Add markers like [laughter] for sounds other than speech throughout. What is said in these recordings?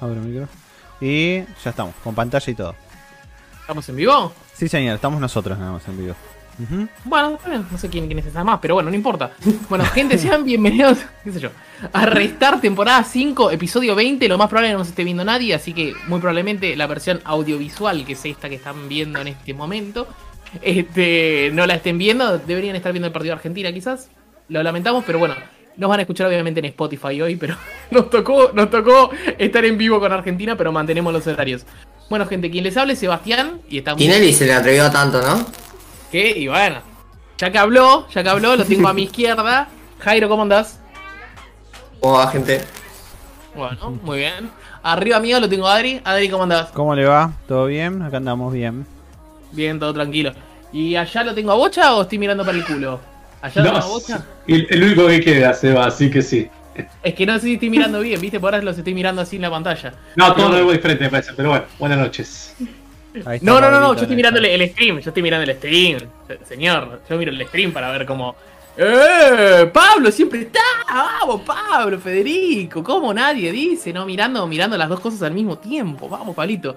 Abro el micro. Y ya estamos, con pantalla y todo. ¿Estamos en vivo? Sí, señor, estamos nosotros nada más en vivo. Bueno, no sé quién, quién más, pero bueno, no importa. [laughs] Bueno, gente, sean bienvenidos, [laughs] qué sé yo, a Restar temporada 5, episodio 20. Lo más probable es que no se esté viendo nadie, así que muy probablemente la versión audiovisual, que es esta que están viendo en este momento, este, no la estén viendo. Deberían estar viendo el partido de Argentina, quizás. Lo lamentamos, pero bueno, nos van a escuchar obviamente en Spotify hoy, pero [laughs] nos tocó, nos tocó estar en vivo con Argentina, pero mantenemos los horarios. Bueno, gente, quien les hable es Sebastián y está Tinelli se le atrevió tanto, ¿no? ¿Qué? Y bueno, ya que habló, ya que habló, lo tengo a mi [laughs] izquierda. Jairo, ¿cómo andás? ¿Cómo va, gente? Bueno, muy bien. Arriba mío lo tengo a Adri. Adri, ¿cómo andás? ¿Cómo le va? ¿Todo bien? Acá andamos bien. Bien, todo tranquilo. ¿Y allá lo tengo a Bocha o estoy mirando para el culo? ¿Allá No, Bocha? el, el único que queda, Seba, así que sí. Es que no sé si estoy mirando bien, viste, por ahora los estoy mirando así en la pantalla. No, todo lo veo diferente me parece, pero bueno, buenas noches. No, no, no, no, Pablito yo estoy mirando el, stream, yo estoy mirando el stream. Se- Señor, yo miro el stream para ver cómo. ¡Eh! Pablo siempre está. Vamos, Pablo, Federico. ¿Cómo nadie dice? No, mirando, mirando las dos cosas al mismo tiempo. Vamos, Palito.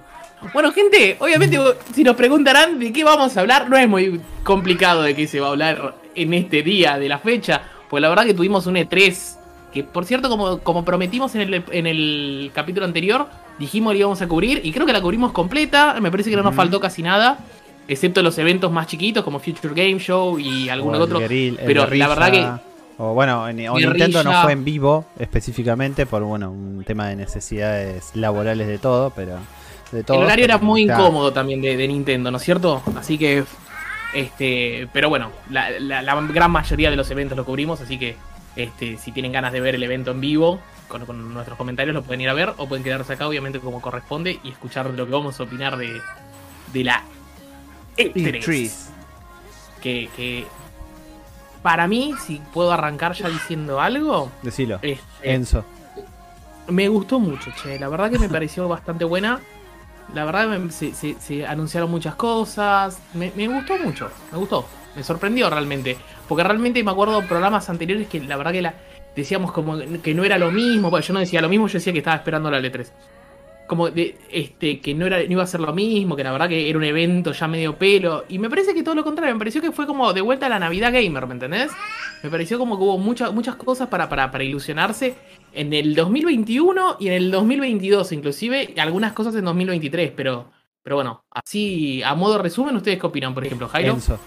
Bueno, gente, obviamente si nos preguntarán de qué vamos a hablar, no es muy complicado de qué se va a hablar en este día de la fecha. Pues la verdad que tuvimos un E3 que, por cierto, como, como prometimos en el, en el capítulo anterior, dijimos que íbamos a cubrir y creo que la cubrimos completa. Me parece que no nos faltó casi nada. Excepto los eventos más chiquitos como Future Game Show y alguno otro. pero la verdad que O bueno, en- o. Nintendo no fue en vivo específicamente por bueno un tema de necesidades laborales de todo, pero de el horario era muy Claro. incómodo también de, de Nintendo, ¿no es cierto? Así que. Este. Pero bueno, la, la- la gran mayoría de los eventos lo cubrimos, así que. Este, si tienen ganas de ver el evento en vivo, con, con nuestros comentarios lo pueden ir a ver o pueden quedarse acá, obviamente, como corresponde, y escuchar lo que vamos a opinar de, de la E E3. E3. Que, que para mí, si puedo arrancar ya diciendo algo, Decilo. este, Enzo. me gustó mucho, che. La verdad que me [laughs] pareció bastante buena. La verdad se, anunciaron muchas cosas. Me, gustó mucho. Me gustó. Me sorprendió realmente. Porque realmente me acuerdo programas anteriores que la verdad que decíamos como que no era lo mismo. Bueno, yo no decía lo mismo, yo decía que estaba esperando la L3. Como de, este, que no, era, no iba a ser lo mismo, que la verdad que era un evento ya medio pelo. Y me parece que todo lo contrario, me pareció que fue como de vuelta a la Navidad Gamer, ¿me entendés? Me pareció como que hubo muchas muchas cosas para, para, para ilusionarse en el 2021 y en el 2022, inclusive y algunas cosas en 2023, pero, pero bueno, así a modo resumen, ¿ustedes qué opinan, por ejemplo, Jairo? Enzo.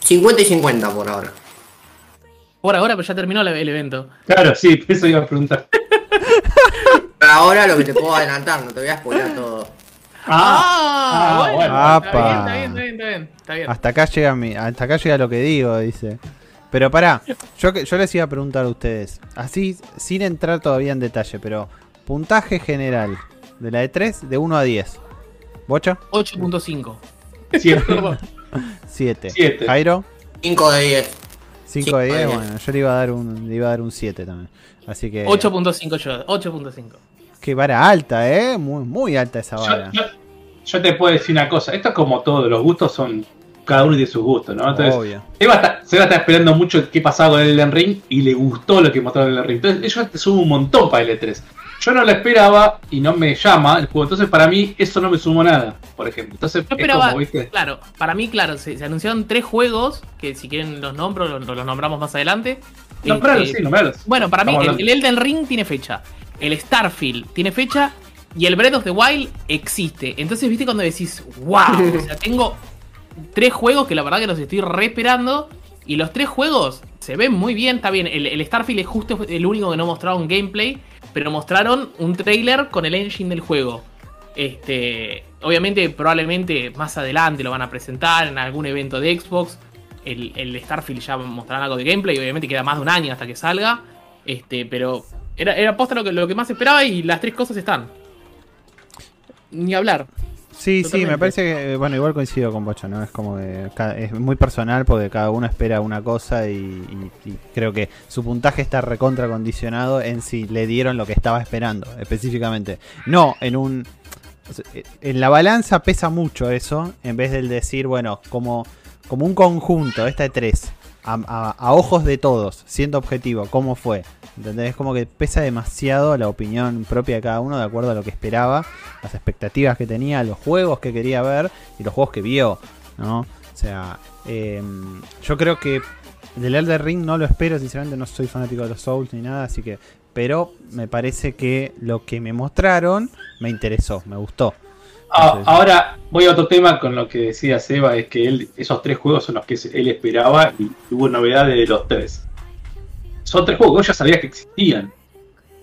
50 y 50 por ahora. Por ahora, pero ya terminó la- el evento. Claro, sí, eso iba a preguntar. [laughs] Pero ahora lo que te puedo adelantar, no te voy a spoiler todo. Ah, ah, bueno, bueno. está bien, está bien, está bien, está bien. Hasta acá llega mi, hasta acá llega lo que digo, dice. Pero pará, yo, que- yo les iba a preguntar a ustedes, así sin entrar todavía en detalle, pero puntaje general de la E3 de 1 a 10. ¿Bocha? 8.5. [laughs] Siete. 7. Siete. Jairo, 5 de 10. 5 de 10. Cinco de Bueno, yo le iba a dar un, le iba a dar un 7 también. Así que 8.5 yo, 8.5. que vara alta, eh, muy muy alta esa Yo, vara. yo- yo te puedo decir una cosa, esto es como todo, los gustos son, cada uno tiene sus gustos, ¿no? Entonces, Obvio. Seba está, Seba está esperando mucho qué pasaba con el Elden Ring y le gustó lo que mostraron en el Ring. Entonces, ellos te suben un montón para L3. Yo no lo esperaba y no me llama el juego. Entonces, para mí, eso no me sumó nada, por ejemplo. Entonces, Yo es como, ¿viste? claro, para mí, claro, se, se anunciaron tres juegos, que si quieren los nombro, los, los nombramos más adelante. Nombralos, Este, sí, nombralos. Bueno, para mí Estamos el, hablando. el Elden Ring tiene fecha, el Starfield tiene fecha y el Breath of the Wild existe. Entonces, viste cuando decís, wow, o sea, tengo tres juegos que la verdad que los estoy re esperando y los tres juegos se ven muy bien, está bien, el, el Starfield es justo el único que no mostraron gameplay, pero mostraron un trailer con el engine del juego. Este, obviamente, probablemente más adelante lo van a presentar en algún evento de Xbox. El, el Starfield ya mostrarán algo de gameplay. Obviamente queda más de un año hasta que salga. Este, pero era, era posta lo que, lo que más esperaba y las tres cosas están. Ni hablar. Sí, sí, me parece que, eh, bueno, igual coincido con Bocha, ¿no? Es como es muy personal porque cada uno espera una cosa y, y- y creo que su puntaje está recontra condicionado en si le dieron lo que estaba esperando, específicamente. No, en un... En la balanza pesa mucho eso, en vez del decir, bueno, como, como un conjunto, esta de tres. A, ojos de todos, siendo objetivo, cómo fue. ¿Entendés? Es como que pesa demasiado la opinión propia de cada uno de acuerdo a lo que esperaba, las expectativas que tenía, los juegos que quería ver y los juegos que vio, ¿no? O sea, eh, yo creo que del Elder Ring no lo espero, sinceramente no soy fanático de los Souls ni nada, así que... Pero me parece que lo que me mostraron me interesó, me gustó. Ah, Entonces- ahora voy a otro tema con lo que decía Seba, es que él, esos tres juegos son los que él esperaba y hubo novedades de los tres. Son tres juegos que vos ya sabías que existían.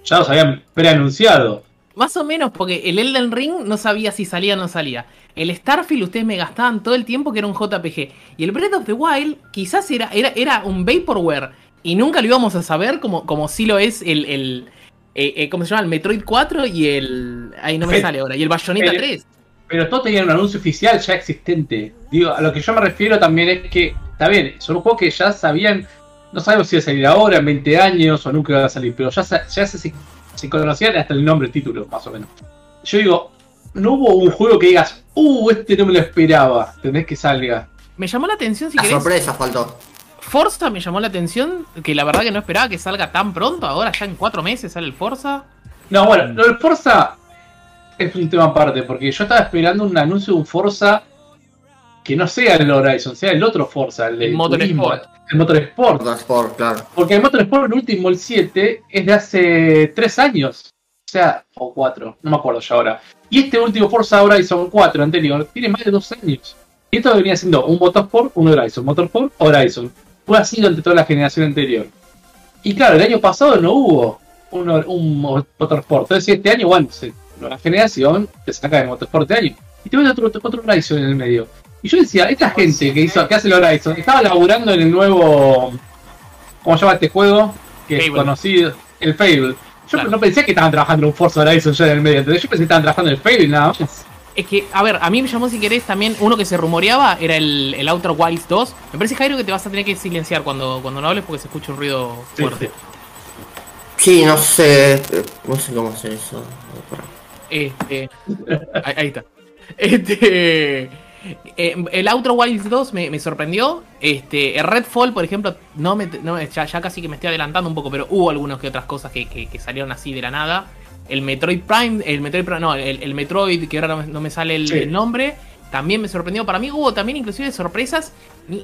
Ya los habían preanunciado. Más o menos, porque el Elden Ring no sabía si salía o no salía. El Starfield ustedes me gastaban todo el tiempo que era un JPG. Y el Breath of the Wild quizás era, era, era un Vaporware. Y nunca lo íbamos a saber como, como sí lo es el... el eh, eh, ¿Cómo se llama? El Metroid 4 y el... Ahí no me sale ahora. Y el Bayonetta el- 3. Pero todos tenían un anuncio oficial ya existente. Digo, a lo que yo me refiero también es que, está bien, son juegos que ya sabían, no sabemos si va a salir ahora, en 20 años o nunca va a salir, pero ya, ya se, se conocían hasta el nombre, el título, más o menos. Yo digo, no hubo un juego que digas, uh, este no me lo esperaba, tenés que salga. Me llamó la atención, si La querés. sorpresa faltó. Forza me llamó la atención, que la verdad que no esperaba que salga tan pronto. Ahora ya en cuatro meses sale el Forza. No, bueno, lo del Forza es un tema aparte, porque yo estaba esperando un anuncio de un Forza que no sea el Horizon, sea el otro Forza, el, de El Motorsport. El Motorsport. Claro. Porque el Motorsport, el último, el 7, es de hace 3 años. O sea, o 4, no me acuerdo ya ahora. Y este último Forza Horizon 4 anterior tiene más de 2 años. Y esto venía siendo un Motorsport, un Horizon, Motorsport, Horizon. Fue así durante toda la generación anterior. Y claro, el año pasado no hubo un, un Motorsport. Entonces este año, bueno, se, la generación te saca el Motorsport de año. Y te ves otro, otro Horizon en el medio. Y yo decía, esta gente que hizo, que hace el Horizon, estaba laburando en el nuevo. ¿Cómo se llama este juego? Que es Fable. conocido. El Fable. Yo Claro. no pensé que estaban trabajando en un Forza Horizon ya en el medio. Entonces yo pensé que estaban trabajando en el Fable y nada más. Es que, a ver, a mí me llamó si querés también uno que se rumoreaba, era el, el Outer Wilds 2. Me parece, Jairo, que te vas a tener que silenciar cuando, cuando no hables porque se escucha un ruido Sí, fuerte. Sí, no sé. No sé cómo hacer eso. Este, ahí, ahí está. Este, eh, el Outer Wilds 2 me, me sorprendió. Este, el Redfall, por ejemplo, no me, no ya, ya casi que me estoy adelantando un poco, pero hubo algunas que otras cosas que, que- que salieron así de la nada. El Metroid Prime, el Metroid Prime, no, el, el Metroid, que ahora no me, no me sale el, Sí. el nombre, también me sorprendió. Para mí hubo también inclusive sorpresas.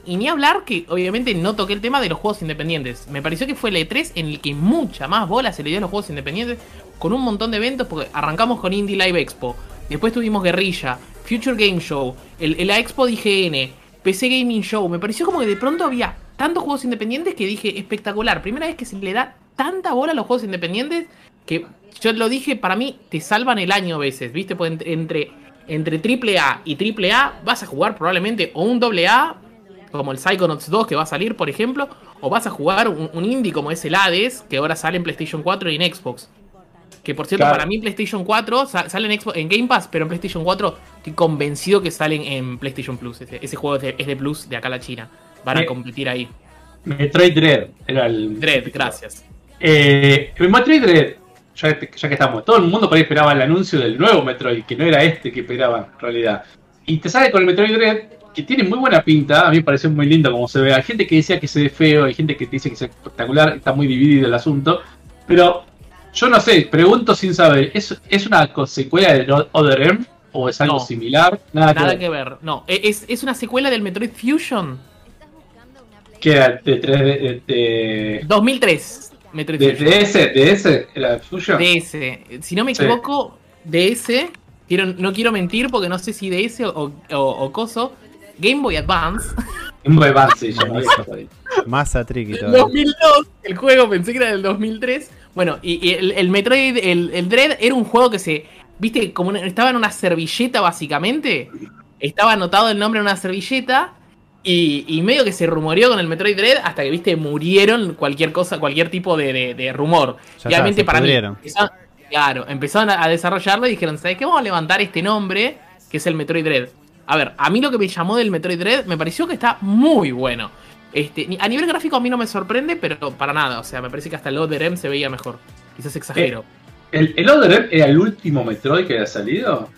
Y ni hablar que obviamente no toqué el tema de los juegos independientes. Me pareció que fue el E3 en el que mucha más bola se le dio a los juegos independientes. Con un montón de eventos, porque arrancamos con Indie Live Expo. Después tuvimos Guerrilla, Future Game Show, el, la Expo de IGN, PC Gaming Show. Me pareció como que de pronto había tantos juegos independientes que dije espectacular. Primera vez que se le da tanta bola a los juegos independientes que yo lo dije, para mí te salvan el año a veces, ¿viste? Pues entre, entre AAA y AAA vas a jugar probablemente o un AA, como el Psychonauts 2 que va a salir, por ejemplo, o vas a jugar un, un indie como es el Hades, que ahora sale en PlayStation 4 y en Xbox. Que por cierto, Claro. para mí PlayStation 4 sa- sale en, Xbox- en Game Pass, pero en PlayStation 4 estoy convencido que salen en PlayStation Plus. Ese, ese juego es de, es de Plus de acá a la China. Van a competir ahí. Metroid Dread era el. Dread, gracias. Eh, Metroid Dread, ya, ya que estamos, todo el mundo por ahí esperaba el anuncio del nuevo Metroid, que no era este que esperaban en realidad. Y te sale con el Metroid Dread, que tiene muy buena pinta, a mí me pareció muy lindo como se ve. Hay gente que decía que se ve feo, hay gente que te dice que es espectacular, está muy dividido el asunto. Pero yo no sé, pregunto sin saber, ¿es, es una secuela de Other M? ¿O es algo No. similar? Nada, Nada que, que ver. No, e- es, es una secuela del Metroid Fusion que era de 3D, de, de, 2003. Metroid de, Fusion. de ese, de ese, era suyo. DS. Si no me Sí. equivoco, DS. Quiero, no quiero mentir porque no sé si DS o, o, o Coso. Game Boy Advance. [laughs] Un Boy Advance eso. Más a tricky Del todavía. 2002. El juego pensé que era del 2003. Bueno, y, y el, el Metroid, el, el Dread era un juego que se. ¿Viste? Como una- estaba en una servilleta básicamente. Estaba anotado el nombre en una servilleta. Y, y medio que se rumoreó con el Metroid Dread hasta que, viste, murieron cualquier cosa, cualquier tipo de, de- de rumor. Ya está, se para mí. empezaron- claro, empezaron a, a desarrollarlo y dijeron, ¿sabes qué? Vamos a levantar este nombre, que es el Metroid Dread. A ver, a mí lo que me llamó del Metroid Dread me pareció que está muy bueno. Este, a nivel gráfico a mí no me sorprende, pero para nada. O sea, me parece que hasta el Other M se veía mejor. Quizás exagero. ¿El, el Other M era el último Metroid que había salido?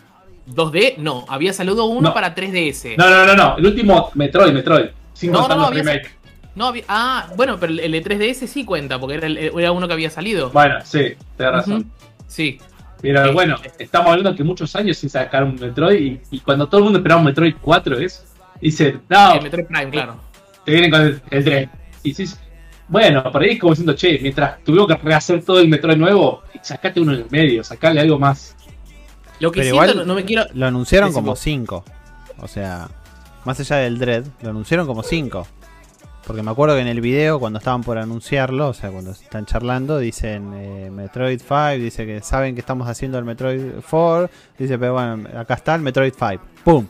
2D, no. Había saludo uno No. para 3DS. No, no, no, no. El último Metroid, Metroid. Sin No, contar no, los había- remake. No había. Ah, bueno, pero el de 3DS sí cuenta, porque era, el- era uno que había salido. Bueno, sí, tenés razón. Sí. Pero Sí. bueno, estamos hablando que muchos años sin sacar un Metroid y, y cuando todo el mundo esperaba un Metroid 4 es, dice, no, El Metroid Prime, claro. te vienen con el, el 3. Y dices, bueno, por ahí es como diciendo, che, mientras tuvieron que rehacer todo el Metroid nuevo, sacate uno en el medio, sacale algo más. Lo que Pero siento, igual- no, no me quiero. Lo anunciaron Sí, sí, como vos. 5. O sea, más allá del Dread, lo anunciaron como 5. Porque me acuerdo que en el video, cuando estaban por anunciarlo, o sea, cuando están charlando, dicen eh, Metroid 5, dice que saben que estamos haciendo el Metroid 4, dice, pero bueno, acá está el Metroid 5. ¡Pum!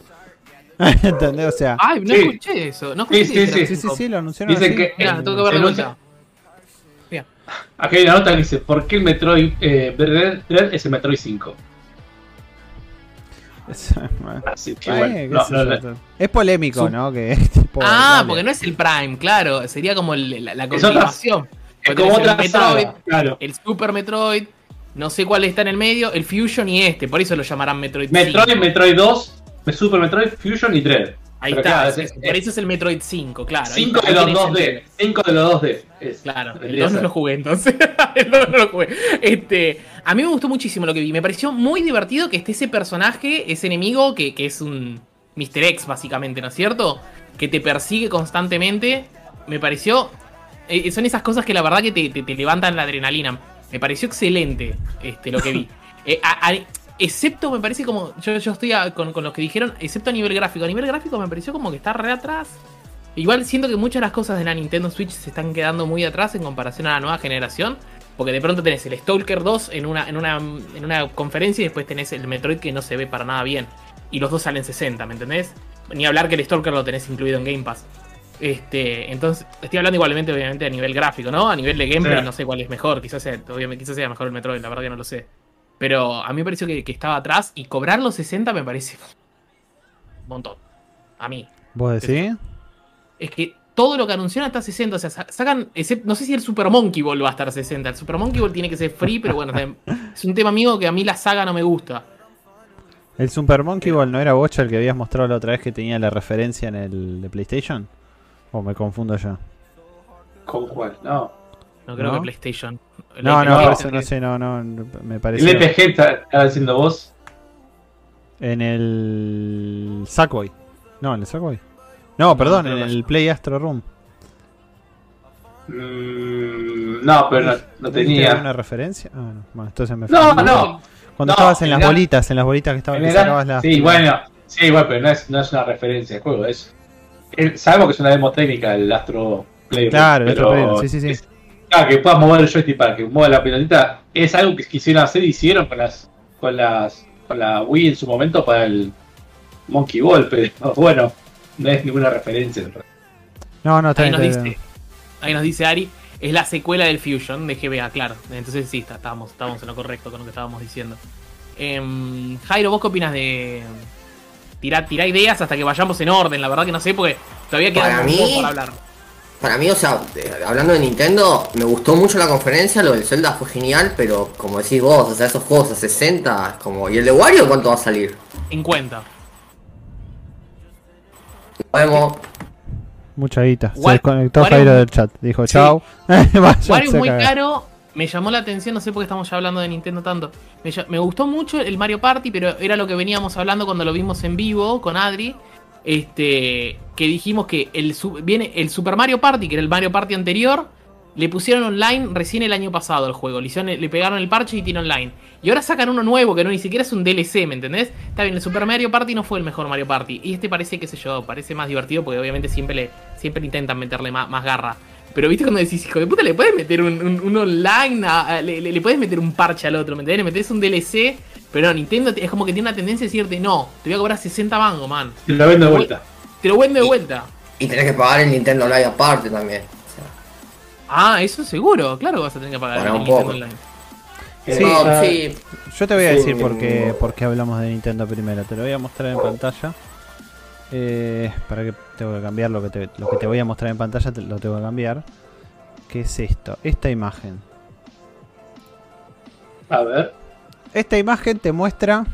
[laughs] ¿Entendés? O sea, Ay, no Sí. escuché eso. No escuché Sí, sí, sí, sí, cinco. sí, lo anunciaron Dicen así. que Mirá, en- tengo que ver de en vuelta. Aquí hay una nota que dice, ¿por qué el Metroid eh, Dread Dread es el Metroid 5? Es, Así que bueno, no, sé no, no. es polémico, Su- ¿no? Que es tipo, Ah, dale. porque no es el Prime, claro. Sería como el- la, la Es continuación. Es como otra el Metroid, saga, claro. el Super Metroid, no sé cuál está en el medio, el Fusion y este, por eso lo llamarán Metroid Metroid, 5. Metroid 2, Super Metroid, Fusion y Dread. Ahí Pero está, claro, es- es- por eso es el Metroid 5, claro. ahí 5 está, de los tenés 2D. el- 5 de los 2D. Es- Claro, el vendría 2 a no lo jugué entonces. [laughs] el 2 no lo jugué. Este, a mí me gustó muchísimo lo que vi. Me pareció muy divertido que esté ese personaje, ese enemigo, que, que es un Mr. X, básicamente, ¿no es cierto? Que te persigue constantemente. Me pareció. eh, son esas cosas que la verdad que te, te- te levantan la adrenalina. Me pareció excelente este, lo que vi. [laughs] Eh, a- a- excepto, me parece como. Yo, yo estoy a- con, con los que dijeron, excepto a nivel gráfico. A nivel gráfico me pareció como que está re atrás. Igual siento que muchas de las cosas de la Nintendo Switch se están quedando muy atrás en comparación a la nueva generación. Porque de pronto tenés el Stalker 2 en una, en una, en una conferencia y después tenés el Metroid que no se ve para nada bien. Y los dos salen 60, ¿me entendés? Ni hablar que el Stalker lo tenés incluido en Game Pass. Este, entonces, estoy hablando igualmente, obviamente, a nivel gráfico, ¿no? A nivel de gameplay, Sí. no sé cuál es mejor. Quizás sea, obviamente, quizás sea mejor el Metroid, la verdad que no lo sé. Pero a mí me pareció que, que estaba atrás y cobrar los 60 me parece un montón. A mí. ¿Vos decís? Es que todo lo que anunciaron está a 60. O sea, sa- sacan. no sé si el Super Monkey Ball va a estar a 60. El Super Monkey Ball tiene que ser free, pero bueno, es un tema mío que a mí la saga no me gusta. ¿El Super Monkey Ball no era Bocha el que habías mostrado la otra vez que tenía la referencia en el de PlayStation? ¿O me confundo yo? ¿Con cuál? No. No creo ¿No? que PlayStation. El No, no, por eso no sé, no, no, me El pareció. EPG está, está diciendo vos. En el Sackboy. No, en el Sackboy. No, perdón, en el. Play Astro Room. Mm, no, pero no, no ¿Viste tenía. una referencia? Ah, no. Bueno, entonces me No, no. Cuando no, estabas en las la- bolitas, en las bolitas que estaban En que el- sacabas las. sí, bueno, sí, igual, pero no es, no es una referencia de juego, es. eh, sabemos que es una demo técnica el Astro Playroom. Claro, el Astro Playroom, sí, sí, sí. es- claro, que puedas mover el joystick para que mueva la pelotita, es algo que quisieron hacer y hicieron con las con las con la Wii en su momento para el Monkey Ball, pero [laughs] bueno, no es ninguna referencia. No, no, está Ahí bien, nos, está bien. dice, ahí nos dice Ari, es la secuela del Fusion de GBA, claro. Entonces sí, está- estábamos, estábamos en lo correcto con lo que estábamos diciendo. Em, Jairo, ¿vos qué opinas de tirar, tirar ideas hasta que vayamos en orden? La verdad que no sé, porque todavía queda Para un poco mí- por hablar. Para mí, o sea, hablando de Nintendo, me gustó mucho la conferencia, lo del Zelda fue genial, pero como decís vos, o sea, esos juegos a 60, como... ¿Y el de Wario cuánto va a salir? 50. Vemos. Mucha guita. Se desconectó Jairo del chat. Dijo Sí. chao. [laughs] Wario muy caro. Me llamó la atención, no sé por qué estamos ya hablando de Nintendo tanto. Me, gustó mucho el Mario Party, pero era lo que veníamos hablando cuando lo vimos en vivo con Adri. Este, que dijimos que el, viene el Super Mario Party, que era el Mario Party anterior, le pusieron online recién el año pasado el juego. Le, hicieron- le pegaron el parche y tiene online. Y ahora sacan uno nuevo que no ni siquiera es un DLC, ¿me entendés? Está bien, el Super Mario Party no fue el mejor Mario Party. Y este parece, qué sé yo, parece más divertido porque obviamente siempre le siempre intentan meterle más, más garra. Pero viste cuando decís, hijo de puta, le puedes meter un, un- un online, a- a- le, le- le puedes meter un parche al otro, ¿me entendés? Le metes un DLC, pero no, Nintendo es como que tiene una tendencia a decirte, no, te voy a cobrar 60 mangos, man. Te lo vendo de vuelta. Te lo vendo de vuelta. Y tenés que pagar el Nintendo Live aparte también. Ah, eso seguro, claro que vas a tener que pagar Para el un Nintendo poco. Online. Sí, No, ah, sí. Yo te voy a Sí. decir por qué, por qué hablamos de Nintendo primero. Te lo voy a mostrar en pantalla. Eh, para que tengo que cambiar lo que te, lo que te voy a mostrar en pantalla, te- lo tengo que cambiar. ¿Qué es esto? Esta imagen. A ver. Esta imagen te muestra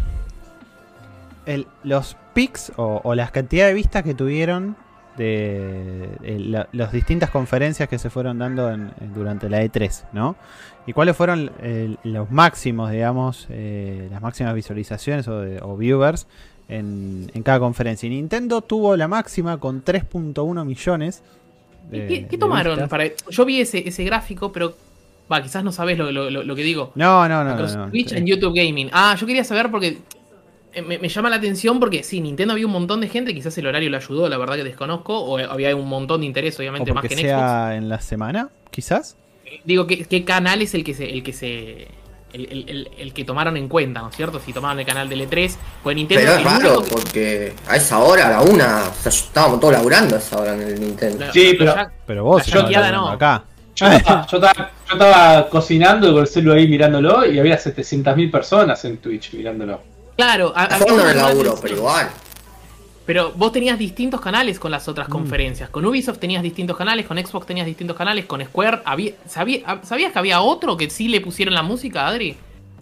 el- los pics o, o las cantidades de vistas que tuvieron de eh, la- las distintas conferencias que se fueron dando en- en- durante la E3, ¿no? Y cuáles fueron eh, los máximos, digamos, eh, las máximas visualizaciones o, de- o viewers en, en cada conferencia. Y Nintendo tuvo la máxima con 3.1 millones. ¿Y de- ¿Qué, tomaron? Para... Yo vi ese, ese gráfico, pero. Va, quizás no sabes lo, lo- lo- lo que digo. No, no, no. Across no, no. Twitch en YouTube Gaming. Ah, yo quería saber porque. Eh, Me, me llama la atención porque sí, Nintendo había un montón de gente, quizás el horario lo ayudó, la verdad que desconozco, o había un montón de interés, O obviamente, más que en Xbox. sea en la semana, quizás. Digo, ¿qué, qué canal es el que se. el que se. El, el- el- el que tomaron en cuenta, ¿no es cierto? Si tomaron el canal del E3, pues Nintendo. Pero es raro que- porque a esa hora, a la una, o sea, estábamos todos laburando a esa hora en el Nintendo. Sí, pero- Pero vos, hablando no. acá. Yo estaba, yo estaba- yo estaba cocinando con el celular ahí mirándolo y había 700.000 personas en Twitch mirándolo. Claro, a- a- Está jugando en el me llamó la laburo, pero igual. Pero vos tenías distintos canales con las Mm. otras conferencias. Con Ubisoft tenías distintos canales, con Xbox tenías distintos canales, con Square había, sabía- ¿Sabías que había otro que sí le pusieron la música, Adri?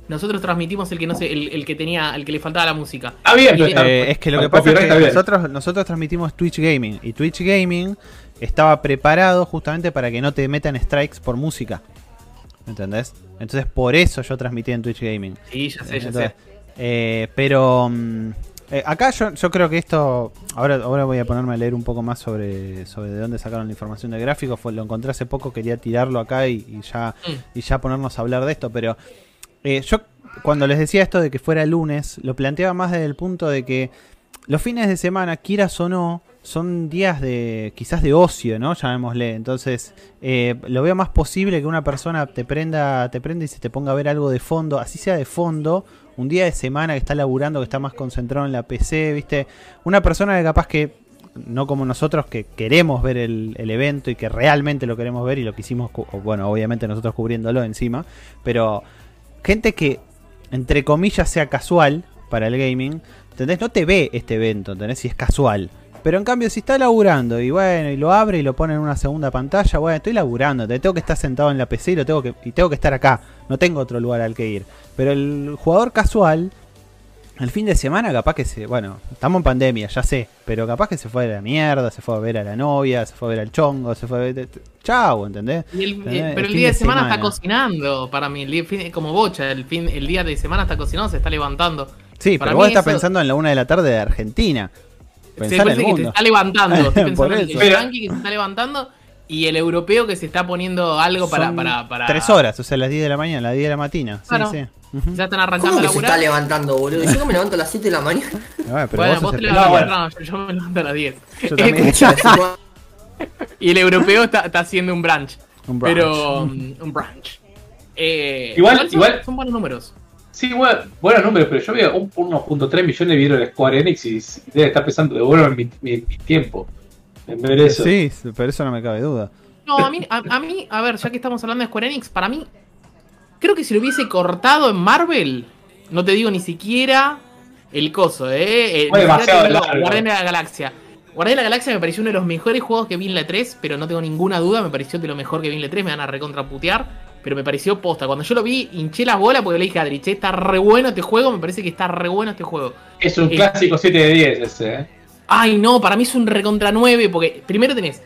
Nosotros transmitimos el que no sé, el, el que tenía, el que le faltaba la música. Está bien, Y- Eh, es que lo que pasa es que nosotros, nosotros transmitimos Twitch Gaming y Twitch Gaming estaba preparado justamente para que no te metan strikes por música. ¿Entendés? Entonces por eso yo transmití en Twitch Gaming. Sí, ya sé, ya Entonces, sé. Eh, pero mm, eh, acá yo, yo creo que esto. Ahora, ahora voy a ponerme a leer un poco más sobre, sobre de dónde sacaron la información del gráfico. Fue, lo encontré hace poco, quería tirarlo acá y, y ya, Mm. y ya ponernos a hablar de esto. Pero eh, yo cuando les decía esto de que fuera lunes, lo planteaba más desde el punto de que los fines de semana, quieras o no, son días de quizás de ocio, ¿no? Llamémosle. Entonces, eh, lo veo más posible que una persona te prenda, te prenda y se te ponga a ver algo de fondo, así sea de fondo, un día de semana que está laburando, que está más concentrado en la PC, ¿viste? Una persona que capaz que, no como nosotros, que queremos ver el, evento y que realmente lo queremos ver y lo quisimos, bueno, obviamente nosotros cubriéndolo encima, pero gente que, entre comillas, sea casual para el gaming, ¿entendés? No te ve este evento, ¿entendés? Si es casual. Pero en cambio, si está laburando y bueno, y lo abre y lo pone en una segunda pantalla, bueno, estoy laburando, te tengo que estar sentado en la PC y, lo tengo que, y tengo que estar acá, no tengo otro lugar al que ir. Pero el jugador casual, el fin de semana capaz que se, bueno, estamos en pandemia, ya sé, pero capaz que se fue a la mierda, se fue a ver a la novia, se fue a ver al chongo, se fue a ver... Chau, ¿entendés? Y el- ¿Entendés? eh, pero El día de semana, está cocinando para mí. el día- fin- como bocha, el, fin, el día de semana está cocinando, se está levantando. Sí, Para pero vos estás eso- pensando en la una de la tarde de Argentina. Se en parece el que se mundo. está levantando. Estoy [laughs] Por pensando en eso. el yankee que se está levantando y el europeo que se está poniendo algo para. Son para, para Tres horas, o sea, las 10 de la mañana, las 10 de la mañana. Sí, Claro. sí. Ujú. Ya están arrancando ¿Cómo a que se está levantando, boludo? Yo me levanto a las 7 de la mañana. Ah, pero Bueno, vos te levantas No, temprano, yo, yo me levanto a las 10. Yo también. [laughs] y el europeo está, está haciendo un brunch. Un brunch. Pero. um, un brunch. Eh, Igual- son, igual- son buenos números. Sí, bueno, buenos números, pero yo veo un 1.3 millones vieron el Square Enix y debe estar pensando, devuelvan mi, mi, mi tiempo. En ver eso. Sí, pero eso no me cabe duda. No, a mí, a, a mí, a ver, ya que estamos hablando de Square Enix, para mí, creo que si lo hubiese cortado en Marvel, no te digo ni siquiera el coso, ¿eh? eh Fue demasiado largo. Guardián de la Galaxia. Guardián de la Galaxia me pareció uno de los mejores juegos que vi en la 3, pero no tengo ninguna duda, me pareció de lo mejor que vi en la 3, me van a recontraputear, pero me pareció posta. Cuando yo lo vi, hinché las bolas porque le dije a Adri, che, está re bueno este juego, me parece que está re bueno este juego. Es un Eh, clásico 7 de 10 ese, ¿eh? Ay, no, para mí es un recontra 9, porque primero tenés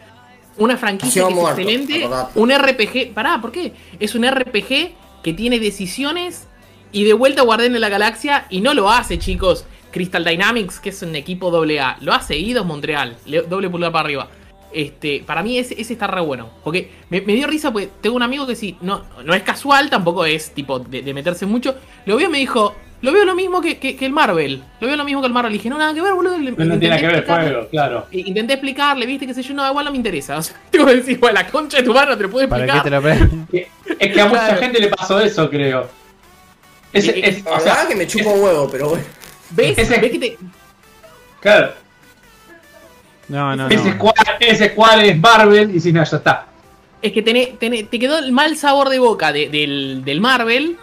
una franquicia que es excelente, acordate. un RPG, pará, ¿por qué? Es un RPG que tiene decisiones y de vuelta a Guardián de la Galaxia y no lo hace, chicos, Crystal Dynamics, que es un equipo AA, lo hace Eidos Montreal, le- doble pulgar para arriba. Este, para mí ese, ese está re bueno. Porque me, me dio risa porque tengo un amigo que sí, no, no es casual, tampoco es tipo de, de meterse mucho. Lo vio y me dijo, lo veo lo mismo que, que- que el Marvel. Lo veo lo mismo que el Marvel. Le dije, no, nada que ver, boludo. Le- No, no tiene nada que ver el juego, claro. E- Intenté explicarle, viste, qué sé yo, no, igual no me interesa. [laughs] O sea, tengo que decir, bueno, la concha de tu mano te lo puedo ¿Para explicar. qué te lo pre- Es que a mucha Claro. gente le pasó eso, creo. Es- La o verdad sea, que me chupo huevo, pero bueno. ¿Ves? ese- ¿Ves que te, claro, No, no, ese, no. squad, ese squad es Marvel y si no, ya está. Es que tené- tené- te quedó el mal sabor de boca de- del, del Marvel.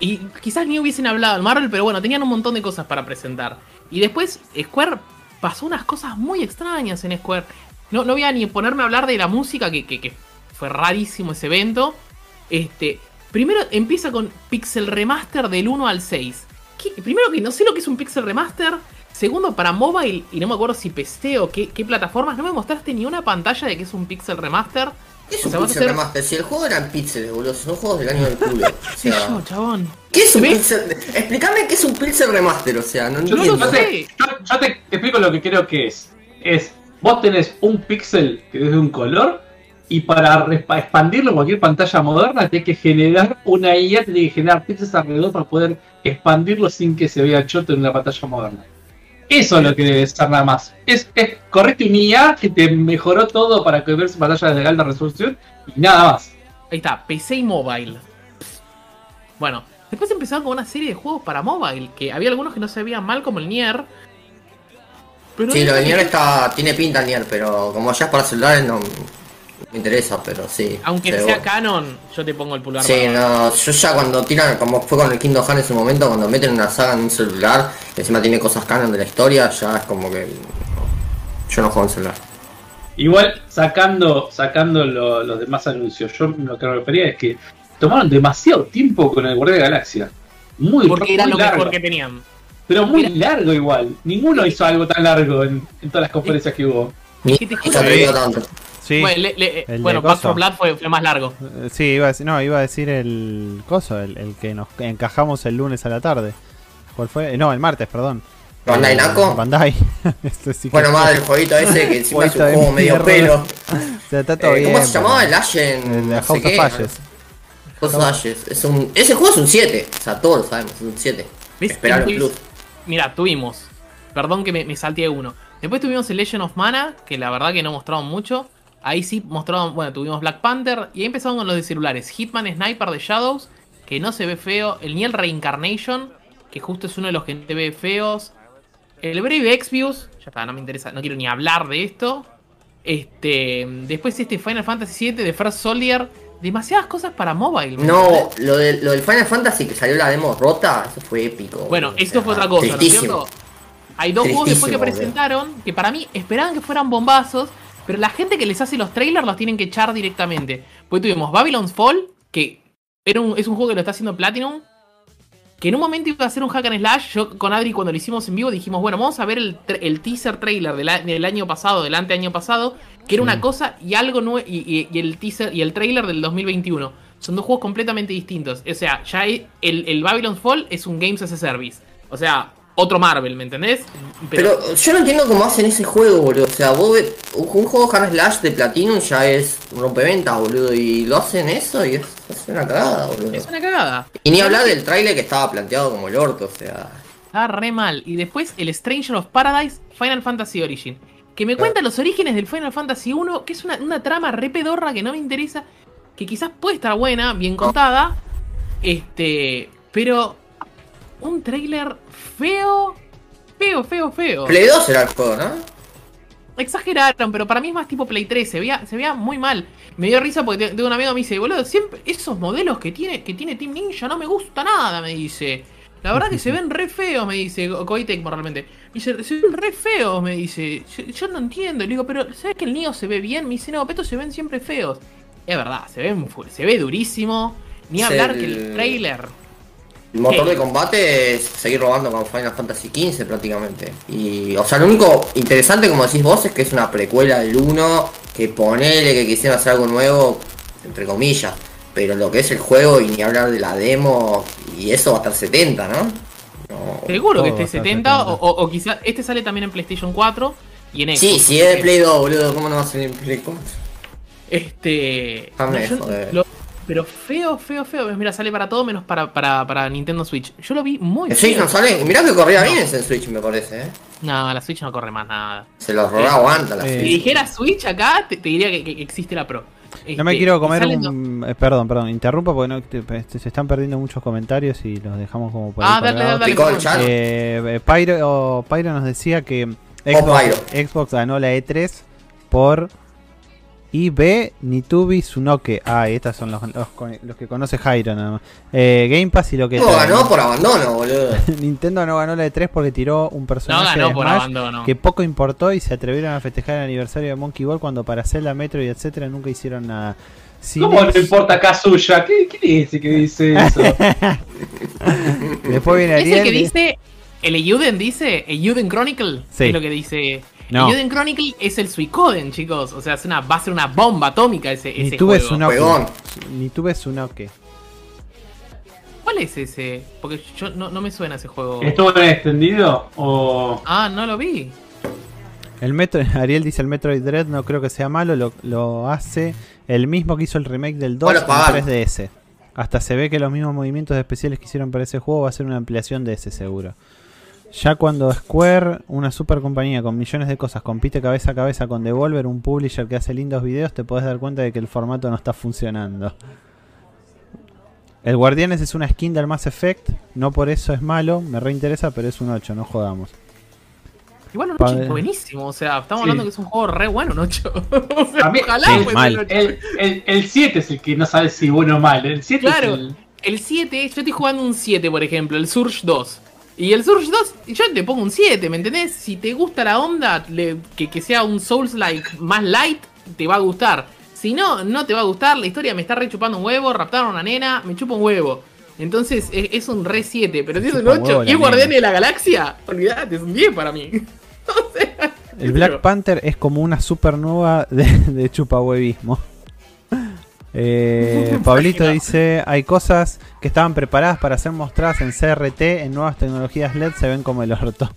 Y quizás ni hubiesen hablado del Marvel, pero bueno, tenían un montón de cosas para presentar. Y después Square pasó unas cosas muy extrañas en Square. No, no voy a ni ponerme a hablar de la música, que, que- que fue rarísimo ese evento. Este, primero empieza con Pixel Remaster del 1 al 6. ¿Qué? Primero que no sé lo que es un Pixel Remaster. Segundo, para mobile, y no me acuerdo si PC o qué, qué plataformas, no me mostraste ni una pantalla de que es un pixel remaster. ¿Qué es O un sea, pixel hacer- remaster? Si el juego eran píxeles, boludo, son juegos del año del culo. O [laughs] sea, yo, chabón. ¿Qué es un ¿Ves? pixel? Explícame qué es un pixel remaster, o sea, no Yo no entiendo. lo sé. te, yo- yo te- te explico lo que creo que es. Es, vos tenés un píxel que es de un color y para expandirlo en cualquier pantalla moderna tenés que generar una IA, tenés que generar píxeles alrededor para poder expandirlo sin que se vea choto en una pantalla moderna. Eso es lo que debe ser nada más. Es, es correcto un IA que te mejoró todo para que veas pantalla de alta resolución y nada más. Ahí está, PC y mobile. Bueno, después empezaron con una serie de juegos para mobile, que había algunos que no se veían mal, como el Nier. Pero Sí, lo del Nier está, tiene pinta el Nier, pero como ya es para celulares no me interesa, pero sí. Aunque sea canon, yo te pongo el pulgar Sí, para no, yo ya cuando tiran, como fue con el Kingdom Hearts en su momento, cuando meten una saga en un celular, que encima tiene cosas canon de la historia, ya es como que... Yo no juego en celular. Igual, sacando, sacando lo- los demás anuncios, yo lo que me refería es que tomaron demasiado tiempo con el Guardia de la Galaxia. Muy, Porque era muy lo largo. mejor que tenían. Pero muy Era- largo igual. Ninguno hizo algo tan largo en, en todas las conferencias que hubo. Ni ¿Qué te juro? Sí, Bueno, le- le- el bueno de Back coso. 4 Blood fue, fue más largo. Eh, sí, iba a decir, no, iba a decir el coso, el, el que nos encajamos el lunes a la tarde. ¿Cuál fue? Eh, No, el martes, perdón. ¿Bandai Eh, Namco? Bandai. [laughs] Este sí Bueno, más del jueguito ese que encima es un juego medio pelo. [laughs] O sea, está todo Eh, bien. ¿Cómo se llamaba? El Ashen. El no House of Ashes. House of Ashes. Es un, ese juego es un 7. O sea, todos lo sabemos, es un 7. ¿Ves? Esperar plus. Mira, tuvimos. Perdón que me, me salteé uno. Después tuvimos el Legend of Mana, que la verdad que no mostraron mucho. Ahí sí mostraron, bueno, tuvimos Black Panther. Y ahí empezaron con los de celulares. Hitman Sniper de Shadows, que no se ve feo. El Niel Reincarnation, que justo es uno de los que te ve feos. El Brave Exvius, ya está, no me interesa, no quiero ni hablar de esto. Este, después este Final Fantasy VII de First Soldier. Demasiadas cosas para mobile. ¿me No, lo, de, lo del Final Fantasy que salió la demo rota, eso fue épico. Bueno, esto fue otra cosa, ¿no es cierto? Hay dos juegos después que presentaron que para mí esperaban que fueran bombazos, pero la gente que les hace los trailers los tienen que echar directamente. Pues tuvimos Babylon's Fall, que era un- es un juego que lo está haciendo Platinum, que en un momento iba a ser un hack and slash. Yo con Adri cuando lo hicimos en vivo dijimos, bueno, vamos a ver el, teaser trailer del, año pasado, del ante año pasado, que era una cosa y algo nuevo, y, y- y el teaser y el trailer del 2021. Son dos juegos completamente distintos. O sea, ya hay- el, el Babylon's Fall es un Games as a Service. O sea, otro Marvel, ¿me entendés? Pero yo no entiendo cómo hacen ese juego, boludo. O sea, vos ves, un juego and Slash de Platinum ya es un rompeventa, boludo. Y lo hacen eso y es, es una cagada, boludo. es una cagada. Y ni hablar del trailer que estaba planteado como el orto, o sea. Está re mal. Y después el Stranger of Paradise Final Fantasy Origin. Que me cuenta los orígenes del Final Fantasy 1, que es una, una trama re pedorra que no me interesa. Que quizás puede estar buena, bien contada. Este. Pero. Un trailer feo. Feo, feo, feo. Play 2 era el juego, ¿no? Exageraron, pero para mí es más tipo Play 3. Se veía, se veía muy mal. Me dio risa porque te- tengo un amigo que me dice, boludo, siempre esos modelos que tiene, que tiene Team Ninja no me gusta nada, me dice. La verdad que se ven re feos, me dice Koei realmente. Me dice, se ven re feos, me dice. Yo, yo no entiendo. Le digo, pero ¿sabes que el Neo se ve bien? Me dice, no, estos se ven siempre feos. Es verdad, se ven fu- se ve durísimo. Ni hablar el- que el trailer. El motor ¿Qué? de combate es seguir robando con Final Fantasy XV prácticamente. Y, o sea, lo único interesante, como decís vos, es que es una precuela del 1, que ponele que quisieron hacer algo nuevo, entre comillas. Pero lo que es el juego y ni hablar de la demo, y eso va a estar 70, ¿no? No. Seguro que esté va a estar 70 o, 70. o, o quizás este sale también en PlayStation 4 y en Xbox. Sí, si es de Play 2, boludo, ¿cómo no va a salir en Play 4? Este. Déjame yo- lo- pero feo, feo, feo. Mira, sale para todo menos para, para, para Nintendo Switch. Yo lo vi muy El Switch feo. no sale, mirá que corría bien ese Switch me parece, eh. No, la Switch no corre más nada. Se los robó aguanta la Eh, Si Switch. dijera Switch acá, te, te diría que, que existe la Pro. No me Este, quiero comer un... eh, perdón, perdón, interrumpo porque no, te- este, se están perdiendo muchos comentarios y los dejamos como por ahí Ah, dale, colgados. dale, dale. chat. Eh, eh, Pyro, Pyro nos decía que Pyro. Xbox, Xbox ganó la E3 por IB Nitubi Tsunoke. Ah, y estas son los, los, con- los que conoce Jairo nada más. Eh, Game Pass y lo que No, trae, ganó ¿no? por abandono, boludo. [laughs] Nintendo no ganó la E3 porque tiró un No personaje ganó de por abandono. que poco importó y se atrevieron a festejar el aniversario de Monkey Ball cuando para Zelda, Metro y etcétera nunca hicieron nada. ¿Cómo no importa Kazuya? ¿Qué, ¿Quién es ese que dice eso? [laughs] Después viene Es el Ariel. que y- dice. El Euden dice, Euden Chronicle, Sí. es lo que dice. No. Chronicle es el Suicoden, chicos. O sea, es una, va a ser una bomba atómica ese, Ni ese tú ves juego. una Juegón. Ni tú ves una que. ¿Cuál es ese? Porque yo no, no me suena ese juego. ¿Estuvo en extendido o.? Ah, no lo vi. El Metro, [laughs] Ariel dice el Metroid Dread no creo que sea malo, lo, lo hace el mismo que hizo el remake del 2 Bueno, en pagalo. 3DS. Hasta se ve que los mismos movimientos especiales que hicieron para ese juego va a ser una ampliación de ese seguro. Ya cuando Square, una super compañía con millones de cosas, compite cabeza a cabeza con Devolver, un publisher que hace lindos videos, te podés dar cuenta de que el formato no está funcionando. El Guardianes es una skin del Mass Effect, no por eso es malo, me reinteresa, pero es un 8, no jodamos. Igual un Padre. 8 es buenísimo. O sea, estamos Sí. hablando que es un juego re bueno, un 8. [laughs] o sea, A mí- ojalá sí, 8. El, el, el 7 es el que no sabe si bueno o mal. El 7 Claro. es el. El 7, yo estoy jugando un 7, por ejemplo, el Surge 2. Y el Surge 2, yo te pongo un 7, ¿me entendés? Si te gusta la onda, le- que, que sea un Souls-like más light, te va a gustar. Si no, no te va a gustar, la historia me está re chupando un huevo, raptaron a una nena, me chupa un huevo. Entonces es, es un re 7, pero si es un chupa un 8 huevo y es Guardián de la Galaxia, olvidate, es un 10 para mí. [laughs] o sea, El Black pero- Panther es como una supernova de, de chupahuevismo. Eh, [laughs] Pablito dice, hay cosas que estaban preparadas para ser mostradas en CRT, en nuevas tecnologías LED se ven como el orto.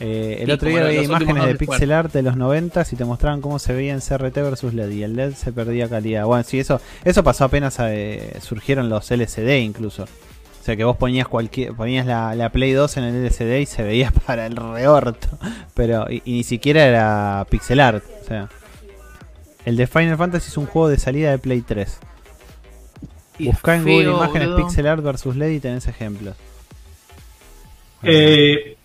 Eh, el Sí, otro día veía imágenes de pixel art de los 90 y te mostraban cómo se veía en CRT versus LED y el LED se perdía calidad. Bueno, sí, eso, eso pasó apenas eh, surgieron los LCD incluso. O sea que vos ponías cualquier, ponías la, la Play 2 en el LCD y se veía [laughs] para el reorto. Pero, y, y ni siquiera era pixel art. O sea. El de Final Fantasy es un juego de salida de Play 3. y Buscá en feo, Google imágenes boludo. pixel art versus LED y tenés ejemplos. Eh,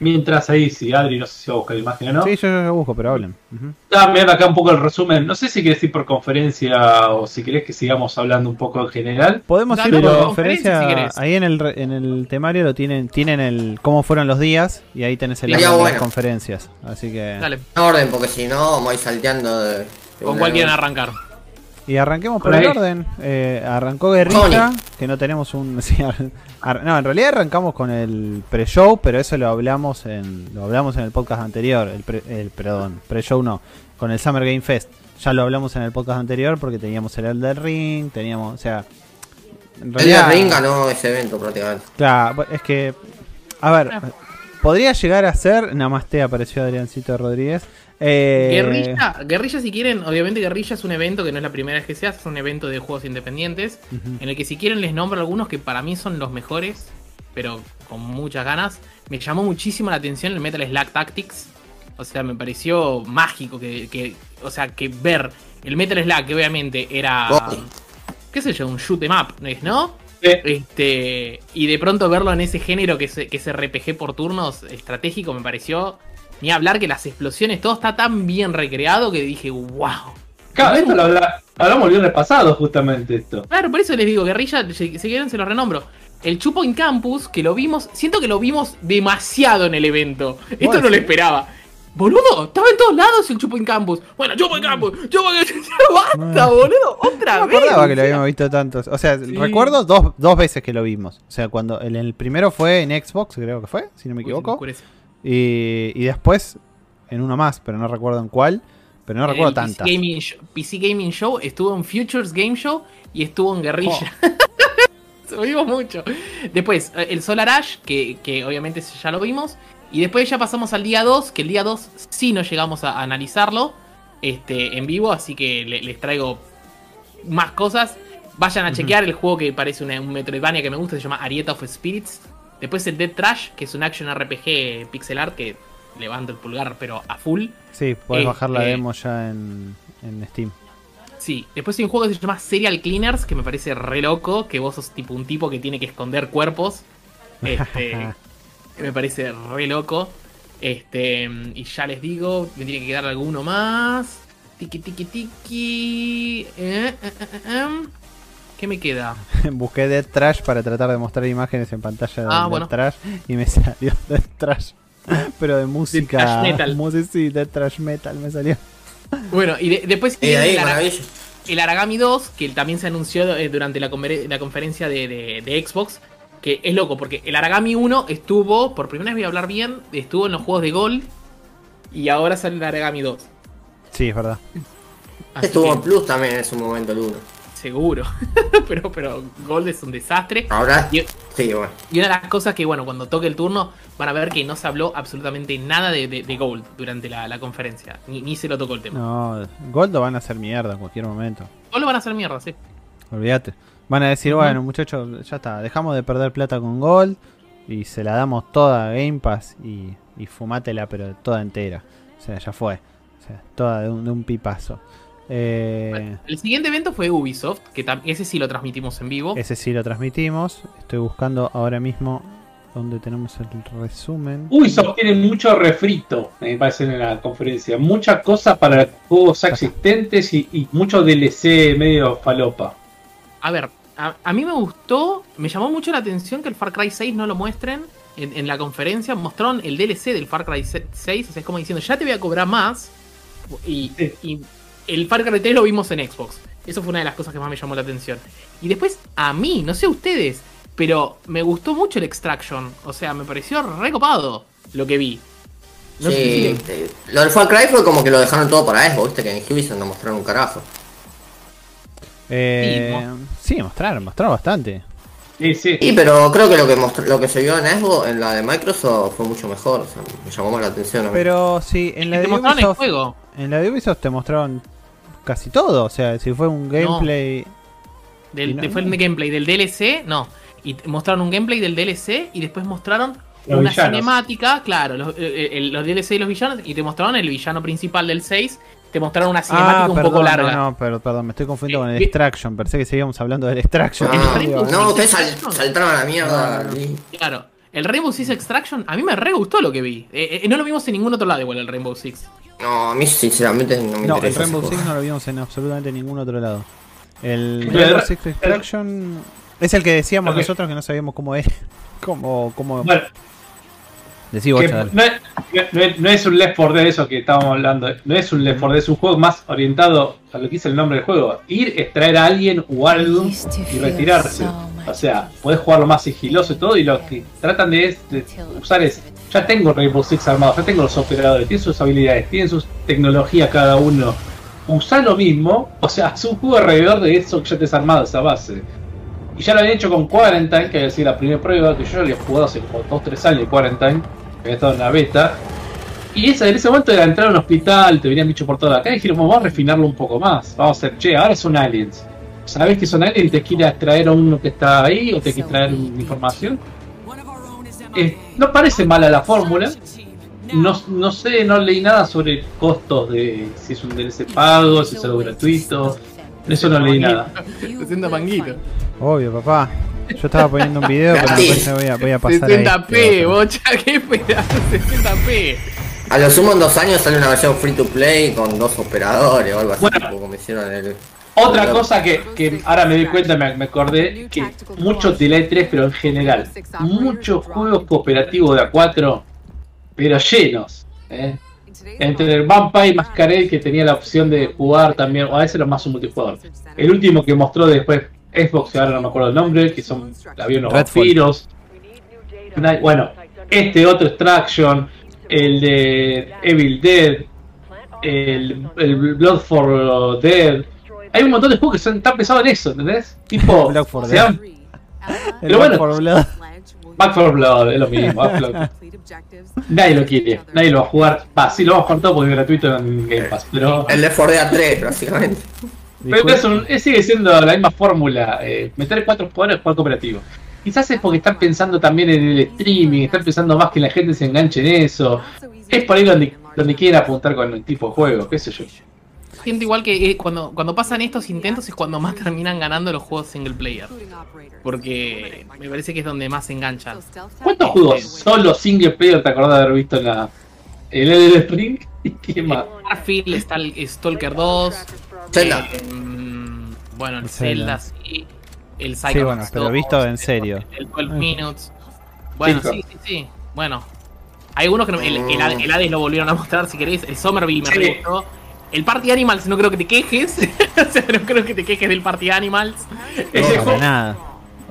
mientras ahí, si Adri no sé si va a buscar la imagen o no. Sí, yo, yo, yo busco, pero hablen. Mirando acá un poco el resumen. No sé si querés ir por conferencia o si querés que sigamos hablando un poco en general. Podemos Dale, ir por conferencia. conferencia si querés. ahí en el, re- en el temario lo tienen, tienen el cómo fueron los días y ahí tenés el orden de las conferencias. Así que. Dale, En orden, porque si no, vamos a ir salteando de. De ¿con cuál quieren arrancar? Y arranquemos por el orden. Eh, arrancó Guerrilla, que no tenemos un. [laughs] sí, ar- ar- no, en realidad arrancamos con el pre-show, pero eso lo hablamos en lo hablamos en el podcast anterior. El, pre- el perdón, pre-show no, con el Summer Game Fest. Ya lo hablamos en el podcast anterior porque teníamos el Elder Ring, teníamos, o sea, en El realidad- de Ring ganó ese evento prácticamente. Claro, es que. A ver, podría llegar a ser. Namaste, apareció Adriancito Rodríguez. Eh, Guerrilla, Guerrilla si quieren, obviamente Guerrilla es un evento que no es la primera vez que se hace, es un evento de juegos independientes, en el que si quieren les nombro algunos que para mí son los mejores, pero con muchas ganas. Me llamó muchísimo la atención el Metal Slug Tactics, o sea, me pareció mágico que, que- o sea, que ver el Metal Slug, que obviamente era, qué sé yo, un shoot em up, ¿no? Eh, Este, y de pronto verlo en ese género que es, que es RPG por turnos estratégico me pareció. Ni hablar que las explosiones, todo está tan bien recreado que dije, wow. claro, esto lo habla- hablamos el viernes pasado, justamente esto. Claro, por eso les digo, Guerrilla, si, si quieren se lo renombro. El Chupo in Campus, que lo vimos, siento que lo vimos demasiado en el evento. Esto no lo esperaba. Boludo, estaba en todos lados el Chupo in Campus. Bueno, Chupo in Campus, Chupo in Campus. [laughs] Basta, Ah. boludo, otra No me vez. acordaba que lo habíamos visto tantos. O sea, Sí. recuerdo dos, dos veces que lo vimos. O sea, cuando el, el primero fue en Xbox, creo que fue, si no me Uy, se equivoco. Y, y después en uno más, pero no recuerdo en cuál. Pero no recuerdo tantas. PC Gaming, Show- PC Gaming Show estuvo en Futures Game Show y estuvo en Guerrilla. [laughs] Subimos mucho. Después, eh, el Solar Ash, que, que obviamente ya lo vimos. Y después ya pasamos al día 2, que el día 2 sí no llegamos a analizarlo este, en vivo, así que le- les traigo más cosas. Vayan a chequear el juego que parece una- un Metroidvania que me gusta, se llama Arieta of Spirits. Después el Dead Trash, que es un action RPG pixel art que levanto el pulgar, pero a full. Sí, puedes Eh, bajar la eh. demo ya en, en Steam. Sí, después hay un juego que se llama Serial Cleaners, que me parece re loco, que vos sos tipo un tipo que tiene que esconder cuerpos. Este, [laughs] que me parece re loco. Este, y ya les digo, me tiene que quedar alguno más. Tiki tiki tiki. Eh, eh, eh, eh, em. ¿Qué me queda? [laughs] Busqué Dead Trash para tratar de mostrar imágenes en pantalla de Ah, Dead bueno. Trash y me [laughs] salió Dead Trash. Pero de música. Thrash metal. música- sí, Dead Trash Metal me salió. Bueno, y de- después Y de ahí, el, Ara- maravilla. el Aragami 2, que también se anunció eh, durante la, conferencia de, de- de Xbox. Que es loco, porque el Aragami 1 estuvo, por primera vez voy a hablar bien, estuvo en los juegos de Gol. Y ahora sale el Aragami 2. Sí, es verdad. Así Estuvo que- en Plus también en su momento el 1. Seguro. [laughs] pero, pero Gold es un desastre. Ahora, Y, sí, bueno. y una de las cosas que, bueno, cuando toque el turno, van a ver que no se habló absolutamente nada de, de- de Gold durante la, la conferencia. Ni, ni se lo tocó el tema. No, Gold lo van a hacer mierda en cualquier momento. Gold lo van a hacer mierda, sí. Olvídate. Van a decir, bueno, muchachos, ya está, dejamos de perder plata con Gold y se la damos toda a Game Pass y, y fumátela, pero toda entera. O sea, ya fue. O sea, toda de un, de un pipazo. Eh, Bueno, el siguiente evento fue Ubisoft, que ese sí lo transmitimos en vivo. ese sí lo transmitimos. Estoy buscando ahora mismo donde tenemos el resumen. Ubisoft tiene mucho refrito, me parece, en la conferencia. Muchas cosas para juegos existentes y, y mucho DLC medio falopa. A ver, a, a mí me gustó, me llamó mucho la atención que el Far Cry 6 no lo muestren en, en la conferencia. Mostraron el DLC del Far Cry 6, o sea, es como diciendo, ya te voy a cobrar más. Y, Sí. y el Far Cry 3 lo vimos en Xbox. Eso fue una de las cosas que más me llamó la atención. Y después, a mí, no sé ustedes, pero me gustó mucho el Extraction. O sea, me pareció recopado lo que vi. No sé si sí, le- eh, lo del Far Cry fue como que lo dejaron todo para Xbox, viste que en Ubisoft no mostraron un carajo. Eh, sí, mostraron, mostraron bastante. Sí, sí. Y pero creo que lo que mostró, lo que se vio en Xbox, en la de Microsoft, fue mucho mejor. O sea, me llamó más la atención. a mí. Pero sí, en la te de mostraron el Ubisoft, juego. en la de Ubisoft te mostraron casi todo. O sea, si fue un gameplay. Del, no- fue el gameplay del DLC, no. Y mostraron un gameplay del DLC y después mostraron Los una villanos. cinemática, claro, los, eh, eh, los DLC y los villanos, y te mostraron el villano principal del 6, te mostraron una cinemática un Ah, perdón, poco larga. No, no, pero, perdón, me estoy confundiendo Eh, con el Extraction. Pensé que seguíamos hablando del Extraction. Ah, [laughs] no, ustedes sal- saltaron a la mierda. No, no, no. sí. Claro. El Rainbow Six Extraction, a mí me re gustó lo que vi. Eh, eh, no lo vimos en ningún otro lado igual el Rainbow Six. No, a mí sinceramente no me No, el interesa. Rainbow. Six no lo vimos en absolutamente ningún otro lado. El Pero Rainbow Six Extraction es el que decíamos nosotros que no sabíamos cómo era. [laughs] Cómo, cómo... Bueno, Decí vos, no, es, no es- no es un Left 4 Dead eso que estábamos hablando. No es un Left 4 Dead, es un juego más orientado a lo que dice el nombre del juego. Ir, extraer a alguien o algo y retirarse. O sea, podés jugarlo más sigiloso y todo. Y lo que tratan de, usar es. Ya tengo Rainbow Six armados, ya tengo los operadores, tienen sus habilidades, tienen sus tecnologías cada uno. Usá lo mismo, o sea, es un juego alrededor de eso que ya te has armado, esa base. Y ya lo habían hecho con Quarantine, que es decir, la primera prueba que yo ya había jugado hace como 2-3 años, Quarantine, que había estado en la beta. Y esa, en ese momento era entrar a un hospital, te venían bichos por todo acá, y dijeron, vamos a refinarlo un poco más. Vamos a hacer, che, ahora son aliens. ¿Sabés que son aliens y te quiere extraer a uno que está ahí o te quiere traer información? Eh, no parece mala la fórmula. No, no sé, no leí nada sobre costos de si es un DLC pago, si es algo gratuito. Eso no leí nada. [laughs] 60 manguitos. Obvio, papá. Yo estaba poniendo un video, pero después me voy a, voy a pasar a 60p, este bocha, qué pedazo, 60p. A lo sumo en dos años sale una versión free to play con dos operadores o algo así, Bueno. como hicieron en el. Otra cosa que, que ahora me doy cuenta, me, me acordé, que muchos de la E3, pero en general, muchos juegos cooperativos de A4, pero llenos. ¿eh? Entre el Vampire y Masquerade, que tenía la opción de jugar también, o a veces lo más un multijugador. El último que mostró después Xbox, que ahora no me acuerdo el nombre, que son, había unos Redfall. vampiros. Bueno, este otro Extraction, el de Evil Dead, el, el Blood for Dead. Hay un montón de juegos que son tan pesados en eso, ¿entendés? Tipo, [laughs] Blood for se llaman [laughs] Pero bueno. Back for Blood. Back for Blood, es lo mismo. Back for Blood. Nadie lo quiere, nadie lo va a jugar. Va, sí, lo vamos a jugar todo porque es gratuito en Game Pass, pero. El Left 4 Dead 3, básicamente. Pero es un- es- sigue siendo la misma fórmula. eh, meter cuatro jugadores jugar cooperativo. Quizás es porque están pensando también en el streaming, están pensando más que la gente se enganche en eso. Es por ahí donde, donde quieren apuntar con el tipo de juego, qué sé yo. Siento igual que eh, cuando, cuando pasan estos intentos es cuando más terminan ganando los juegos single player. Porque me parece que es donde más se enganchan. ¿Cuántos juegos solo single player te acordás de haber visto en la. El Elden Ring? [laughs] ¿Y qué más? Starfield, está el Stalker 2. Zelda. eh, mm, bueno, el El Zelda. Zelda, sí. El Sí, Psychonauts bueno, pero 2, visto en serio. El 12 Minutes. Bueno, Sí, sí, sí, sí. Bueno. Hay unos que no- el, el, el Hades lo volvieron a mostrar si querés. El Somerville me Sí. re gustó. El Party Animals no creo que te quejes. [laughs] o sea, no creo que te quejes del Party Animals. Ese Para juego, nada.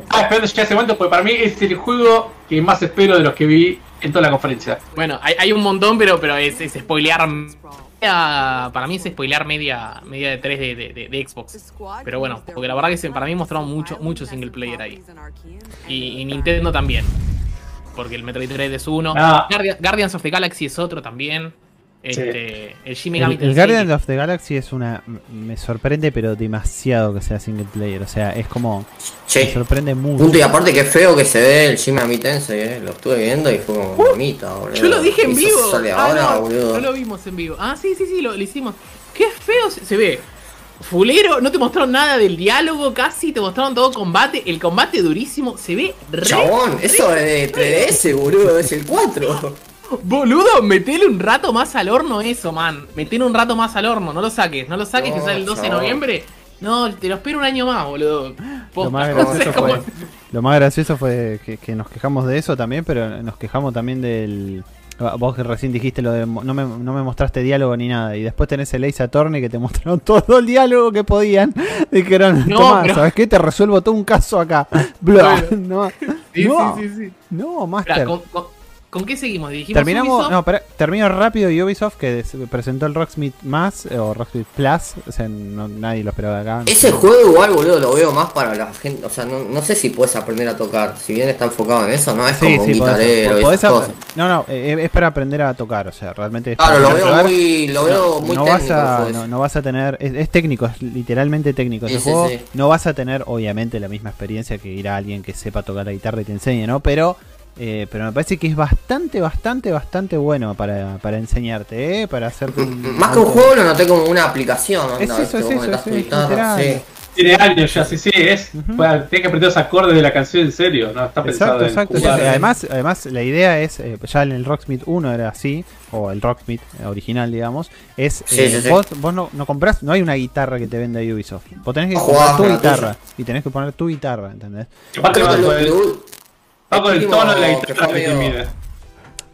estaba esperando ya ese momento porque para mí es el juego que más espero de los que vi en toda la conferencia. Bueno, hay, hay un montón, pero, pero es, es spoilear. media- Para mí es spoilear media, media de 3 de, de- Xbox. Pero bueno, porque la verdad que para mí mostraron mucho, mucho single player ahí. Y, y Nintendo también. Porque el Metroid Dread es uno. Ah. Guardia- Guardians of the Galaxy es otro también. Este, el Shin Megami El, Guardian of the Galaxy es una. Me sorprende, pero demasiado que sea single player. O sea, es como. Me Che, sorprende mucho. punto y aparte que feo que se ve el Shin Megami Tensei, eh. Lo estuve viendo y fue como bonita, boludo. Yo lo dije en vivo. sale Ah, ahora, no, boludo. no lo vimos en vivo. Ah, sí, sí, sí, lo, lo hicimos. Qué feo se, se ve. Fulero, no te mostraron nada del diálogo casi, te mostraron todo combate. El combate durísimo, se ve re. Chabón, eso es de 3DS, boludo, es el 4. Boludo, metele un rato más al horno eso, man. Metele un rato más al horno, no lo saques, no lo saques, que No, sale el 12 de noviembre. No, te lo espero un año más, boludo. Lo más, no sé gracioso cómo- fue, lo más gracioso fue que, que nos quejamos de eso también, pero nos quejamos también del. ah, Vos que recién dijiste lo de. No me, no me mostraste diálogo ni nada. Y después tenés el Ace Attorney que te mostraron [laughs] todo el diálogo que podían. Dijeron, No, "Tomá, pero- ¿sabes qué? Te resuelvo todo un caso acá. [laughs] Blah. No, Sí, no, sí, sí, sí. no, Master. ¿con, con- con qué seguimos? Dijimos Terminamos, Ubisoft. no, pará, termino rápido Ubisoft que des- presentó el Rocksmith más eh, o Rocksmith Plus, o sea, no- nadie lo esperaba acá. Ese juego igual, boludo, lo veo más para la gente, o sea, no, no sé si puedes aprender a tocar, si bien está enfocado en eso, no es como un podés- guitarrero y podés esas ap- cosas. No, no, eh, es para aprender a tocar, o sea, realmente es Claro, lo veo tocar. muy, lo veo muy no técnico. vas a, no, vas a tener, es, es técnico, es literalmente técnico Sí, ese sí, juego. sí. No vas a tener, obviamente, la misma experiencia que ir a alguien que sepa tocar la guitarra y te enseñe, ¿no? Pero, eh, pero me parece que es bastante, bastante, bastante bueno para, para enseñarte, ¿eh? Para hacer [laughs] Más que un juego lo noté como una aplicación, onda, Es eso, es eso, sí. Tiene años ya, sí, sí, es. Bueno, tiene que aprender los acordes de la canción en serio, no está pensado Exacto, exacto. en jugar. sí. Además, además, la idea es, eh, ya en el Rocksmith 1 era así, o el Rocksmith original, digamos, es, Sí, eh, sí, sí. vos, vos no, no comprás, no hay una guitarra que te venda Ubisoft. Vos tenés que No comprar tu guitarra, tuya. y tenés que poner tu guitarra, ¿entendés? Aparte va con el, tono de la que guitarra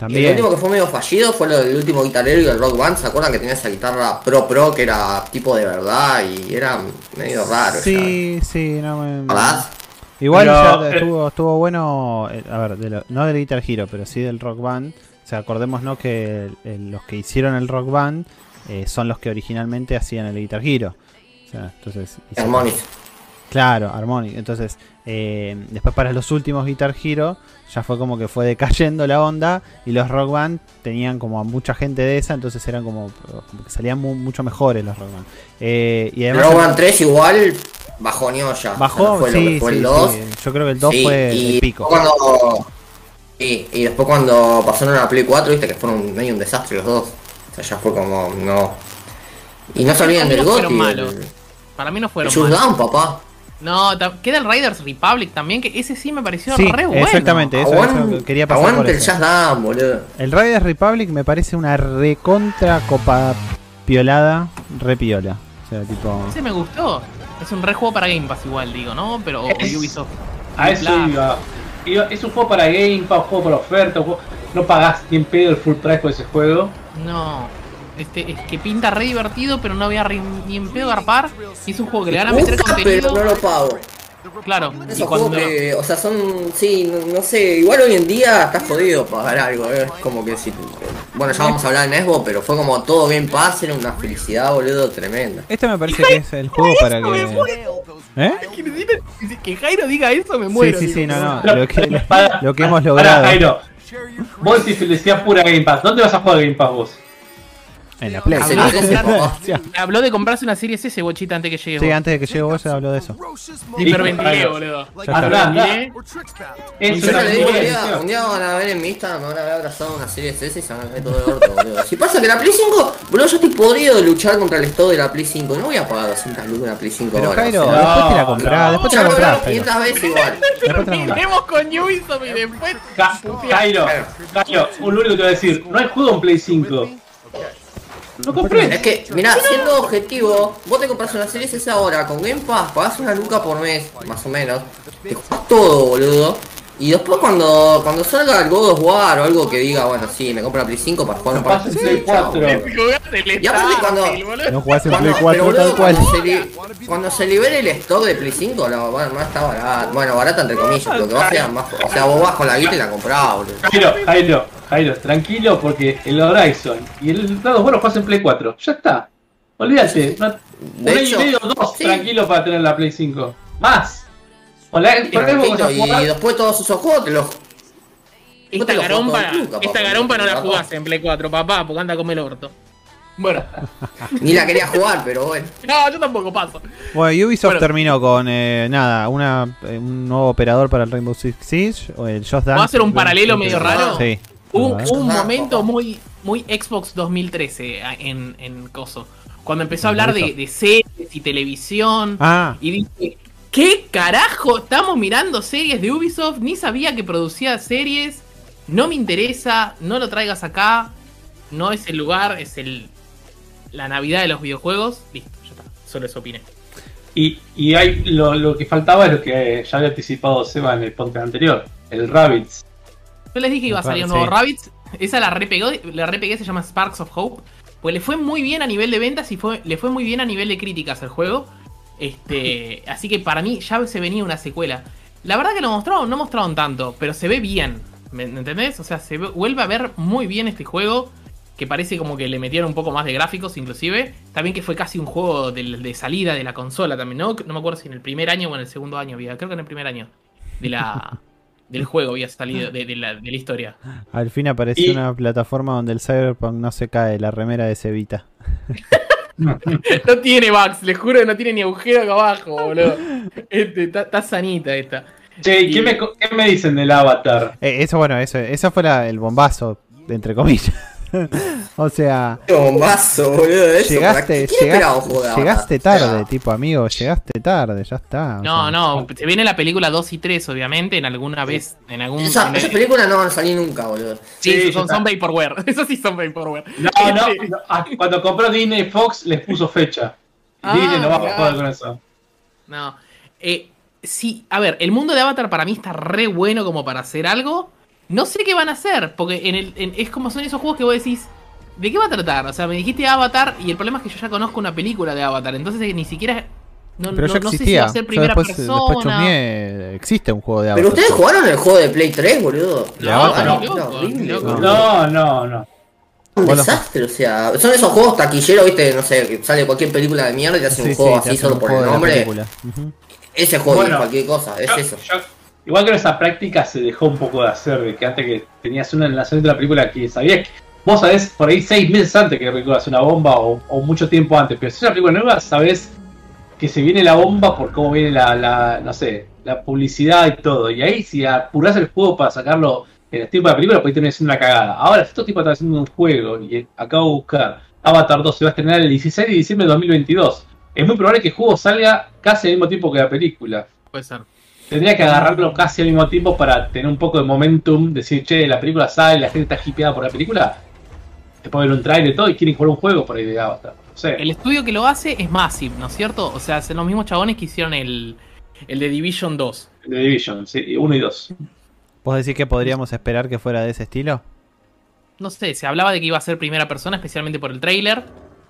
que el último que fue medio fallido fue lo del último guitarrero y el rock band, ¿se acuerdan que tenía esa guitarra pro pro que era tipo de verdad y era medio raro? Sí, sí, no me... ¿Verdad? Igual Pero, ya eh, estuvo, bueno, eh, a ver, de lo- no del Guitar Hero, pero sí del Rock Band. O sea, acordémonos que el- el- los que hicieron el Rock Band eh, son los que originalmente hacían el Guitar Hero. O sea, entonces... hicieron- Harmonic. Claro, Harmonic. Entonces, eh, después para los últimos Guitar Hero, ya fue como que fue decayendo la onda. Y los Rock Band tenían como a mucha gente de esa, entonces eran como, como que salían mu- mucho mejores los Rock Band. Eh, y El además. rock band 3 igual bajoneó ya. Bajó, no fue lo que fue sí, el 2. sí. Yo creo que el 2 Sí, fue y el pico. Cuando, y después cuando pasaron a la Play 4, viste que fueron medio un desastre los dos. O sea, ya fue como, no. Y no se olviden del No fueron GOTY. malos. El, Para mí no el fueron malos. Dance, papá. No, queda el Riders Republic también, que ese sí me pareció Sí, re bueno. exactamente. Eso- Aguante- eso quería pasar por aguante el eso. Dance, boludo. El Riders Republic me parece una recontra copa piolada, re piola. O sea, tipo. Ese me gustó. Es un re juego para Game Pass igual, digo, ¿no? Pero Es- Ubisoft. A eso iba. Iba- Es un juego para Game Pass, un juego para oferta, un juego- no pagás ni en pedo el full price por ese juego. No. Este, es que pinta re divertido, pero no voy a re- ni en pedo garpar. Y es un juego que le van a meter Gusta, contenido. pero no lo pago. Claro. Y Esos cuando. juegos que, o sea, son, sí, no, no sé, igual hoy en día estás jodido pagar algo, ¿eh? es como que si, bueno, ya vamos a hablar en Xbox, pero fue como todo bien paz, era una felicidad, boludo, tremenda. Este me parece que es el juego para que. ¿Eh? Que, Jairo diga eso me Sí, muero. sí, sí, no, no. Pero- Lo que, para- lo que hemos para, logrado Jairo, vos decís felicidad pura Game Pass. ¿Dónde vas a jugar Game Pass vos? En la Play. Habló Habló de de, comprar- [laughs] habló de comprarse una serie S, bochita, antes que llegue. Sí, vos. antes de que llegue vos ya habló de eso. Hiperventilé, boludo. Hiperventilé. Un día, van a ver en mi Instagram, me van a ver abrazado una serie de CS y se van a ver todo el orto, boludo. Si pasa que la Play 5, boludo, yo estoy podrido de luchar contra el estado de la Play 5, no voy a pagar 200 lucas en la Play 5 Pero ahora. Jairo, o sea, después te la comprás, no. después te la lo comprás, veo Jairo. 500 veces igual. Después te la comprás. Terminemos con Ubisoft y después. Jairo, Jairo, un único que te voy a decir, no hay juego en Play 5. No Es compré. que, mirá, siendo objetivo, vos te compras una serie S ahora con Game Pass, pagás una luca por mes, más o menos, te jugás todo, boludo. Y después cuando, cuando salga el God of War o algo que diga, bueno, sí, me compro la Play 5 para jugar un par Play 4. Y aparte cuando- No jugás en Cuando, Play 4 pero, boludo, tal cual. cuando, se li- cuando se libere el stock de Play 5, la, bueno, no está barata. Bueno, barata entre comillas, lo que va a ser más. O sea, vos vas con la guita y la comprás, boludo. Jairo, Jairo, Jairo, tranquilo porque el Horizon y el Dados bueno juegas en Play 4. Ya está. Olvídate. No, un De año hecho, y medio dos sí. tranquilo para tener la Play 5. Más. Y, después todos esos juegos te los. Esta te garompa, esta garompa no la papá. jugás en Play 4, papá, porque anda con el orto. Bueno, Ni la quería jugar, pero bueno. [laughs] no, yo tampoco paso. Bueno, Ubisoft Bueno. terminó con eh, nada, una, eh, un nuevo operador para el Rainbow Six Siege o el Just Dance. ¿Va a ser un paralelo medio raro? Sí. Un Ah, momento papá. muy, muy Xbox 2013 a- en, en Coso. Cuando empezó a ¿En hablar de, de series y televisión. Ah, Y dije, ¿qué carajo estamos mirando series de Ubisoft? Ni sabía que producía series. No me interesa, no lo traigas acá. No es el lugar, es el la Navidad de los videojuegos. Listo, ya está. Solo eso opiné. Y, y hay lo, lo que faltaba es lo que ya había anticipado Seba en el podcast anterior, el Rabbids. Yo les dije que iba a salir un Sí. nuevo Rabbids. Esa la repegó, la repegué, se llama Sparks of Hope. Pues le fue muy bien a nivel de ventas y fue, le fue muy bien a nivel de críticas el juego. Este, así que para mí ya se venía una secuela. La verdad que lo mostraron, no mostraron tanto, pero se ve bien. ¿Me entendés? O sea, se ve- vuelve a ver muy bien este juego. Que parece como que le metieron un poco más de gráficos, inclusive. También que fue casi un juego de, de salida de la consola también, ¿no? No me acuerdo si en el primer año o en el segundo año había. Creo que en el primer año. De la, [laughs] del juego había salido, de, de la, de la historia. al fin apareció Y- una plataforma donde el Cyberpunk no se cae, la remera de Cevita. [laughs] [laughs] No tiene bugs, les juro que no tiene ni agujero acá abajo, boludo. Este, Está está sanita esta. Che, ¿y Y- ¿qué, me, co- qué me dicen del Avatar? Eh, eso, bueno, eso, eso fue la- el bombazo, entre comillas. [laughs] o sea, Qué bombazo, boludo. Eso, llegaste, ¿Quién esperaba un llegaste, tarde, tipo amigo, llegaste tarde, ya está. o No, sea. no, se viene la película 2 y 3, obviamente, en alguna vez, en algún... Esa, en- esas películas no van a salir nunca, boludo. Sí, Sí, son, son. Vaporware, [laughs] eso sí son Vaporware. No, no, no, cuando compró Disney Fox les puso fecha. Ah, Disney no va a jugar con eso. No. Eh, sí, a ver, el mundo de Avatar para mí está re bueno como para hacer algo. No sé qué van a hacer, porque en el, en- es como son esos juegos que vos decís, ¿de qué va a tratar? O sea, me dijiste Avatar y el problema es que yo ya conozco una película de Avatar, entonces eh, ni siquiera... No, Pero no- ya no sé si existía. va a ser Yo primera después, persona. después chusmeé, existe un juego de Pero Avatar. ustedes jugaron el juego de Play 3, boludo. No, no. No, no, no. Un Bueno. desastre, o sea, son esos juegos taquilleros, viste, no sé, que sale cualquier película de mierda y te hacen Sí, un juego sí, así solo por el nombre. película. Ujú. Ese juego Bueno. es cualquier cosa, es Yo- eso. yo- igual que esa práctica se dejó un poco de hacer, de que antes que tenías una en la de la película que sabías que vos sabés por ahí seis meses antes que la película hace una bomba o, mucho tiempo antes, pero si es una película nueva sabés que se viene la bomba por cómo viene la, la no sé, la publicidad y todo. Y ahí si apurás el juego para sacarlo en el tiempo de la película, puede terminar siendo una cagada. Ahora, si estos tipos están haciendo un juego y acabo de buscar Avatar 2 se va a estrenar el 16 de diciembre de 2022. Es muy probable que el juego salga casi al mismo tiempo que la película. Puede ser. Tendría que agarrarlo casi al mismo tiempo para tener un poco de momentum, decir, che, la película sale, la gente está hipeada por la película. Después ver un trailer y todo y quieren jugar un juego por ahí de Avatar. No sé. El estudio que lo hace es Massive, ¿no es cierto? O sea, son los mismos chabones que hicieron el, el de Division 2. The Division, sí, uno y dos. ¿Vos decís que podríamos esperar que fuera de ese estilo? No sé, se hablaba de que iba a ser primera persona, especialmente por el trailer.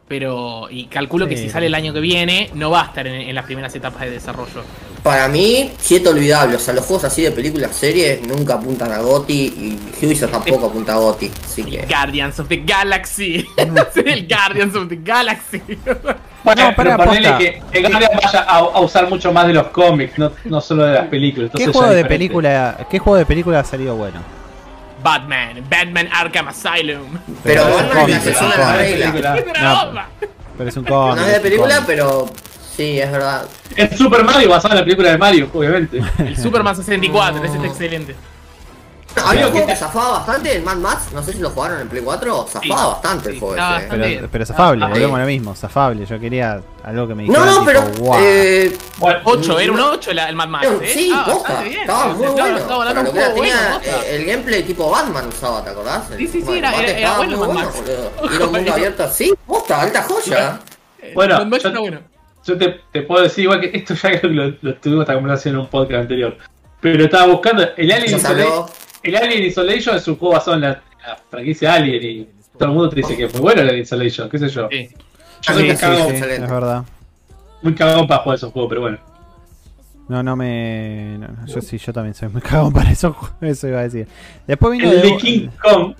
Pero, y calculo que si sale el año que viene, no va a estar en, en las primeras etapas de desarrollo. Para mí, siete olvidable, o sea, los juegos así de películas, series, nunca apuntan a GOTI y Ubisoft tampoco [laughs] apunta a GOTI, así que... Guardians of the Galaxy. [laughs] [laughs] el Guardians of the Galaxy. Bueno, No, pará, pero ponele posta. que, que Guardian vaya a, a usar mucho más de los cómics, no, no solo de las películas. ¿Qué juego de película, qué juego de película ha salido bueno? Batman, Batman Arkham Asylum. Pero es un Batman cómic, es un la regla. No. Pero es un cómic. No es de película, pero sí, es verdad. Es Super Mario basado en la película de Mario, obviamente. El Superman 64, ese está excelente. Había un que juego que te- zafaba bastante, el Mad Max, no sé si lo jugaron en Play 4, zafaba Sí. bastante el Sí, juego ese. eh. Pero, pero zafable, Ah, volvemos sí. a lo mismo, zafable. Yo quería algo que me No, dijera. no, tipo, pero... "Guau". Eh, Bueno, 8, era un 8 el, el Mad Max, ¿eh? Sí, Ah, posta, bien. estaba muy Claro, bueno. Estaba que bueno, tenía eh, el gameplay tipo Batman usaba, ¿te acordás? Sí, sí, sí, El era- era- era bueno Mad Max. Era [laughs] un mundo abierto así, posta, alta joya. Bueno, Mad Max yo- está bueno. yo te, te puedo decir igual que esto ya creo [laughs] que lo, lo tuvimos esta conversación en un podcast anterior. Pero estaba buscando. El Alien, Isolation. El Alien Isolation es un juego basado en la, la franquicia Alien y todo el mundo te dice que es muy bueno el Alien Isolation, qué sé yo. Sí. Yo soy Sí, muy sí, cagón, sí. Es verdad. muy cagón para jugar esos juegos, pero bueno. No, no me. no, no, yo sí, yo también soy muy cagón para eso. [laughs] Eso iba a decir. Después vino El de King Kong,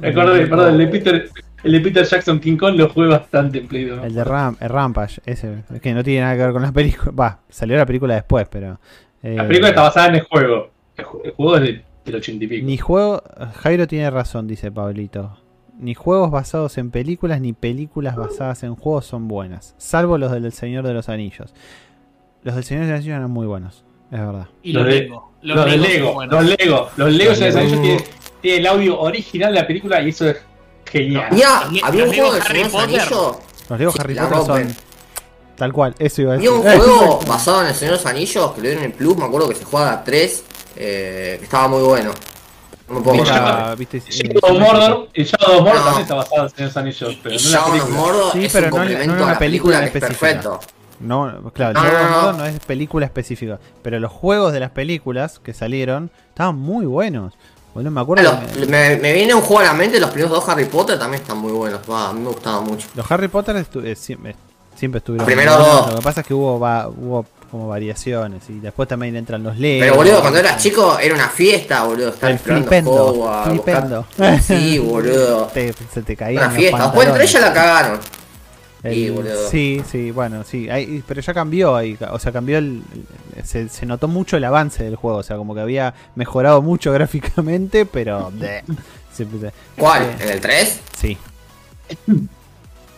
me acordé, perdón, el de Peter, el de Peter Jackson King Kong lo jugué bastante en Play 2. El de Ram, el Rampage, ese. Es que no tiene nada que ver con la película. Va, salió la película después, pero. eh, La película está basada en el juego. El, el juego es de- del 80 y pico. Ni juego. Jairo tiene razón, dice Pablito. Ni juegos basados en películas ni películas basadas en juegos son buenas. Salvo los del Señor de los Anillos. Los del Señor de los Anillos eran muy buenos, es verdad. Y Los los de- Lego. Los, de Legos Lego, los Lego, los Lego Los ya Lego. ellos tienen, tienen el audio original de la película y eso es genial. Los había un Lego juego de Harry de los Potter. Anillos. Los Lego Sí, Harry Potter son. Tal cual, eso iba a Había decir. un juego [laughs] basado en el Señor de los Anillos que lo dieron en el Plus, me acuerdo que se jugaba a 3, eh, estaba muy bueno. No me puedo Mira, acordar. ¿viste? Shadow of Mordor, y Shadow of Mordor No. también está basado en Señor Anillos, pero Y no en la Shadow of película. Mordor Sí, es pero un no en- complemento no en a una la película película, que es específica. perfecto. No, claro, No, Shadow no, of no. Mordor no es película específica. Pero los juegos de las películas que salieron estaban muy buenos. Boludo, me acuerdo. Los- que- me, me viene un juego a la mente, los primeros dos Harry Potter también están muy buenos, va, a mí me gustaban mucho. Los Harry Potter estu- eh, siempre, siempre estuvieron. Los primeros dos. Lo que pasa es que hubo, va- hubo como variaciones. Y después también entran los Lego. Pero boludo, cuando eras chico era una fiesta, boludo, estar El flipendo, Sí, boludo. [laughs] Te- se te caían Una fiesta. Después entre ellas la cagaron. El- Sí, boludo. sí, sí, bueno, sí. Pero ya cambió ahí. O sea, cambió el. Se, se notó mucho el avance del juego. O sea, como que había mejorado mucho [laughs] gráficamente, pero. se- ¿Cuál? Eh, ¿En el 3? sí. [laughs]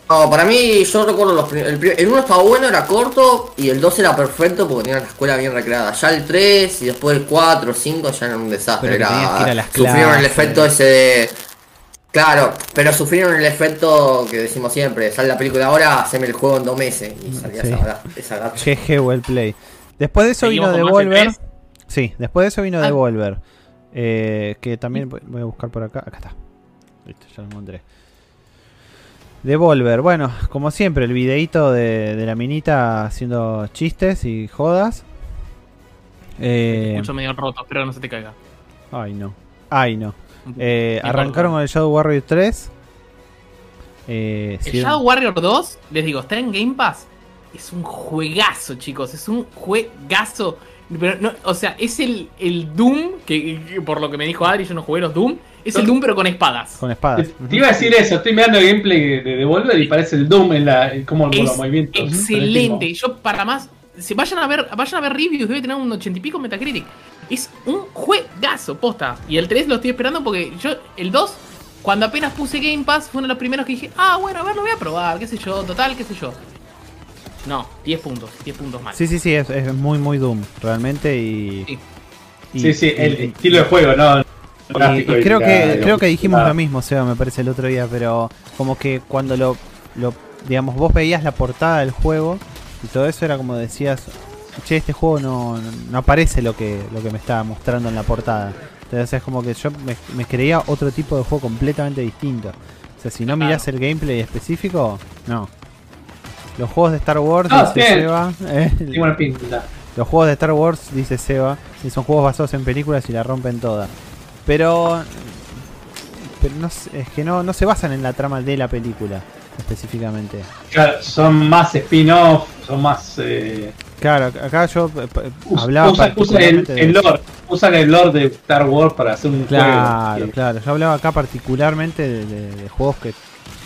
No, para mí, yo recuerdo los el, el 1 estaba bueno, era corto, y el 2 era perfecto porque tenía la escuela bien recreada. Ya el 3 y después el 4, 5 ya era un desastre. Pero Era, que ir a las sufrieron el efecto ese de. Claro, pero sufrieron el efecto que decimos siempre, sale la película ahora, haceme el juego en dos meses y salía Sí. esa, esa gacha. GG well play. Después de eso vino ¿Seguimos con más Devolver. E3? Sí, después de eso vino Ah. Devolver. Eh, que también voy voy a buscar por acá. Acá está. Listo, ya lo encontré. Devolver, bueno, como siempre, el videíto de, de la minita haciendo chistes y jodas. Eh, Mucho medio roto, espero que no se te caiga. ay, no. Ay, no. Eh, arrancaron con el Shadow Warrior 3. Eh, El Shadow Warrior 2, les digo, está en Game Pass. Es un juegazo, chicos. Es un juegazo. Pero no, o sea, es el, el Doom, que, que por lo que me dijo Adri, yo no jugué los Doom. Es el Doom, pero con espadas. con espadas. Te, te iba a decir eso, estoy mirando el gameplay de Devolver y parece el Doom en la en cómo los movimientos. excelente. Yo, para más, si vayan a ver, vayan a ver reviews, debe tener un 80 y pico Metacritic. Es un juegazo, posta. Y el 3 lo estoy esperando porque yo, el 2, cuando apenas puse Game Pass, fue uno de los primeros que dije, ah, bueno, a ver, lo voy a probar, qué sé yo, total, qué sé yo. No, 10 puntos, 10 puntos mal. Sí, sí, sí, es, es muy, muy Doom, realmente. Y, Sí. y- Sí, sí, el estilo de juego, no. Y creo la- que digamos, creo que dijimos la- lo mismo, Seba, me parece el otro día, pero como que cuando lo, lo digamos, vos veías la portada del juego y todo eso era como decías, che, este juego no, no aparece lo que lo que me estaba mostrando en la portada. Entonces es como que yo me, me creía otro tipo de juego completamente distinto. O sea, si no Claro. mirás el gameplay específico, no. Los juegos de Star Wars, Ah, dice. Seba, eh, pinta. los juegos de Star Wars, dice Seba, y son juegos basados en películas y la rompen toda. Pero, pero no, es que no, no se basan en la trama de la película específicamente. Claro, son más spin-off, son más. Eh, Claro, acá yo eh, hablaba usan, usan el, el lore, usan el lore de Star Wars para hacer un Claro, juego. que- claro. Yo hablaba acá particularmente de, de- de juegos que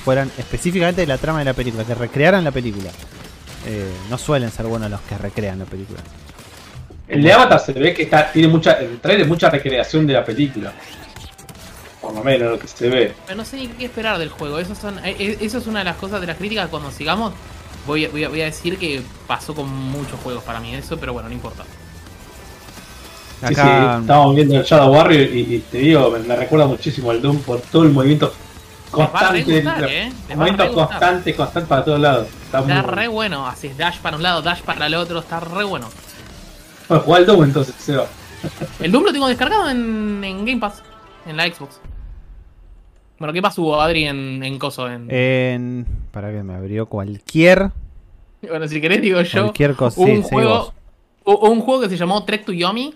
fueran específicamente de la trama de la película, que recrearan la película. Eh, no suelen ser buenos los que recrean la película. El de Avatar se ve que está, tiene mucha, el trailer mucha recreación de la película. Por lo menos lo que se ve. Pero no sé ni qué esperar del juego. Eso, son, eh, eh, eso es una de las cosas de las críticas. Cuando sigamos, voy a, voy, a, voy a decir que pasó con muchos juegos para mí eso, pero bueno, no importa. Sí, sí, Acá, estamos viendo el Shadow Warrior y, y te digo, me, me recuerda muchísimo al Doom por todo el movimiento constante. gustar, el- eh. El va movimiento constante, constante para todos lados. Está, muy Está bueno. re bueno. Haces dash para un lado, dash para el otro. Está re bueno. Bueno, jugar al Doom entonces, Seba. El Doom lo tengo descargado en, en Game Pass, en la Xbox. Bueno, ¿qué más hubo, Adri, en, en Coso? En... en, para que me abrió cualquier, Bueno, si querés, digo yo. cualquier cosa. Sí, un seguí juego, vos. un juego que se llamó Trek to Yomi,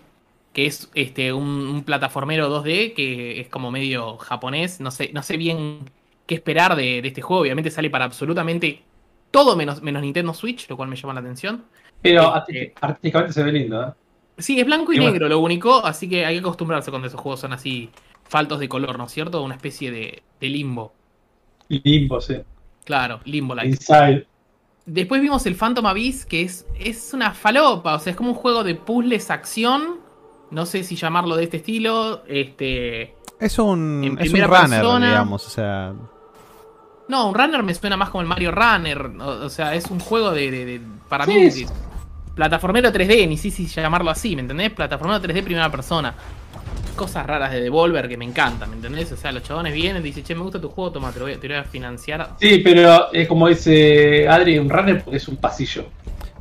que es este un, un plataformero 2D que es como medio japonés. No sé, no sé bien qué esperar de, de este juego. Obviamente sale para absolutamente todo menos, menos Nintendo Switch, lo cual me llama la atención. Pero Este- artísticamente se ve lindo, ¿eh? Sí, es blanco y Y bueno. negro lo único, así que hay que acostumbrarse cuando esos juegos son así faltos de color, ¿no es cierto? Una especie de, de limbo. Limbo, sí. Claro, limbo like. Inside. Después vimos el Phantom Abyss, que es, es una falopa, o sea, es como un juego de puzzles acción. No sé si llamarlo de este estilo. Este. Es un, es un runner, persona. digamos, o sea. No, un runner me suena más como el Mario Runner. O, o sea, es un juego de. de- de- para Sí, mí. es- de- plataformero 3D, ni si si llamarlo así, ¿me entendés? Plataformero 3D primera persona. Cosas raras de Devolver que me encantan, ¿me entendés? O sea, los chabones vienen y dicen, che, me gusta tu juego, toma, te lo voy, a- te lo voy a financiar. Sí, pero es como dice Adri, un runner porque es un pasillo.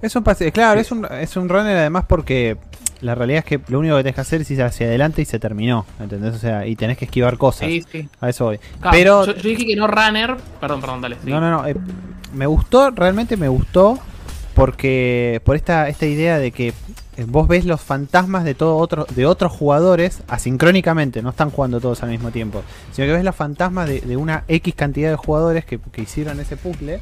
Es un pase, claro, es un, es un runner además porque la realidad es que lo único que tenés que hacer es ir hacia adelante y se terminó, ¿entendés? O sea, y tenés que esquivar cosas. Sí, sí. A eso voy. Claro, Pero yo, yo dije que no runner. Perdón, perdón, dale. sí. No, no, no. eh, me gustó, realmente me gustó. Porque por esta, esta idea de que eh, vos ves los fantasmas de todo otro, de otros jugadores asincrónicamente, no están jugando todos al mismo tiempo. Sino que ves los fantasmas de, de una X cantidad de jugadores que, que hicieron ese puzzle.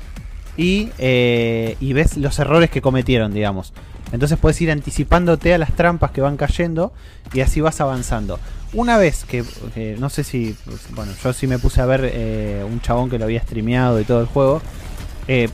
Y, eh, y ves los errores que cometieron, digamos. Entonces puedes ir anticipándote a las trampas que van cayendo y así vas avanzando. Una vez que, que no sé si, bueno, yo sí me puse a ver eh, un chabón que lo había streameado y todo el juego, eh,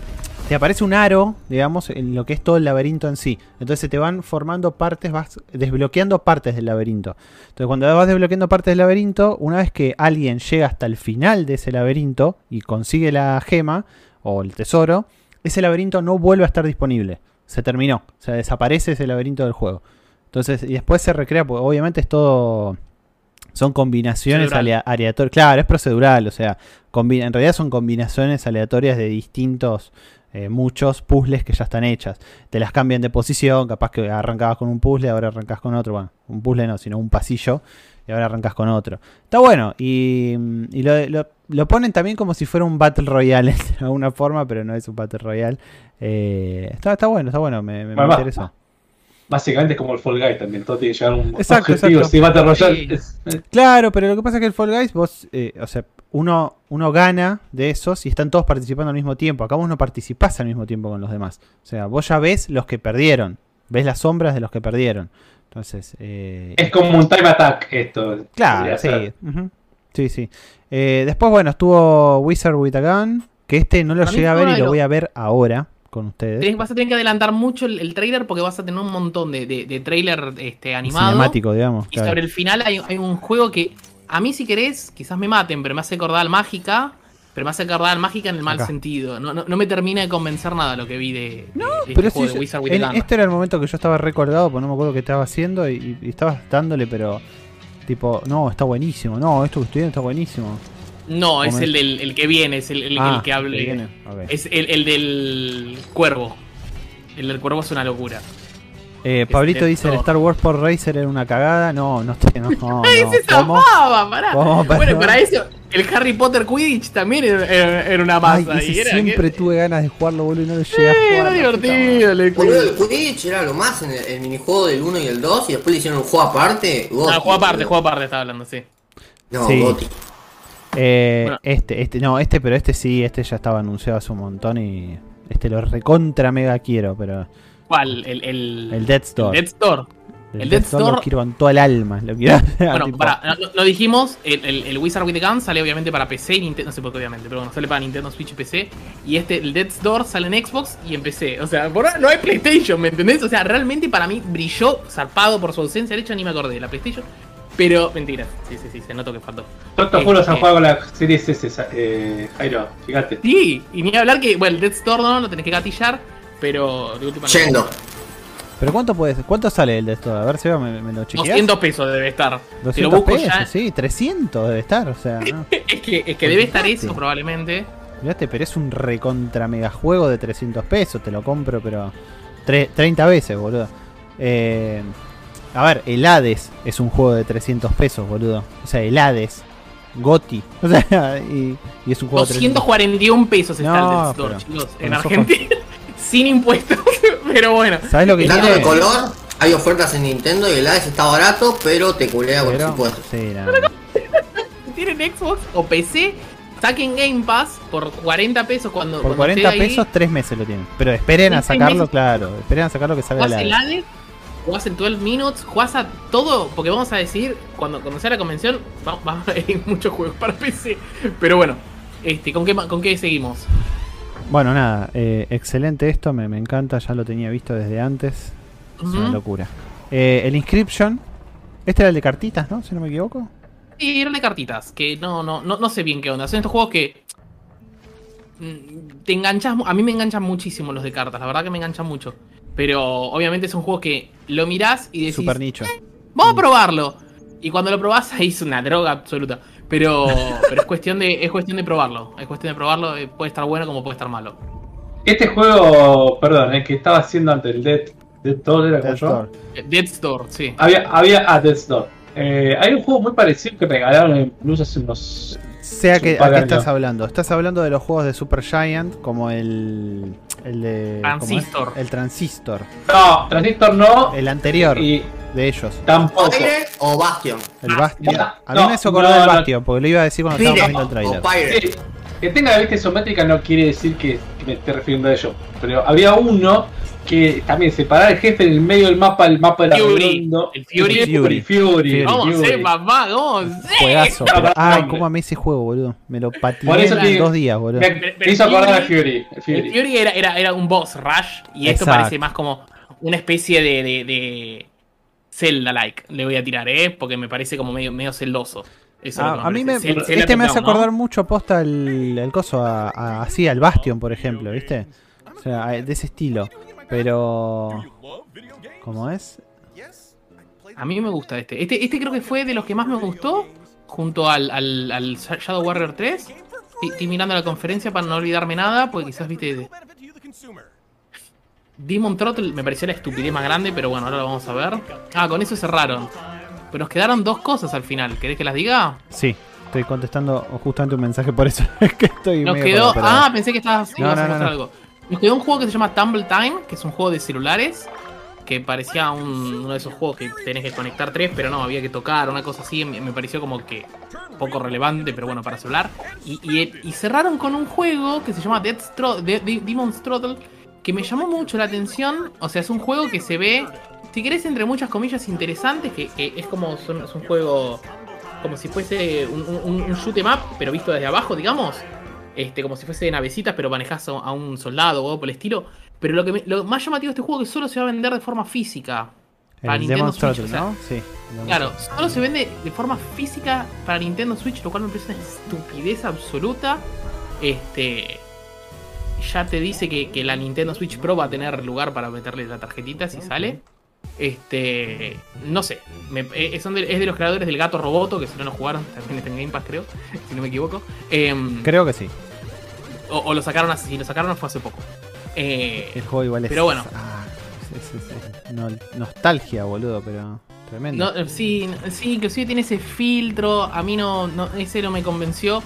te aparece un aro, digamos, en lo que es todo el laberinto en sí. Entonces te van formando partes, vas desbloqueando partes del laberinto. Entonces cuando vas desbloqueando partes del laberinto, una vez que alguien llega hasta el final de ese laberinto y consigue la gema o el tesoro, ese laberinto no vuelve a estar disponible. Se terminó. O sea, desaparece ese laberinto del juego. Entonces, y después se recrea, porque obviamente es todo... Son combinaciones aleatorias. Claro, es procedural, o sea, en realidad son combinaciones aleatorias de distintos, eh, muchos puzzles que ya están hechas. Te las cambian de posición, capaz que arrancabas con un puzzle, ahora arrancas con otro. Bueno, un puzzle no, sino un pasillo, y ahora arrancas con otro. Está bueno, y, y lo, lo- lo ponen también como si fuera un Battle Royale [laughs] de alguna forma, pero no es un Battle Royale. Eh, está, está bueno, está bueno, me, me- interesó. Básicamente es como el Fall Guy también, todo tiene que llegar a un Exacto, objetivo. exacto. Si Battle Royale es- eh, Claro, pero lo que pasa es que el Fall Guys, vos, eh, o sea, uno, uno gana de esos y están todos participando al mismo tiempo. Acá vos no participás al mismo tiempo con los demás. O sea, vos ya ves los que perdieron. Ves las sombras de los que perdieron. Entonces, eh, es como un time attack esto. claro, sí. Sí, sí. Eh, después, bueno, estuvo Wizard with a Gun. Que este no lo llegué a ver y lo voy a ver ahora con ustedes. Tenés- vas a tener que adelantar mucho el, el trailer porque vas a tener un montón de, de, de trailer este, animado. Cinemático, digamos. Y claro. sobre el final hay, hay un juego que a mí si querés, quizás me maten, pero me hace acordar al Mágica, pero me hace acordar Mágica en el mal Acá. sentido. No, no, no me termina de convencer nada lo que vi de, de- de este Pero juego sí, de Wizard with en- the Gun. este era el momento que yo estaba recordado, porque no me acuerdo qué estaba haciendo y, y estabas dándole, pero tipo, no, está buenísimo, no, esto que estoy viendo está buenísimo. No, es el, del, el que viene, es el, el- Ah, el que hable. que viene, ok. Es el, el del cuervo. El del cuervo es una locura. Eh, Pablito dice el. Star Wars por Racer era una cagada. No, no estoy. [laughs] No, no, ¡Ay, no. se ¿Cómo? zafaba! Pará. ¿Cómo? Bueno, para eso, el Harry Potter Quidditch también era, era- era una masa. y era, siempre que- tuve ganas de jugarlo, boludo, y no lo llegué a Sí, jugar. era divertido. el Boludo, el Quidditch. Era lo más en el, el minijuego del 1 y el 2 y después le hicieron un juego aparte. No, Goti, juego aparte, juego aparte estaba hablando, sí. No, Sí. Goti. Eh, Bueno. Este, este, no, este, pero este sí, este ya estaba anunciado hace un montón y. Este lo recontra mega quiero, pero. ¿Cuál? El, el, El Death Store. el Death Store. El, el Death Death Store lo quiero con toda el alma. Lo quiero [laughs] Bueno, tipo, para, no, no dijimos, el, el- el Wizard with the Gun sale obviamente para PC y Nintendo, no sé por qué obviamente, pero bueno, sale para Nintendo Switch y PC. Y este, el Death Store sale en Xbox y en PC. O sea, por ahora no hay PlayStation, ¿me entendés? O sea, realmente para mí brilló, zarpado por su ausencia. De hecho, ni me acordé de la PlayStation. Pero, mentira, sí, sí, sí, se notó que faltó. Estos juegos han Este- jugado con la series S, eh, Jairo, fíjate. Sí, y ni hablar que, bueno, el Death Store no, lo tenés que gatillar, pero de última. Yendo. Pero ¿cuánto puede ser? ¿Cuánto sale el Death Store? A ver si me, me lo chequeas. 200 pesos debe estar. Si 200 lo busco pesos, ya. sí, 300 debe estar, o sea, no. [laughs] Es que, es que debe estar eso probablemente. Mirate, pero es un recontra mega juego de 300 pesos, te lo compro, pero tre- 30 veces, boludo. Eh, a ver, el Hades es un juego de 300 pesos, boludo. O sea, el Hades, Goti. O sea, [laughs] y, y es un juego de 300 241 pesos está No, el Death Store, pero chicos, en los ojos- Argentina. [laughs] Sin impuestos, [laughs] pero bueno. ¿Sabes lo que ¿Dato tiene? de color? hay ofertas en Nintendo y el Hades está barato, pero te culea con los impuestos. sí, [laughs] tienen Xbox o PC, saquen Game Pass por 40 pesos cuando. Por cuando 40 esté ahí, pesos, 3 meses lo tienen. Pero esperen a ¿En seis sacarlo, meses? claro. Esperen a sacarlo que salga el la. Hades, jugás en 12 Minutes, jugás a todo, porque vamos a decir, cuando, cuando sea la convención, va, va a haber [laughs] muchos juegos para PC. Pero bueno, este, ¿con qué, ma- con qué seguimos? Bueno, nada, eh, excelente esto, me, me encanta, ya lo tenía visto desde antes. Es una locura. Eh, el Inscription, este era el de cartitas, ¿no? Si no me equivoco. Sí, eran de cartitas, que no, no, no, no sé bien qué onda. Son estos juegos que mm, te enganchas, a mí me enganchan muchísimo los de cartas, la verdad que me enganchan mucho. Pero obviamente son juegos que lo mirás y decís, Super nicho. vamos a probarlo. Y cuando lo probás ahí es una droga absoluta. Pero, pero es cuestión de, es cuestión de probarlo. Es cuestión de probarlo, eh, puede estar bueno como puede estar malo. Este juego, perdón, el que estaba haciendo antes, el Dead, Dead Door, ¿era como Death yo? Door. Eh, Death's Door, sí. Había, había a Death's Door. Eh, hay un juego muy parecido que regalaron en Plus hace unos. Sea que, ¿a qué estás hablando? Estás hablando de los juegos de Super Giant, como el. El de. Transistor. El Transistor. No, Transistor no. El anterior Y de ellos. tampoco. Pyre o Bastion. El Ah, Bastion. ya. A mí No, me hizo acordar no, no. Bastion, porque lo iba a decir cuando Pyre estábamos viendo el o trailer. Pyre. Sí, que tenga la vista isométrica no quiere decir que, que me esté refiriendo a ello. Pero había uno que también separaba el jefe en el medio del mapa, el mapa era Fury. redondo. El Fury. Fury, Fury, Fury. ¿Cómo Fury. sé, papá? ¿Cómo sé? Juegazo. Ay, cómo amé ese juego, boludo. Me lo Por patiné eso en dos días, boludo. Me, me hizo acordar a Fury- Fury. El Fury. El Fury era, era, era un boss rush y esto Exacto. parece más como una especie de, de, de Zelda-like. Le voy a tirar, ¿eh? Porque me parece como medio, medio celdoso. Eso Ah, a mí me, este me hace down, ¿no? acordar mucho posta el, el coso a, a- así al Bastion, por ejemplo, ¿viste? O sea, de ese estilo. Pero ¿cómo es? A mí me gusta este. este. Este creo que fue de los que más me gustó. Junto al, al, al Shadow Warrior 3. Y- Estoy mirando la conferencia para no olvidarme nada. Porque quizás viste. de- Demon Throttle me pareció la estupidez más grande. Pero bueno, ahora lo vamos a ver. Ah, con eso cerraron. Pero nos quedaron dos cosas al final. ¿Querés que las diga? Sí, estoy contestando justamente un mensaje por eso [laughs] es que estoy Nos medio quedó. Ah, pensé que estabas No, ibas a no, no, algo. Nos quedó un juego que se llama Tumble Time, que es un juego de celulares. Que parecía un- uno de esos juegos que tenés que conectar tres, pero no, había que tocar, una cosa así. Me, me pareció como que poco relevante, pero bueno, para celular. Y, y- y cerraron con un juego que se llama Death's Tro- De- De- Demon's Throttle, que me llamó mucho la atención. O sea, es un juego que se ve, si querés, entre muchas comillas, interesantes, que, que es como son- es un juego como si fuese un, un, un shoot 'em up, pero visto desde abajo, digamos. Este, como si fuese de navecitas, pero manejás a un soldado o algo por el estilo. Pero lo que me- lo más llamativo de este juego es que solo se va a vender de forma física. Para el Nintendo Demon Switch, Throttle, o sea, ¿no? Sí. Claro, solo se vende de forma física para Nintendo Switch, lo cual me parece una estupidez absoluta. Este. Ya te dice que, que la Nintendo Switch Pro va a tener lugar para meterle la tarjetita si sale. Este. No sé. me- eh, son de- es de los creadores del gato Roboto, que si no lo jugaron, también está en Game Pass, creo. [laughs] Si no me equivoco. Em, Creo que sí. o, o lo sacaron así, si lo sacaron fue hace poco. Eh, El juego igual es. Pero bueno. ah, es- es- es- no- nostalgia, boludo, pero tremendo. No, eh, sí, sí, inclusive tiene ese filtro. A mí no, no ese no me convenció.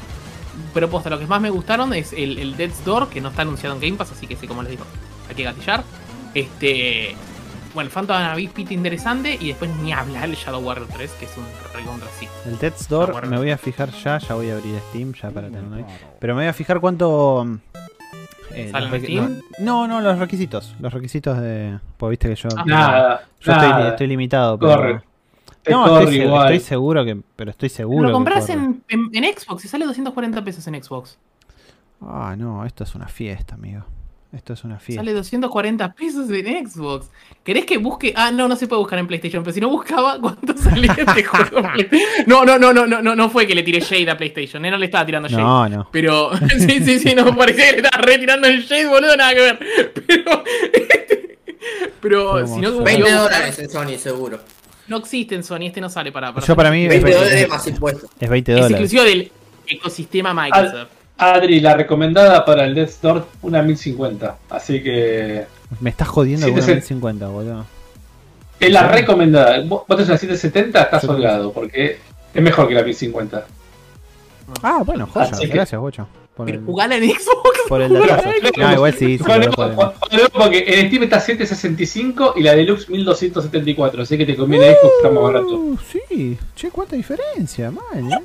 Pero posta, lo que más me gustaron es el, el Death's Door, que no está anunciado en Game Pass, así que sí, como les digo, hay que gatillar. Este. Bueno, el Phantom Abyss Pit interesante. Y después ni hablar el Shadow Warrior 3, que es un recontra sí. El Ah, bueno. me voy a fijar ya, ya voy a abrir Steam ya para tenerlo ahí. Pero me voy a fijar cuánto. mm, eh, ¿Sale Steam? No, no, los requisitos. Los requisitos de. Pues viste que yo. Ah. Nada. yo estoy, nada. estoy limitado, pero. Corre. No, corre estoy, se- igual. estoy seguro que. Pero estoy seguro. Lo compras en, en, en Xbox y sale 240 pesos en Xbox. Ah, no, esto es una fiesta, amigo. Esto es una fiesta. Sale 240 pesos en Xbox. ¿Querés que busque? Ah, no, no se puede buscar en PlayStation, pero si no buscaba, [laughs] ¿cuánto salía este juego? No, no, no, no, no, no, no fue que le tiré shade a PlayStation, eh, no le estaba tirando shade. No, no. Pero, [laughs] sí, sí, sí, no, [laughs] parecía que le estaba retirando el shade, boludo, nada que ver. Pero, pero si no, hacer- 20 yo- dólares en Sony, seguro. no existe en Sony, este no sale para. para Yo para mí es, 20 dólares es- más impuestos. es 20 Es dólares. exclusivo del ecosistema Microsoft. Adri, la recomendada para el Death Door, una 1050. Así que. Me estás jodiendo con una 750, 1050, boludo. Es la recomendada. Vos tenés una 770, estás que holgado. Porque es mejor que la 1050. Ah, bueno, joya. Así que- Gracias, Bocho. por el- jugala en Xbox. por el datazo. [laughs] No, igual sí, sí. Porque en Steam está 765 y la Deluxe 1274, así que te conviene Xbox está más barato. Uh, sí, che, cuánta diferencia, mal. [laughs]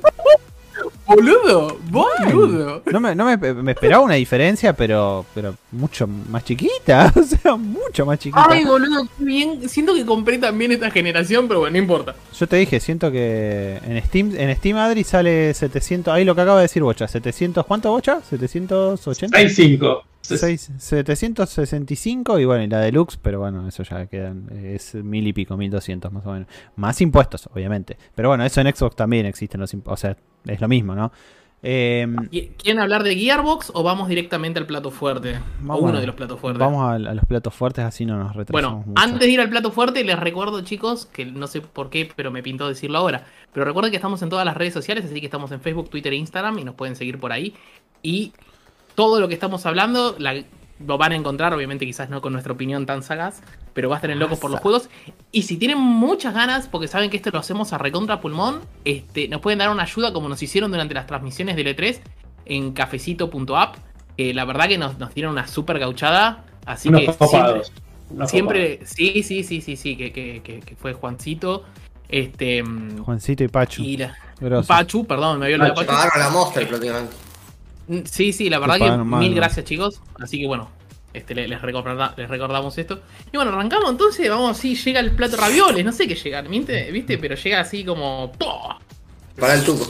Boludo, boludo. No me, no me, me esperaba una diferencia, pero, pero mucho más chiquita. [laughs] O sea, mucho más chiquita. Ay, boludo, qué bien. Siento que compré también esta generación, pero bueno, no importa. Yo te dije, siento que en Steam, en Steam Adri sale 700, ahí lo que acaba de decir Bocha, 700, ¿cuánto Bocha? 780. 65. Seis- 765 y bueno, y la deluxe, pero bueno, eso ya quedan, es mil y pico, 1200 más o menos. Más impuestos, obviamente. Pero bueno, eso en Xbox también existen los impuestos, o sea, es lo mismo, ¿no? Eh, ¿Qui- ¿Quieren hablar de Gearbox o vamos directamente al plato fuerte? Vamos o uno de los platos fuertes. vamos a, a los platos fuertes, así no nos retrasamos Bueno, mucho. antes de ir al plato fuerte, les recuerdo, chicos, que no sé por qué, pero me pintó decirlo ahora. Pero recuerden que estamos en todas las redes sociales, así que estamos en Facebook, Twitter e Instagram y nos pueden seguir por ahí. Y todo lo que estamos hablando la- lo van a encontrar, obviamente quizás no con nuestra opinión tan sagaz, pero va a estar en locos por los juegos. Y si tienen muchas ganas, porque saben que esto lo hacemos a recontra pulmón, este, nos pueden dar una ayuda como nos hicieron durante las transmisiones del E3 en cafecito.app. Que la verdad que nos, nos dieron una super gauchada. Así Unos que siempre, copados. unos siempre sí, sí, sí, sí, sí, que, que, que, que fue Juancito. Este. mm, Juancito y Pachu. Y la, grosos. Pachu, perdón, me había olvidado Pachu. Pachu. Pagaron la Monster prácticamente. Sí, sí, la verdad que mil ¿no? gracias, chicos. Así que bueno, este, le- les, recorda- les recordamos esto. Y bueno, arrancamos entonces, vamos así, llega el plato ravioles, no sé qué llega, ¿viste? ¿viste? Pero llega así como. ¡pah! Para el tuco.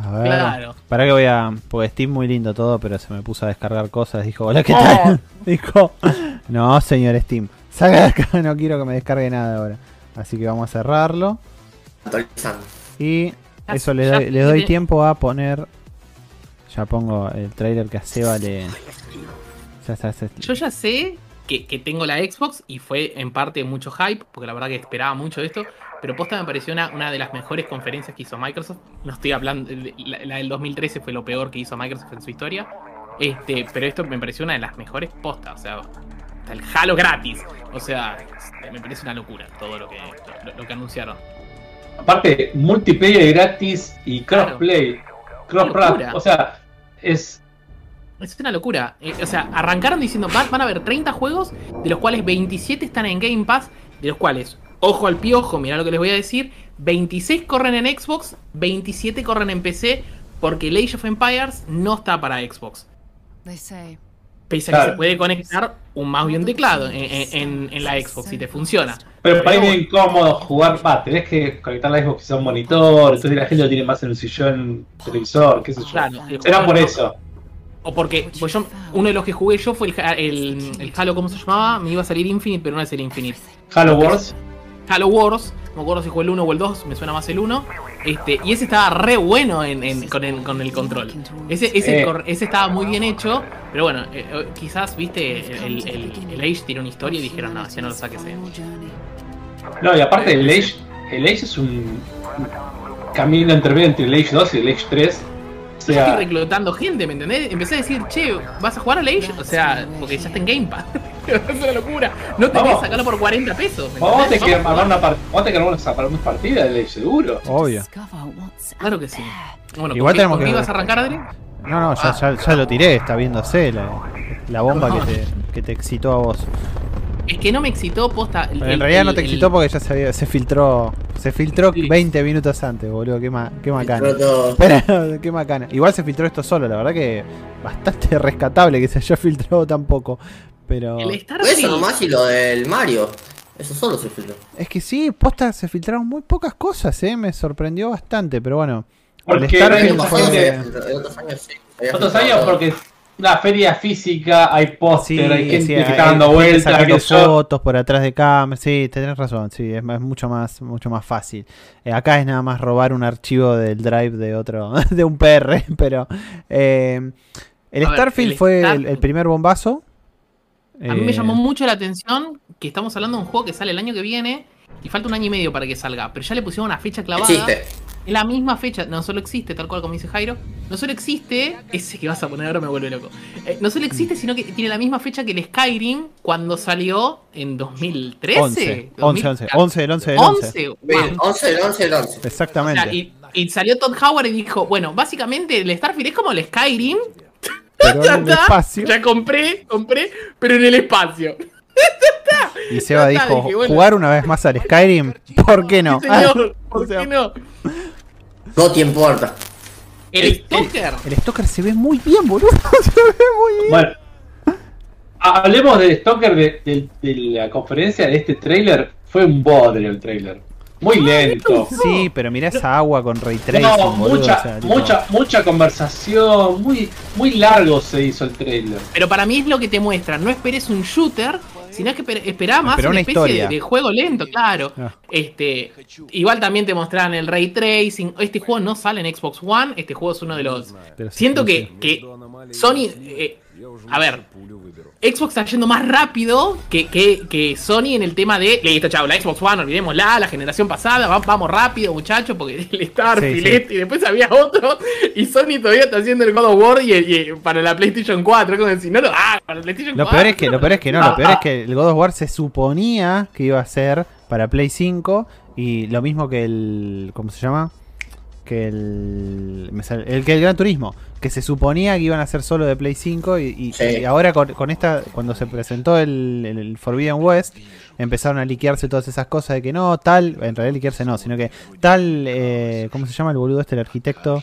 A ver. Claro. Para que voy a. Porque Steam muy lindo todo, pero se me puso a descargar cosas. Dijo, hola, ¿qué Oh. tal? [laughs] Dijo, no, señor Steam. Saca de acá, no quiero que me descargue nada ahora. Así que vamos a cerrarlo. Actualizando. Y eso le doy, le doy tiene- tiempo a poner. Ya pongo el trailer que a Seba le. Ya está, ya está. Yo ya sé que, que tengo la Xbox y fue en parte mucho hype, porque la verdad que esperaba mucho de esto. Pero posta me pareció una, una de las mejores conferencias que hizo Microsoft. No estoy hablando. La, la del 2013 fue lo peor que hizo Microsoft en su historia. Este, pero esto me pareció una de las mejores postas. O sea, hasta el Halo gratis. O sea, me parece una locura todo lo que, lo, lo que anunciaron. Aparte, multiplayer gratis y crossplay. Cross Locura. O sea, es. Es una locura. Eh, o sea, arrancaron diciendo, van, van a haber 30 juegos, de los cuales 27 están en Game Pass, de los cuales, ojo al piojo, mirá lo que les voy a decir, 26 corren en Xbox, 27 corren en PC, porque el Age of Empires no está para Xbox. Pese a que Claro. se puede conectar un mouse y un teclado en, en- en- en la Xbox y te funciona. Pero para mí es incómodo jugar. Va, tenés que conectar la Xbox a un monitor. Entonces la gente lo tiene más en un sillón, televisor, qué sé yo. Claro, el Era por eso. O porque pues yo, uno de los que jugué yo fue el, el, el Halo, ¿cómo se llamaba? Me iba a salir Infinite, pero no es el Infinite. Halo Wars. Halo Wars, no me acuerdo si fue el 1 o el 2, me suena más el 1. Este, y ese estaba re bueno en, en- con, el, con el control. Ese, ese, Eh. ese estaba muy bien hecho, pero bueno, eh, eh, quizás, viste, el, el, el Age tiene una historia y dijeron, no, ya no lo saques ahí. No, y aparte el Age, el Age es un camino intermedio entre el Age 2 y el Age 3. Yo estoy reclutando gente, ¿me entendés? Empecé a decir, che, ¿vas a jugar al Age? O sea, porque ya está en Game Pass. [laughs] es una locura. No te Vamos. que sacarlo por 40 pesos. ¿me vamos a tener que Vamos. armar una, par- vamos a tener que armar una- para unas partidas del Age, seguro. Obvio. Claro que sí. Bueno, Igual ¿con qué- tenemos que- ibas a arrancar, Adri? No, no, ya, ya, ya lo tiré, está viéndose la, la bomba que te, que te excitó a vos. Es que no me excitó posta. el- Pero en el- realidad no te el- excitó porque ya se, había- se filtró. Se filtró Sí. 20 minutos antes, boludo. Qué, ma, qué macana. Pero [laughs] qué macana. Igual se filtró esto solo, la verdad que bastante [laughs] rescatable que se haya filtrado tan poco. Pero. Eso nomás y lo del Mario. Eso solo se filtró. es que sí, posta se filtraron muy pocas cosas, eh. Me sorprendió bastante, pero bueno. Porque el Starfield fue- otros años sí. Otros años porque una feria física, hay póster, hay gente sí, que está dando vueltas, yo. fotos por atrás de cámara. Sí, tenés razón, sí, es, más- mucho más mucho más fácil. Eh, acá es nada más robar un archivo del drive de otro [laughs] de un PR, pero eh, el A ver, Starfield el fue el, primer bombazo. A mí me Eh, llamó mucho la atención que estamos hablando de un juego que sale el año que viene y falta un año y medio para que salga, pero ya le pusieron una fecha clavada. Existe. Es la misma fecha, no solo existe, tal cual como dice Jairo, no solo existe, ese que vas a poner ahora me vuelve loco. Eh, no solo existe, sino que tiene la misma fecha que el Skyrim cuando salió en 2013. 11, 11, 11, 11 del 11 del 11. 11. Bien, wow. 11 del 11 del 11. O Exactamente. sea, y, y salió Todd Howard y dijo, bueno, básicamente el Starfield es como el Skyrim, pero en el [laughs] espacio. Ya compré, compré, pero en el espacio. [laughs] Y Seba dijo, dije, bueno. jugar una vez más al Skyrim, ¿por qué no? Sí, señor, [laughs] O ¿Por sea, qué no? No te importa. El Stalker. El Stalker se ve muy bien, boludo. [laughs] Se ve muy bien. Bueno, hablemos de Stalker de, de- de la conferencia de este trailer. Fue un bodrio el trailer. Muy lento. Sí, pero mirá esa agua con ray tracing, No, boludo. mucha, o sea, tipo- mucha, mucha conversación. Muy, muy largo se hizo el trailer. Pero para mí es lo que te muestra. No esperes un shooter, sino que esper- esperá más una, una especie de, de juego lento, claro. Ah. Este, igual también te mostraron el ray tracing. Este juego no sale en Xbox One. Este juego es uno de los. Siento que, que Sony. eh, a ver, Xbox está yendo más rápido que, que, que Sony en el tema de. Listo, chao, la Xbox One, olvidémosla, la generación pasada, va- vamos rápido, muchachos, porque [laughs] Sí, sí. este, y después había otro, y Sony todavía está haciendo el God of War y, y para la PlayStation 4. Como decir, no lo hagas para la PlayStation Lo 4. peor es que, lo peor es que no, lo peor es que el God of War se suponía que iba a ser para Play 5 y lo mismo que el ¿cómo se llama? Que el me sale- el que el Gran Turismo, que se suponía que iban a ser solo de Play 5 y, y- Sí. y ahora con, con esta cuando se presentó el, el- el Forbidden West empezaron a liquearse todas esas cosas de que no, tal, en realidad liquearse no, sino que tal eh, ¿cómo se llama el boludo este el arquitecto?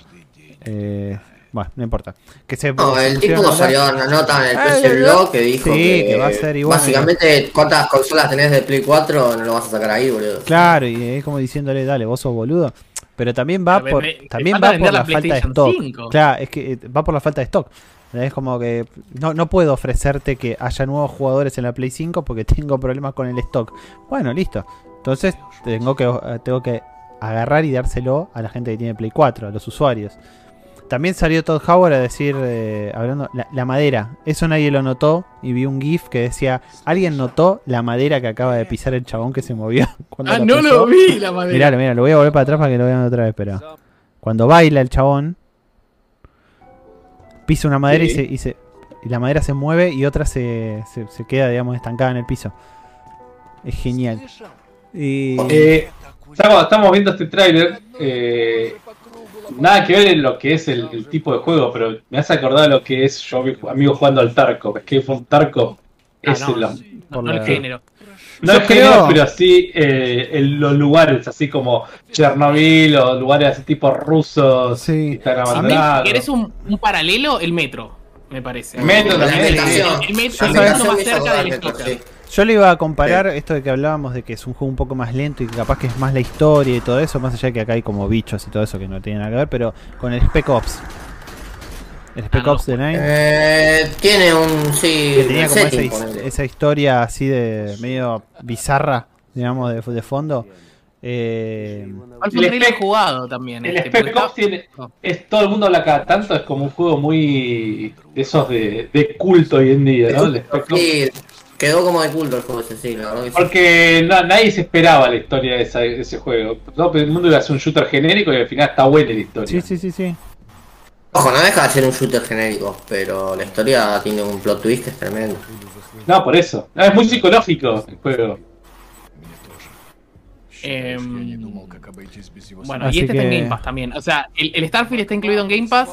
Eh, bueno, no importa. Que se No, el tipo a hablar- salió una nota en el Ah, PC. Blog que dijo Sí, que, que va a ser igual. Básicamente, ¿cuántas consolas tenés de Play 4? No lo vas a sacar ahí, boludo. Claro, y es como diciéndole, dale, vos sos boludo. Pero también va por, me- también va por la la falta de stock. 5. Claro, es que eh, va por la falta de stock. Es como que no, no puedo ofrecerte que haya nuevos jugadores en la Play 5 porque tengo problemas con el stock. Bueno, listo. Entonces tengo que, eh, tengo que agarrar y dárselo a la gente que tiene Play 4, a los usuarios. También salió Todd Howard a decir, eh, hablando, la, la madera. Eso nadie lo notó. Y vi un GIF que decía, ¿alguien notó la madera que acaba de pisar el chabón que se movió? [laughs] cuando Ah, no pisó? lo vi la madera. Miralo, miralo, lo voy a volver para atrás para que lo vean otra vez, pero. Cuando baila el chabón, pisa una madera y, se, y, se- y la madera se mueve y otra se, se, se queda, digamos, estancada en el piso. Es genial. Y. Eh, estamos, estamos viendo este tráiler. eh, nada que ver en lo que es el, el tipo de juego, pero me hace acordar lo que es yo, mi amigo, jugando al Tarkov. Es que un Tarkov Ah, es no, el- no, el género. No es género, creo- pero sí eh, en los lugares, así como Chernobyl o lugares así tipo rusos Sí. que están A mí, abandonados. ¿Querés un, un paralelo? El metro, me parece. El metro La también. El, el metro, el más cerca del. Yo le iba a comparar esto de que hablábamos de que es un juego un poco más lento y que capaz que es más la historia y todo eso, más allá de que acá hay como bichos y todo eso que no tiene nada que ver, pero con el Spec Ops. El Spec Ah, no. Ops de Nine. Eh, tiene un. Sí, que tenía como esa, setting, historia así de medio bizarra, digamos, de, de fondo. Eh, ¿Cuál fue El Spec- jugado también? El este? Spec Ops tiene, es todo el mundo habla cada tanto, es como un juego muy de esos de, de culto hoy en día, ¿no? El Spec Ops. Quedó como de culto el juego ese, sí, la verdad que sí. Porque no- nadie se esperaba la historia de, esa- de ese juego. Todo el mundo iba a ser un shooter genérico y al final está buena la historia. sí, sí, sí, sí. Ojo, no deja de ser un shooter genérico, pero la historia tiene un plot twist que es tremendo. No, por eso. No, es muy psicológico el juego. Em, bueno, Así y este está en Game Pass también. O sea, el, el Starfield está incluido en Game Pass,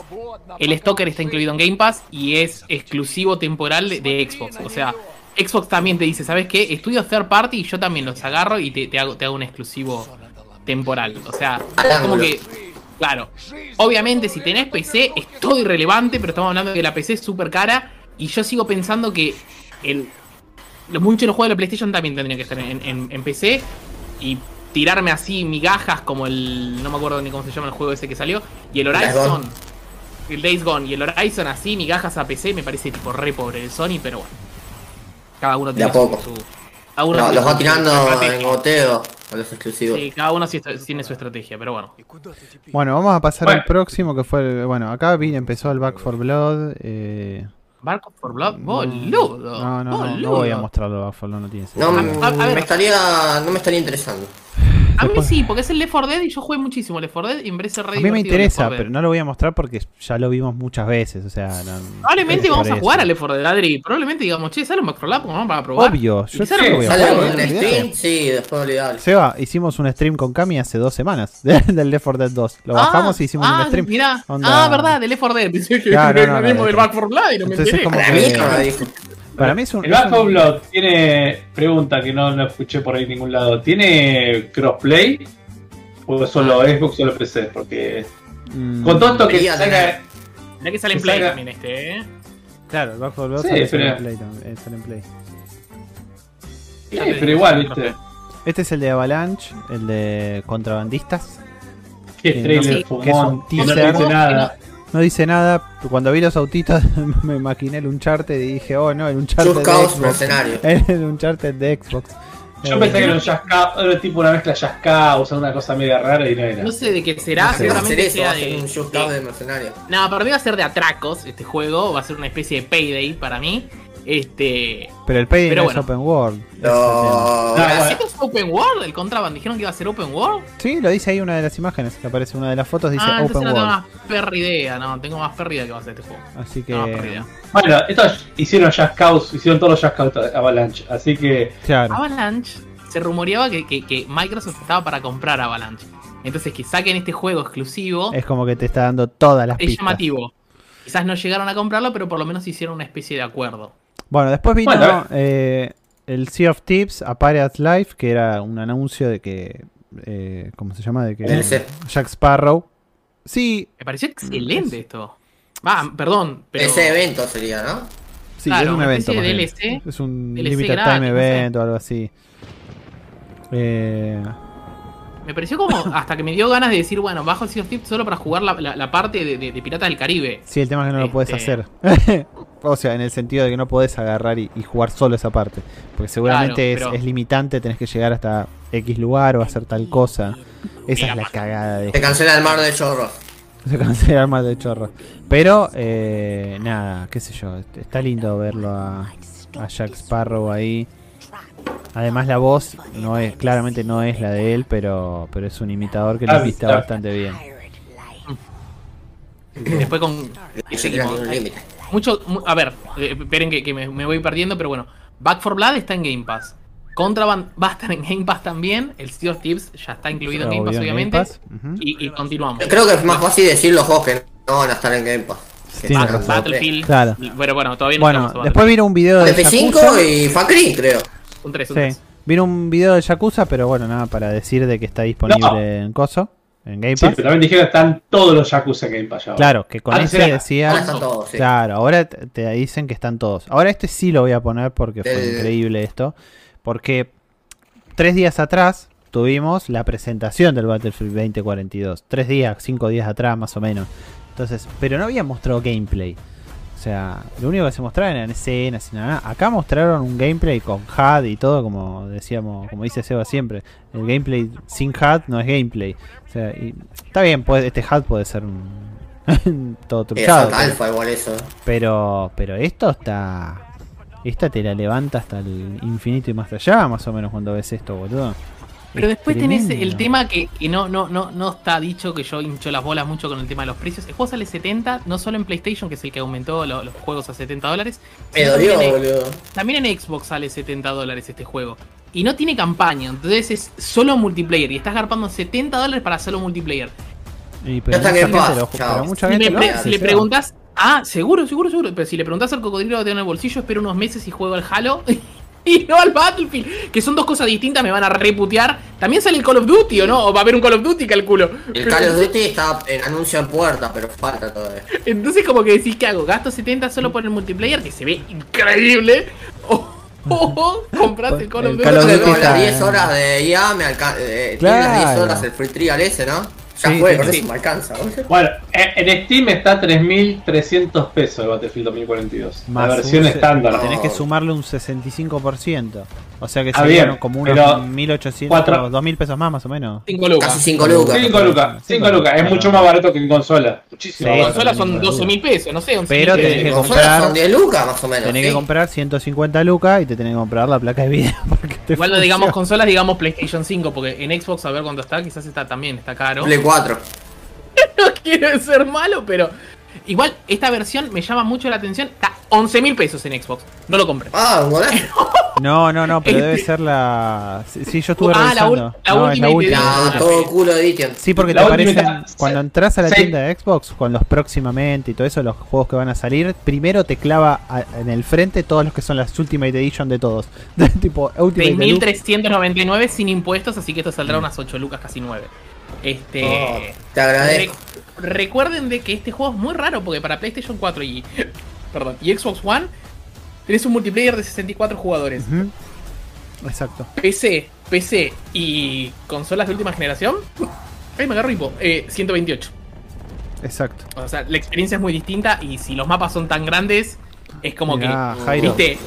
el Stalker está incluido en Game Pass y es exclusivo temporal de, de Xbox. O sea, Xbox también te dice, ¿sabes qué? Estudio third party y yo también los agarro y te, te hago, te hago un exclusivo temporal. O sea, como que, claro, obviamente si tenés PC es todo irrelevante, pero estamos hablando de que la PC es súper cara y yo sigo pensando que el, muchos de los juegos de la PlayStation también tendrían que estar en, en- en PC y tirarme así migajas como el. No me acuerdo ni cómo se llama el juego ese que salió. Y el Horizon. El Days Gone. Y el Horizon así, migajas a PC, me parece tipo re pobre de Sony, pero bueno. Cada uno De a tiene su- poco. su. cada uno No, tiene los va tirando en goteo a los exclusivos. Sí, cada uno tiene su estrategia, pero bueno. Bueno, vamos a pasar Bueno. al próximo que fue. el- bueno, acá vi, empezó el Back for Blood. Eh, Barco for Blood, boludo. no, no, no, no voy a mostrarlo. Back for Blood no tiene No, sentido. A- a ver. me estaría, no me estaría interesando. A mí sí, porque es el Left 4 Dead y yo jugué muchísimo Left 4 Dead y me parece re A mí me interesa, 4 Dead. pero no lo voy a mostrar porque ya lo vimos muchas veces. O sea, no- Probablemente es vamos a jugar al Left 4 Dead, Adri. Probablemente digamos, che, sale un Back 4 Lab, vamos para probar. Obvio, yo sé lo que voy a Sale un stream, sí, después olvidable. Seba, hicimos un stream con Cami hace dos semanas [laughs] del Left 4 Dead 2. Lo Ah, bajamos y hicimos ah, un stream. Mirá. Onda- Ah, verdad, del Left 4 Dead. [laughs] Pensé que Claro, no, el no, mismo no, del no. Back 4 Blood y no me enteré. es como que- mí no lo dijo. Para mí es un. El 4 un- Blood tiene. Pregunta que no lo escuché por ahí en ningún lado. ¿Tiene crossplay? ¿O solo Xbox o solo PC? Porque. mm, Con todo esto que salga. Mirá que sale en Play salga- también este, eh. Claro, el Back 4 Blood Sí, sale pero- en Play. también, eh, sale en Play. Sí, pero igual, ¿viste? Este es el de Avalanche, el de Contrabandistas. Qué Sí, trailer no sé, fumón. que es un no teaser. dice nada. No dice nada. Cuando vi los autitos [laughs] me imaginé el Uncharted y dije, oh no, el Uncharted Just de Cause Xbox. Mercenario. [laughs] El Uncharted de Xbox. Yo Eh, pensé que era un Cause, era tipo una mezcla Just Cause, una cosa media rara y no era. No sé de qué será, No sé. Seguramente eso, sea de. un Just de- de mercenario. No, para mí va a ser de atracos este juego, va a ser una especie de payday para mí. Este. Pero el Payday Pero no bueno. es Open World. Es. No, Ah, bueno. ¿Esto es Open World? ¿El Contraband? ¿Dijeron que iba a ser Open World? Sí, lo dice ahí una de las imágenes que aparece una de las fotos, dice ah, Open no tengo World. más perra idea, no, tengo más perra idea que va a ser este juego. Así que. No, más perra idea. Bueno, estos hicieron Just Cause, hicieron todos los Just Cause Avalanche, así que Claro. Avalanche, se rumoreaba que, que- que Microsoft estaba para comprar Avalanche. Entonces que saquen este juego exclusivo Es como que te está dando todas las es pistas. llamativo. Quizás no llegaron a comprarlo, pero por lo menos hicieron una especie de acuerdo. Bueno, después vino Bueno, eh, el Sea of Tips a Pirates Life, que era un anuncio de que. eh, ¿Cómo se llama? De que DLC. Jack Sparrow. Sí, Me pareció excelente esto. Va, perdón, pero. Ese evento sería, ¿no? sí, Claro, es un evento. de. DLC. Es un DLC Limited gratis, Time. Event o algo así. Eh, Me pareció como [laughs] hasta que me dio ganas de decir, bueno, bajo el Sea of Thieves solo para jugar la, la- la parte de, de- de Piratas del Caribe. sí, el tema es que no lo puedes Este- hacer. [laughs] o sea, en el sentido de que no podés agarrar y, y jugar solo esa parte. Porque seguramente Claro, es, pero- es limitante, tenés que llegar hasta X lugar o hacer tal cosa. Esa es la cagada de Se cancela el mar de chorros. Se cancela más de chorro. Pero, eh, nada, qué sé yo. Está lindo verlo a, a Jack Sparrow ahí. Además la voz no es, claramente no es la de él, pero, pero es un imitador que lo Ah, ah. bastante bien. Después con. Mucho, mu- a ver, eh, esperen que, que me, me voy perdiendo, pero bueno. Back 4 Blood está en Game Pass. Contraband va a estar en Game Pass también. El Sea of Thieves ya está incluido en Game Pass, obviamente. Game Pass. Ujú. Y, y continuamos. Creo que es más fácil decir los juegos que no van a estar en Game Pass. Battlefield. Claro. Pero bueno, todavía no Bueno, estamos después vino un video de F5 Yakuza. y Facri, creo. Un 3, un Sí, 3. vino un video de Yakuza, pero bueno, nada, para decir de que está disponible No. en Coso, en Game sí, Pass. pero también dijeron que están todos los Yakuza en Game Pass ya. Claro, que con Ah, ese será. decía... Ahora están todos, sí. Claro, ahora te dicen que están todos. Ahora este sí lo voy a poner porque fue Eh. increíble esto. Porque tres días atrás tuvimos la presentación del Battlefield 2042. Tres días, cinco días atrás más o menos. Entonces, pero no habían mostrado gameplay. O sea, lo único que se mostraban eran escenas y nada. Acá mostraron un gameplay con HUD y todo, como decíamos, como dice Seba siempre. El gameplay sin HUD no es gameplay. O sea, y está bien, puede, este HUD puede ser un [laughs] todo Eh, truchado. falta pero- igual eso. pero, pero esto está. Esta te la levanta hasta el infinito y más allá, más o menos, cuando ves esto, boludo. Pero Es después tenés el tema que, que no, no, no, no está dicho, que yo hincho las bolas mucho con el tema de los precios. El juego sale 70, no solo en PlayStation, que es el que aumentó lo- los juegos a 70 dólares. Me dolió, también en- boludo. También en Xbox sale 70 dólares este juego. Y no tiene campaña, entonces es solo multiplayer. Y estás garpando 70 dólares para solo multiplayer. Y, pero, mucha gente lo, pero mucha Si, gente pre- hace, si le preguntas, ah, seguro, seguro, seguro. Pero si le preguntas al cocodrilo que tiene en el bolsillo, espero unos meses y juego al Halo. [laughs] [laughs] Y no al Battlefield, que son dos cosas distintas, me van a reputear. También sale el Call of Duty, ¿o no? O va a haber un Call of Duty, calculo. El Call of Duty está en anuncio en puerta, pero falta todavía. Entonces como que decís, ¿qué hago? ¿Gasto 70 solo por el multiplayer? Que se ve increíble. O, o compras el Call of Duty. Call of Duty las está- 10 horas de IA me alcanza. Eh, Tiene las 10 Claro. horas el free trial ese, ¿no? Ya Sí, fue, con sí. eso me alcanza. boludo. Bueno, en en Steam está 3.300 pesos el Battlefield 2042. Más la versión un estándar. Tenés que No. sumarle un 65%. O sea que Ah, serían bien, como unos pero 1800, cuatro- 2000 pesos más, más o menos. 5 lucas. Casi 5 lucas. 5 lucas, 5 lucas. Es mucho más barato que en consola. Muchísimo Sí, En consola son 12 mil pesos, no sé. 11 Pero tenés que comprar- son 10 lucas más o menos. Tenés ¿sí? que comprar 150 lucas y te tenés que comprar la placa de video. [laughs] Igual no digamos consolas, digamos PlayStation 5, porque en Xbox a ver cuánto está, quizás está también, está caro. Play 4. [laughs] no quiero ser malo, pero. Igual, esta versión me llama mucho la atención. Está 11 mil pesos en Xbox. No lo compré. Ah. [laughs] No, no, no, pero Este- debe ser la. Sí, sí, yo estuve Ah, la revisando. la no, es la última. Edition. Ah, la última. todo culo de Edition. Sí, porque La te aparecen. Cuando entras a la Sí. tienda de Xbox, con los próximamente y todo eso, los juegos que van a salir, primero te clava a- en el frente todos los que son las Ultimate Edition de todos. [laughs] tipo, Ultimate Deluxe. 6.399 sin impuestos, así que esto saldrá unas 8 lucas, casi 9. Este. Oh, te agradezco. Re- recuerden de que este juego es muy raro porque para PlayStation 4 y. [laughs] Perdón, y Xbox One tenés un multiplayer de 64 jugadores. Exacto. PC, PC y consolas de última generación. Ay, me agarro hipo. Eh, 128. Exacto. O sea, la experiencia es muy distinta y si los mapas son tan grandes, es como Mirá, que. Jairo. ¿Viste?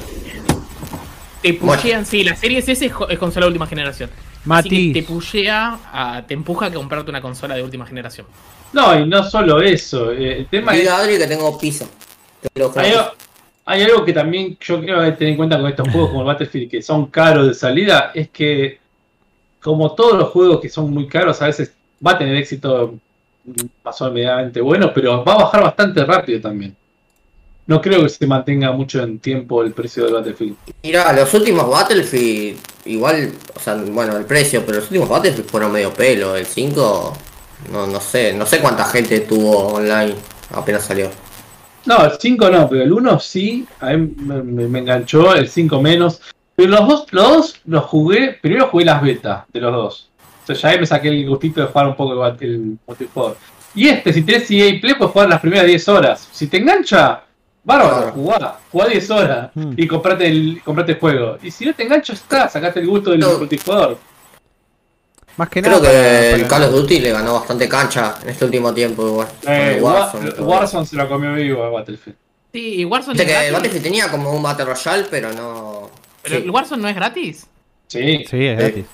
Te pushean, sí, la serie S es consola de última generación. Mati. te pushea, a- te empuja a comprarte una consola de última generación. No, y no solo eso. eh, el tema es. Diga Adri que tengo piso. Te lo juro. Hay, hay algo que también yo quiero tener en cuenta con estos juegos como el Battlefield que son caros de salida, es que como todos los juegos que son muy caros, a veces va a tener éxito menos medianamente bueno, pero va a bajar bastante rápido también. No creo que se mantenga mucho en tiempo el precio del Battlefield. Mira, los últimos Battlefield, igual, o sea, bueno, el precio, pero los últimos Battlefield fueron medio pelo. El 5, no, no sé, no sé cuánta gente tuvo online apenas salió. No, el 5 no, pero el 1 sí, a mí me, enganchó, el 5 menos. Pero los dos, los dos los jugué, primero jugué las betas de los dos. O sea, ya ahí me saqué el gustito de jugar un poco el, multijugador. Y este, si tenés EA Play, puedes jugar las primeras 10 horas. Si te engancha, bárbaro, jugá, jugá 10 horas Hmm. y comprate el, comprate el juego. Y si no te engancha, está, sacaste el gusto del No. multijugador. Más que Creo nada. que para- el Call of Duty le ganó bastante cancha en este último tiempo igual. Eh, Wa- Warzone se lo comió vivo a Battlefield. Sí, y Warzone que el gratis. Battlefield tenía como un Battle Royale, pero no... Pero Sí. el Warzone no es gratis. Sí. Sí, es gratis.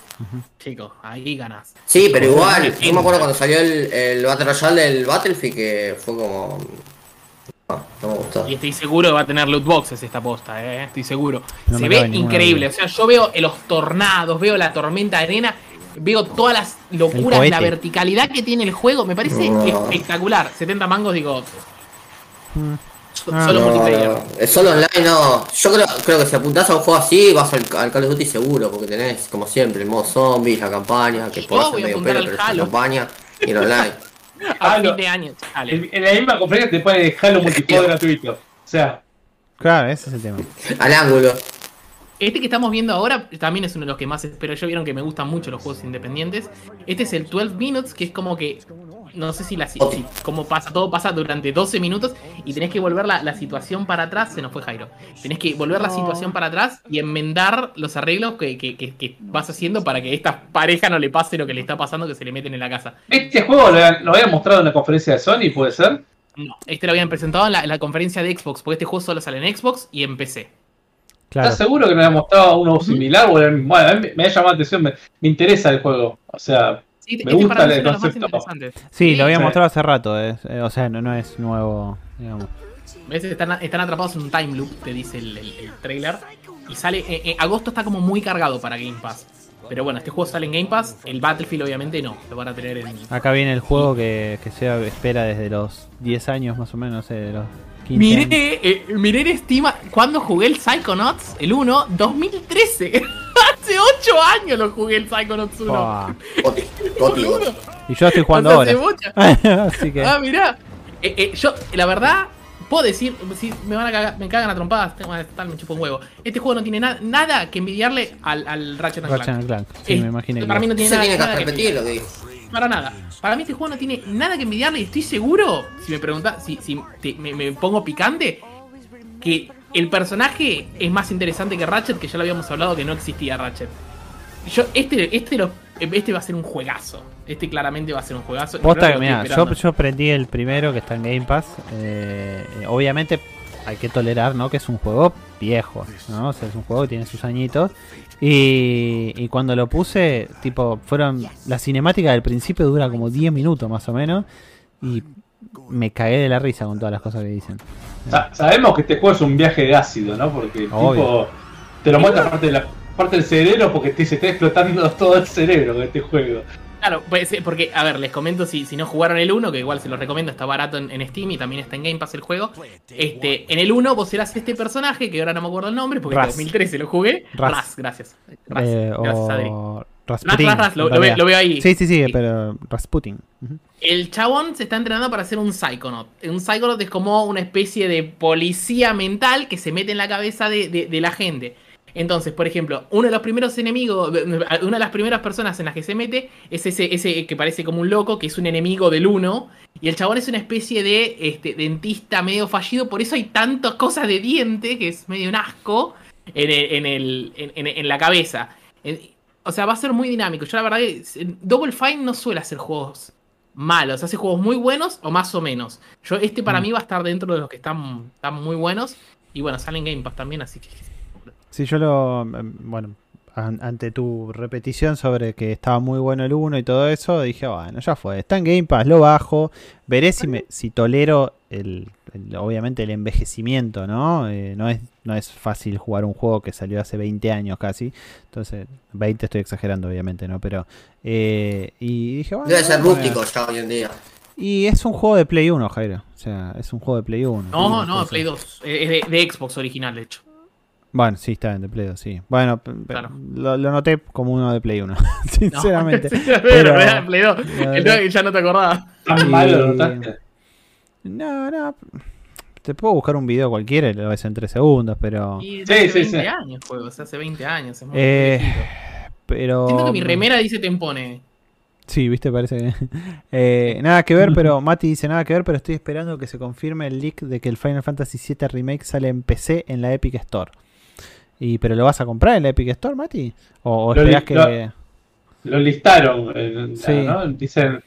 Chicos, ahí ganas. Sí, pero igual, yo me acuerdo cuando salió el, el Battle Royale del Battlefield que fue como... No, no me gustó. Y estoy seguro que va a tener loot boxes esta posta, eh. Estoy seguro. No Se ve increíble. O sea, yo veo los tornados, veo la tormenta de arena, veo todas las locuras, la verticalidad que tiene el juego. Me parece No. espectacular. 70 mangos, digo. Mm. Ah, solo No, multiplayer. solo online no. Yo creo, creo que si apuntás a un juego así, vas al, al Call of Duty seguro, porque tenés, como siempre, el modo zombies, la campaña, que Yo puede ser voy a medio pelo, pero es la campaña y el online. [laughs] [laughs] A Ah, no. fin de año, chale. En, en la misma conferencia te pone Halo [laughs] multijugador gratuito. O sea, Claro, ese es el tema. Al ángulo. Este que estamos viendo ahora también es uno de los que más espero. Yo vieron que me gustan mucho los juegos independientes. Este es el 12 Minutes, que es como que. No sé si la si, si- cómo pasa, todo pasa durante 12 minutos y tenés que volver la, la situación para atrás. Se nos fue Jairo. Tenés que volver la situación para atrás y enmendar los arreglos que, que- que- que vas haciendo para que a esta pareja no le pase lo que le está pasando, que se le meten en la casa. este juego lo, habían- lo habían mostrado en la conferencia de Sony, ¿puede ser? No, este lo habían presentado en la, en la conferencia de Xbox, porque este juego solo sale en Xbox y en PC. Claro. ¿Estás seguro que no habían mostrado uno similar? o era el mismo? Bueno, a mí me, me ha llamado la atención, me, me interesa el juego. O sea, Sí, Me este gusta el es uno de los más concepto. interesantes. Sí, lo había Sí. mostrado hace rato. eh, o sea, no, no es nuevo, digamos. ¿Ves? Están, están atrapados en un time loop, te dice el, el- el trailer. Y sale. eh, eh, agosto está como muy cargado para Game Pass. Pero bueno, este juego sale en Game Pass. El Battlefield, obviamente, no. Lo van a tener en. Acá viene el juego que, que se espera desde los 10 años más o menos, no sé, de los 15 años. Miré, eh, miré en Steam cuando jugué el Psychonauts, el 1, 2013. [laughs] Hace 8 años lo jugué el Psychonauts 1. Buah. Goti, Goti, Boludo. Goti. Y yo estoy jugando O sea, ahora. hace mucho. [laughs] Así que. Ah, mirá. Eh, eh, yo, la verdad, puedo decir, si me van a cagar, me cagan a trompadas, tengo que estar, me chupo un huevo. Este juego no tiene na- nada que envidiarle al, al Ratchet and Ratchet Clank. Sí, Eh, me imaginé. Para mí no tiene nada, tiene que nada que repetir lo que dijo. Para nada. Para mí este juego no tiene nada que envidiarle y estoy seguro, si me preguntas, si, si te- me, me pongo picante, que el personaje es más interesante que Ratchet, que ya lo habíamos hablado que no existía Ratchet. Yo, este, este, lo- este va a ser un juegazo. Este claramente va a ser un juegazo. Posta que, estoy yo, yo prendí el primero que está en Game Pass. eh, eh, obviamente hay que tolerar, ¿no? Que es un juego viejo, ¿no? O sea, es un juego que tiene sus añitos. Y, y cuando lo puse, tipo, fueron. La cinemática del principio dura como 10 minutos más o menos. Y me cagué de la risa con todas las cosas que dicen. sa- sabemos que este juego es un viaje de ácido, ¿no? Porque Obvio. tipo, te lo muestra aparte de la, parte del cerebro porque te, se está explotando [laughs] todo el cerebro con este juego. Claro, pues, porque, a ver, les comento si, si no jugaron el 1, que igual se lo recomiendo, está barato en, en Steam y también está en Game Pass el juego. Este, en el 1 vos eras este personaje, que ahora no me acuerdo el nombre, porque en Raz. 2013 lo jugué. Raz. Gracias. Raz, Eh, gracias, Adri. o Rasputin. Lo, en lo ve- realidad. lo veo ahí. Sí, sí, sí, Sí. pero Rasputin. El chabón se está entrenando para ser un Psychonaut. Un Psychonaut es como una especie de policía mental que se mete en la cabeza de, de- de la gente. Entonces, por ejemplo, uno de los primeros enemigos, [laughs] una de las primeras personas en las que se mete es ese, ese que parece como un loco, que es un enemigo del uno. Y el chabón es una especie de este, dentista medio fallido, por eso hay tantas cosas de diente, que es medio un asco, en, el- en, el- en- en- en la cabeza. O sea, va a ser muy dinámico. Yo la verdad que Double Fine no suele hacer juegos malos, hace juegos muy buenos o más o menos. Yo, este para Mm. mí va a estar dentro de los que están, están muy buenos. Y bueno, sale en Game Pass también, así que. Sí, yo lo. em, Bueno, ante tu repetición sobre que estaba muy bueno el 1 y todo eso, dije, bueno, ya fue. Está en Game Pass, lo bajo. Veré si, me, si tolero el, el- obviamente el envejecimiento, ¿no? Eh, no, es, no es fácil jugar un juego que salió hace 20 años casi. Entonces, 20 estoy exagerando, obviamente, ¿no? Pero. eh, y dije, bueno. Debe ser rústico ya hoy en día. Y es un juego de Play 1, Jairo. O sea, es un juego de Play 1. No, no, Entonces- Play 2. eh, Es de, de Xbox original, de hecho. Bueno, sí, está en de Play 2, sí. Bueno, Claro. lo, lo noté como uno de Play 1, [laughs] No, sinceramente. [laughs] pero, pero- era Play 2. La El ya no te acordabas. Tan Y- malo lo notaste. No, no. Te puedo buscar un video cualquiera y lo ves en 3 segundos, pero. Y Sí, hace sí, 20 sí. años, juego. O sea, hace 20 años. Es muy Eh, pero Siento que mi remera dice Tempone. Sí, viste, parece que. [laughs] Eh, nada que ver, pero Mati dice nada que ver, pero estoy esperando que se confirme el leak de que el Final Fantasy VII Remake sale en PC en la Epic Store. Y, ¿Pero lo vas a comprar en la Epic Store, Mati? ¿O, o Lo esperás que.? Lo listaron. eh, Sí. ¿no? Dicen.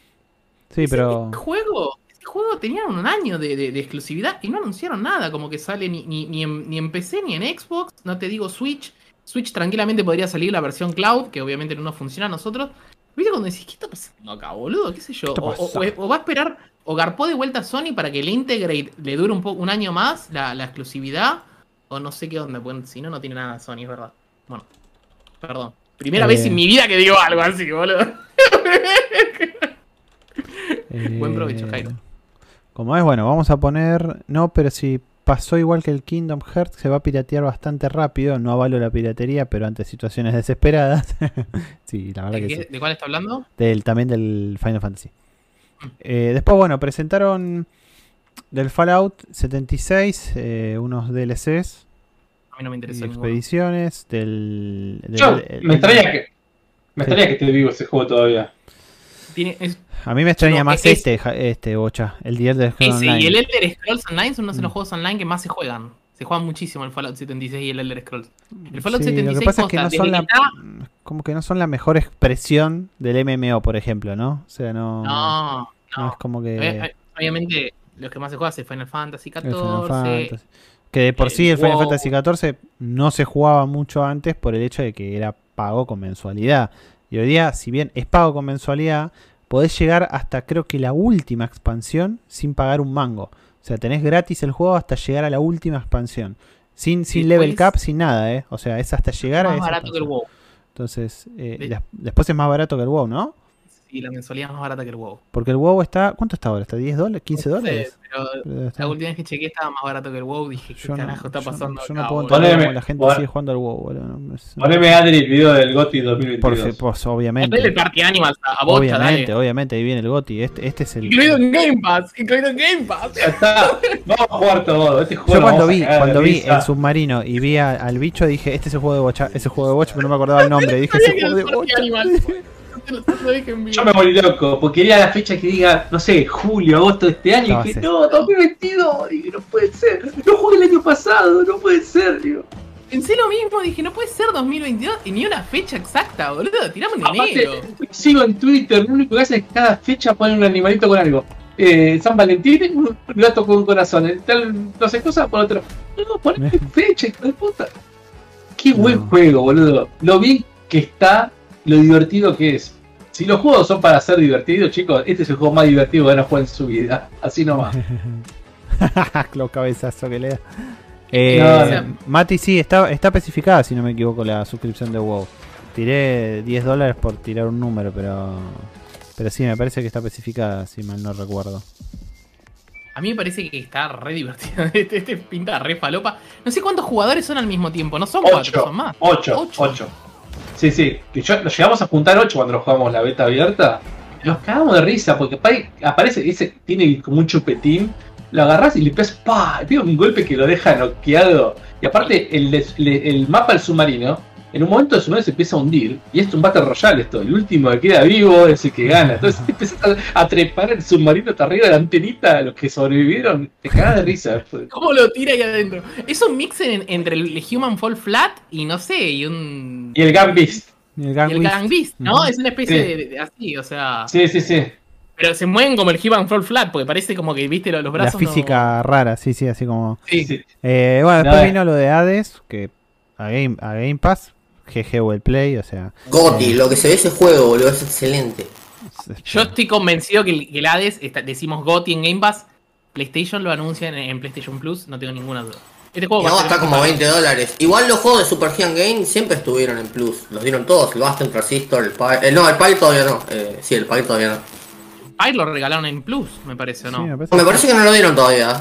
Sí, pero. Ese juego, ese juego tenía un año de, de- de exclusividad y no anunciaron nada, como que sale ni, ni, ni en, ni en PC ni en Xbox, no te digo Switch. Switch tranquilamente podría salir la versión cloud, que obviamente no nos funciona a nosotros. ¿Viste cuando decís, ¿qué está pasando acá, boludo? ¿Qué sé yo? ¿Qué O, va a esperar, o garpó de vuelta a Sony para que el Integrate le dure un, po- un año más la, la exclusividad, o no sé qué onda, pues, si no, no tiene nada Sony, es verdad. Bueno, perdón. Primera Eh. vez en mi vida que digo algo así, boludo. [laughs] Buen provecho, Eh, Jairo. Como es, bueno, vamos a poner. No, pero si pasó igual que el Kingdom Hearts, se va a piratear bastante rápido. No avalo la piratería, pero ante situaciones desesperadas. [laughs] sí, la verdad ¿De, que qué- sí. ¿De cuál está hablando? Del, también del Final Fantasy. Mm. Eh, después, bueno, presentaron del Fallout 76 eh, unos DLCs A mí no me interesa ninguno. expediciones. Del, del- Yo, el- me extraña que. Me Sí. extraña que esté vivo ese juego todavía. Tiene, es, A mí me extraña No, más es- este, este Bocha, el The Elder Scrolls ese, y Online. el Elder Scrolls Online son uno de los Mm. juegos online que más se juegan. Se juegan muchísimo el Fallout 76 y el Elder Scrolls. El Fallout Sí, 76 lo que pasa es que no son que la, está- como que no son la mejor expresión del MMO, por ejemplo, ¿no? O sea, no, No, no no. es como que Obvi- Obviamente, los que más se juegan es Final Fantasy el Final XIV. Fantasy. Que de por sí el Final WoW. Fantasy XIV no se jugaba mucho antes por el hecho de que era pago con mensualidad. Y hoy día, si bien es pago con mensualidad, podés llegar hasta creo que la última expansión sin pagar un mango. O sea, tenés gratis el juego hasta llegar a la última expansión. Sin, sin level cap, sin nada, ¿eh? O sea, es hasta llegar a más esa barato que el. WoW. Entonces, eh, De- des- después es más barato que el WoW, ¿no? Sí, la mensualidad es más barata que el WoW. Porque el WoW está. ¿Cuánto está ahora? ¿Está 10 dólares? ¿15 No sé, dólares? pero Pero está- la última vez que chequeé estaba más barato que el WoW. Dije, ¿qué Yo no, carajo está yo- pasando yo no acá, puedo boludo? entender Poneme- cómo la gente pon- sigue jugando al WoW, boludo. No, es- Poneme Adri el video del por, 2022. pues, obviamente. El Party Animals a, a bocha, obviamente, dale. obviamente, ahí viene el GOTI. Este, este es el. Incluido en Game Pass, incluido en Game Pass. Ya está. Vamos a jugar todo. Este juego Yo cuando vi, cuando vi el submarino y vi a- al bicho dije, este es el juego de bocha, ese juego de bocha, pero no me acordaba el nombre. [laughs] Dije, ese juego de bocha. [laughs] Yo me morí loco, porque quería la fecha que diga, no sé, julio, agosto de este año, No, y dije, sí. no, 2022, dije, no puede ser, no jugué el año pasado, no puede ser, digo. Pensé lo mismo, dije, no puede ser 2022 y ni una fecha exacta, boludo. Tiramos en Aparte, enero. sigo en Twitter, lo único que hace es que cada fecha ponen un animalito con algo. Eh, San Valentín, un gato con un corazón, el tal, no sé cosa, por otro. No, poneme fecha, hijo de puta. Qué buen No. juego, boludo. Lo bien que está, lo divertido que es. Si los juegos son para ser divertidos, chicos, este es el juego más divertido que van a jugar en su vida. Así nomás. [laughs] Lo cabezazo que le da. Eh, No, no. Mati, sí, está, está especificada, si no me equivoco, la suscripción de WoW. Tiré 10 dólares por tirar un número, pero. Pero sí, me parece que está especificada, si mal no recuerdo. A mí me parece que está re divertido. [laughs] Este, este pinta re falopa. No sé cuántos jugadores son al mismo tiempo. No son cuatro, Ocho. son más. 8, Ocho. 8. Sí, sí. Que yo, nos llegamos a juntar 8 cuando nos jugamos la beta abierta. Nos cagamos de risa porque pa- aparece, ese tiene como un chupetín. Lo agarras y le pegas ¡pa! Pega un golpe que lo deja noqueado. Y aparte, el, le- el mapa del submarino, en un momento el submarino se empieza a hundir. Y es un Battle Royale esto. El último que queda vivo es el que gana. Entonces empiezas a, a trepar el submarino hasta arriba de la antenita. Los que sobrevivieron, te cagas de risa. [laughs] ¿Cómo lo tira ahí adentro? Es un mix en- entre el Human Fall Flat y no sé, y un. Y el Gun Beast. Y el y Gang el Beast. Gang Beast, ¿no? Es una especie Sí. de, de- así, o sea. Sí, sí, sí. Pero se mueven como el Human Fall Flat, porque parece como que, viste, los, los La brazos. no- física rara, sí, sí, así como. Sí. sí. Eh, bueno, después Nada. vino lo de Hades, que a Game, a Game Pass, GG o el Play, o sea. Goti, lo que se ve ese juego, boludo, es excelente. Yo estoy convencido que el, que el Hades, está- decimos GOTY en Game Pass, PlayStation lo anuncia en, en PlayStation Plus, no tengo ninguna duda. Este Y juego va no, está como 20 dólares. Igual los juegos de Super Giant Game siempre estuvieron en Plus. Los dieron todos, el Bastion, Transistor, el Pi. eh, no, el Pi todavía no. Eh, sí, el Pi todavía no. Pi lo regalaron en Plus, me parece, ¿o sí, no? me parece Me parece que no lo dieron todavía.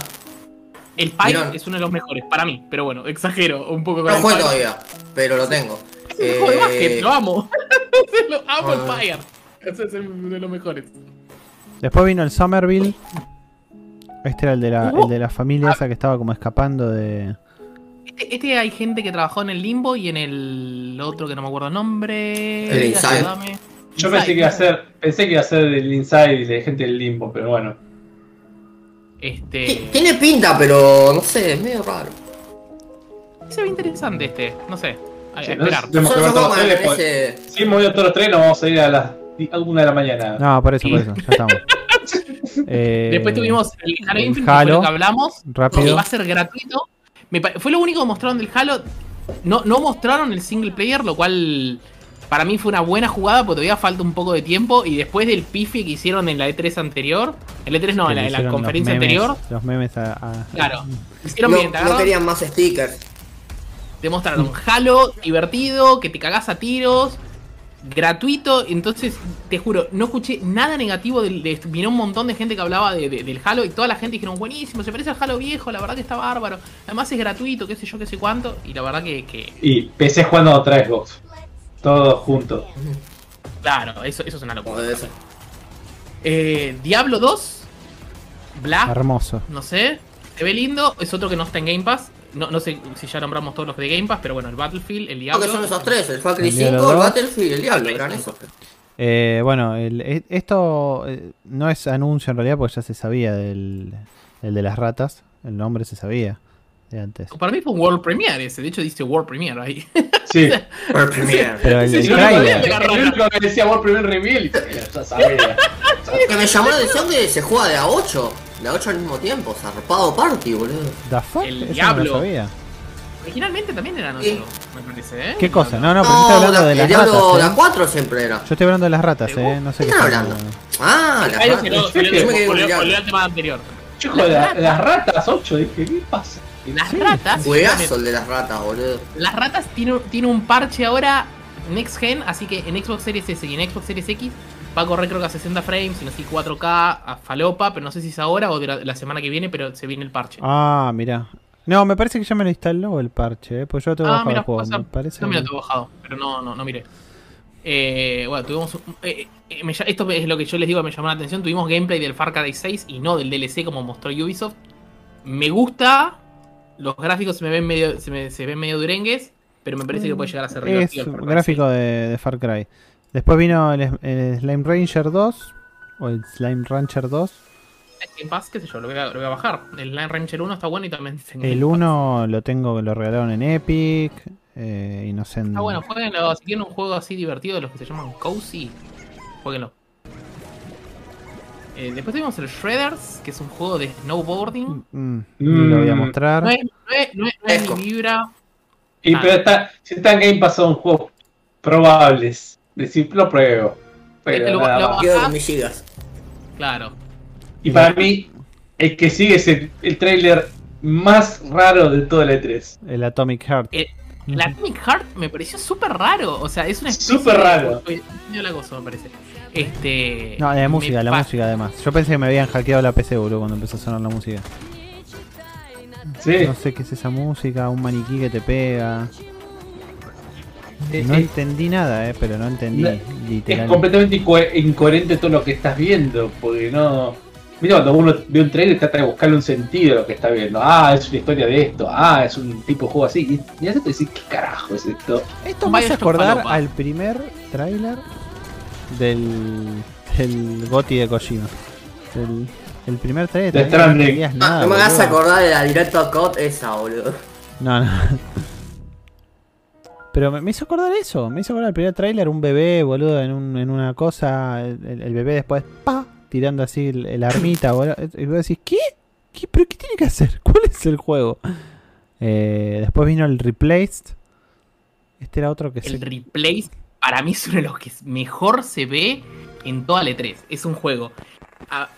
El Pi Vieron. es uno de los mejores, para mí, pero bueno, exagero un poco con No el Pi. todavía, pero lo tengo. [laughs] Es un juego de Eh, básquet, lo amo. [laughs] [laughs] lo amo Ah. el Fire. Ese es uno de los mejores. Después vino el Somerville. Este era el de la, Hubo- el de la familia esa que estaba como escapando de. Este, este hay gente que trabajó en el Limbo y en el otro que no me acuerdo el nombre. El Inside. Ayúdame. Yo pensé que iba a ser, pensé que iba a ser del Inside y de gente del Limbo, pero bueno. Este. Tiene pinta, pero no sé, es medio raro. Se ve interesante este, no sé. A, a Sí, esperar. no- Tenemos que Son ver esos todos juegos los que trailers, ese- Si hemos todos los tres, nos vamos a ir a las di- a una de la mañana. No, por eso, por eso, ya estamos. [laughs] Eh, Después tuvimos el Halo Infinite, Halo, lo que hablamos. rápido. Que va a ser gratuito. Me fue lo único que mostraron del Halo. No, no mostraron el single player, lo cual para mí fue una buena jugada, porque todavía falta un poco de tiempo. Y después del pifi que hicieron en la E3 anterior, en la E3 no, en la, en los conferencia memes- anterior, Los memes a. a- claro, hicieron No, bien, te no querían más stickers. te mostraron Halo divertido, que te cagás a tiros, gratuito. Entonces, te juro, no escuché nada negativo. Del, de, vino un montón de gente que hablaba de- de- del Halo y toda la gente dijeron, buenísimo, se parece al Halo viejo, la verdad que está bárbaro. Además es gratuito, qué sé yo, qué sé cuánto. Y la verdad que, que Y PC jugando otra Xbox. Todos juntos. claro, eso, eso es una Como locura. debe ser. Eh, Diablo 2, Black, Hermoso. no sé, se ve lindo. Es otro que no está en Game Pass. No, no sé si ya nombramos todos los de Game Pass, pero bueno, el Battlefield, el Creo Diablo. que son esos tres, el Far Cry El Diablo 5, el 2. Battlefield y el Diablo, eran esos. Eh, bueno, el- e- esto eh, no es anuncio en realidad porque ya se sabía del el de las ratas. El nombre se sabía de antes. Para mí fue un World Premiere ese, de hecho dice World Premiere ahí. Sí. [laughs] World Premiere. Pero el, Sí, el no, trailer- no, no, que decía World Premier Reveal y ya sabía. Que me llamó la atención que se juega de a 8. De a 8 al mismo tiempo, zarpado party, boludo. ¿The fuck? El Eso no Diablo. lo sabía. Originalmente también eran Sí. otro, me parece, ¿eh? ¿Qué cosa? No, no, pero yo estoy No, hablando la- de el las Diablo de ratas. a ¿eh? 4 siempre era. Yo estoy hablando de las ratas, eh. No sé ¿Qué qué están hablando? hablando. Ah, la Ahí rata. se lo- se lo- Yo me quedé con el tema anterior. La- las ratas 8, dije, ¿qué pasa? Las ratas. Juegazo el de las ratas, boludo. Las ratas tiene, tiene un parche ahora Next Gen, así que en Xbox Series S y en Xbox Series X va a correr creo que a 60 frames, y no sé si 4K, a falopa, pero no sé si es ahora o de la, la semana que viene, pero se viene el parche. Ah, mira. No, me parece que ya me lo instaló el parche, eh, pues yo tengo Ah, bajado el juego. Me parece No me lo tengo bajado, pero no, no, no miré. Eh, bueno, tuvimos. eh, eh, me esto es lo que yo les digo, me llamó la atención. Tuvimos gameplay del Far Cry 6 y no del DLC como mostró Ubisoft. Me gusta. Los gráficos se me ven medio, se me, se ven medio durengues, pero me parece que puede llegar a ser Es el Cry gráfico de, de Far Cry. Después vino el, el Slime Ranger 2 o el Slime Rancher 2. 6. Game Pass, qué sé yo, lo voy, a, lo voy a bajar. El Line Ranger 1 está bueno y también en El Game Pass. 1 lo tengo lo regalaron en Epic. Eh, en- Ah, bueno, jueguenlo. Si tienen un juego así divertido de los que se llaman Cozy, jueguenlo. Eh, después tuvimos el Shredders, que es un juego de snowboarding. Mm, ni lo voy a Mm. mostrar. No es, no es, no es, no es Esco. mi vibra. Y Ah. pero está, si está en Game Pass son juegos probables. Decir, lo pruebo. Pero Este lo- nada lo- más. Quedo con mis gigas. Claro. Y para mí, el que sigue es el, el trailer más raro de todo el E3. El Atomic Heart. Eh, El Atomic Heart me pareció súper raro. O sea, es una especie Súper raro. de- Yo la gozo, me parece. Este. No, la música, la música además. Yo pensé que me habían hackeado la PC, boludo, cuando empezó a sonar la música. Sí. No sé qué es esa música, un maniquí que te pega. Eh, No eh, entendí nada, eh, pero no entendí No, es completamente inco- incoherente todo lo que estás viendo, porque no... Mira, cuando uno ve un trailer trata de buscarle un sentido a lo que está viendo. Ah, es una historia de esto. Ah, es un tipo de juego así. Y, y hace decir, ¿qué carajo es esto? Esto me hace acordar al primer tráiler del, del Goti de Kojima. El, el primer trailer. No Ah, nada, no me hagas acordar de la directo COD esa, boludo. No, no. Pero me, me hizo acordar eso, me hizo acordar el primer tráiler, un bebé, boludo, en, un, en una cosa, el, bebé después, pa, tirando así el, el armita, boludo. Y vos decís, ¿qué? ¿Qué? ¿Pero qué tiene que hacer? [laughs] ¿Cuál es el juego? Eh, después vino el Replaced. Este era otro que El se... replay para mí es uno de los que mejor se ve en toda la E3. Es un juego. ah,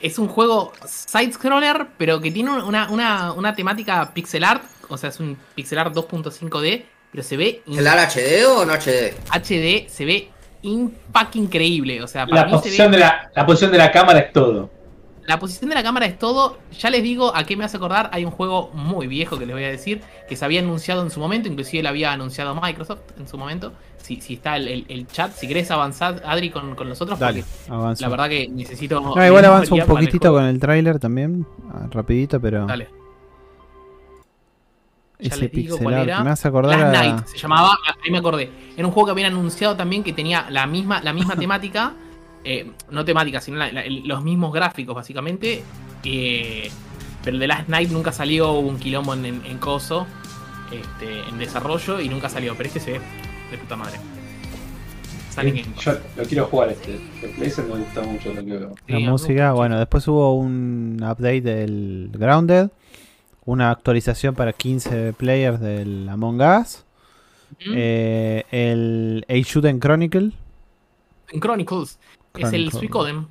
es un juego side-scroller, pero que tiene una, una, una temática pixel art. O sea, es un pixel art 2.5D, pero se ve ¿El HD o no HD? HD, se ve impact increíble. O sea, para La mí se posición, ve. de la, la posición de la cámara es todo. La posición de la cámara es todo. Ya les digo a qué me hace acordar. Hay un juego muy viejo que les voy a decir. Que se había anunciado en su momento. Inclusive lo había anunciado Microsoft en su momento. Si, si está el, el- el chat. Si querés avanzar, Adri, con, con nosotros. Dale, Porque avanza. la verdad que necesito. No, igual avanza un el poquitito con el tráiler también, ah, rapidito, pero Dale. Ya ese les digo pixel cuál art era. me hace acordar Last a... Night se llamaba, ahí me acordé. Era un juego que habían anunciado también que tenía la misma, la misma [laughs] temática. Eh, no temática, sino la- la- el- los mismos gráficos, básicamente. eh, pero el de Last Night nunca salió, un quilombo en, en, en Coso, este, en desarrollo, y nunca salió. Pero este se ve de puta madre. Yo lo quiero jugar este. El PlayStation me gusta mucho lo que veo. Sí, La a música, bueno, después hubo un update del Grounded, una actualización para 15 players del Among Us, eh, el Eishuden Chronicle, En Chronicles. Es el. Suicoden.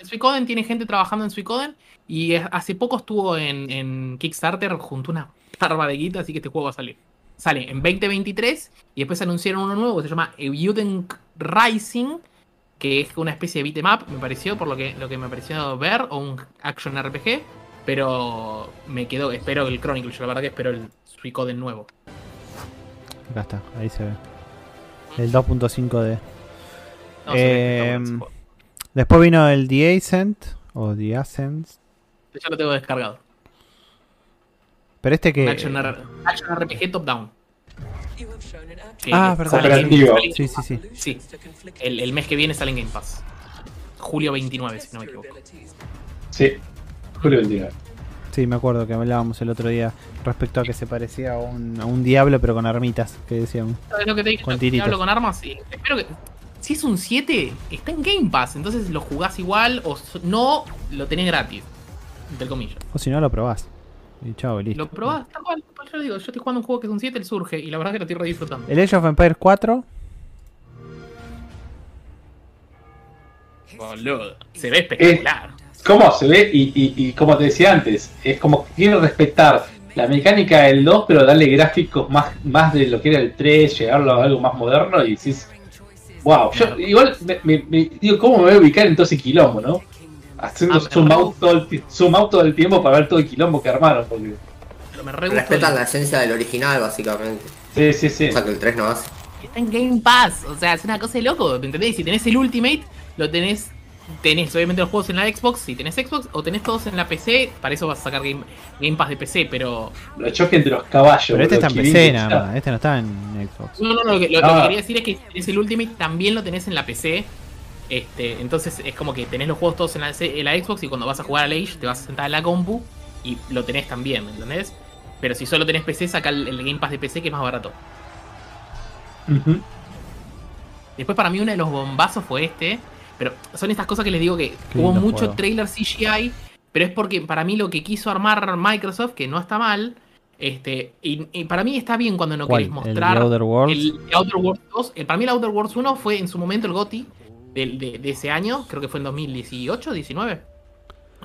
El Suicoden tiene gente trabajando en Suicoden. Y hace poco estuvo en, en Kickstarter junto a una parva de guita, así que este juego va a salir. Sale en 2023 y después anunciaron uno nuevo que se llama Euden Rising, que es una especie de beat'em up, me pareció, por lo que, lo que me pareció ver, o un action RPG. Pero me quedo, espero el Chronicle, yo la verdad que espero el Suicoden nuevo. acá está, ahí se ve, el 2.5D. No, Eh. Después vino el The Ascent, o The Ascent, Ya lo tengo descargado. pero este que... action, R- action RPG top down. Que Ah, verdad. Cooperativo. Sí, sí, sí. Sí. El, el mes que viene sale en Game Pass. Julio 29, si no me equivoco. Sí. Julio 29. Sí, me acuerdo que hablábamos el otro día respecto a que se parecía a un, a un diablo pero con armitas, que decíamos. ¿Sabes lo que te digo? Con tiritos. hablo con armas y espero que. Si es un 7, está en Game Pass. Entonces lo jugás igual o no, lo tenés gratis. Entre comillas. O si no, lo probás. Y chao, listo. Lo probás, tal cual. Yo digo, yo estoy jugando un juego que es un 7, el surge. Y la verdad que lo estoy re disfrutando. El Age of Empires 4, Boludo. Se ve espectacular. ¿Cómo se ve? Y, y, y como te decía antes, es como que quiero respetar la mecánica del 2, pero darle gráficos más, más de lo que era el 3, llevarlo a algo más moderno y decís, wow, yo igual me, me- me- digo, ¿cómo me voy a ubicar en todo ese quilombo, no? Haciendo Ah, zoom out, todo el, zoom out todo el tiempo para ver todo el quilombo que armaron. Porque... Pero me re gustó Respetan el- la esencia del original, básicamente. Sí, sí, sí. O sea que el 3 no hace. Está en Game Pass, o sea, es una cosa de loco, ¿me entendés? Si tenés el Ultimate, lo tenés, tenés obviamente los juegos en la Xbox, si tenés Xbox, o tenés todos en la PC, para eso vas a sacar Game, Game Pass de PC, pero... Los choques entre los caballos. pero este está en PC nada más, este no está en Xbox. No, no, no, lo que, lo- lo Ah. que quería decir es que si tenés el Ultimate, también lo tenés en la PC, este, entonces es como que tenés los juegos todos en la, en la Xbox y cuando vas a jugar al Age te vas a sentar en la compu y lo tenés también, ¿me entendés? Pero si solo tenés PC, saca el, el Game Pass de PC que es más barato. Después para mí uno de los bombazos fue este. Pero son estas cosas que les digo que Qué hubo mucho juego. trailer CGI. Pero es porque para mí lo que quiso armar Microsoft, que no está mal. Este, y, y para mí está bien cuando no ¿Cuál? querés ¿El mostrar The Outer Worlds? el The Outer Worlds 2. Eh, para mí el Outer Worlds 1 fue en su momento el GOTI de, de- de ese año. Creo que fue en 2018, 19.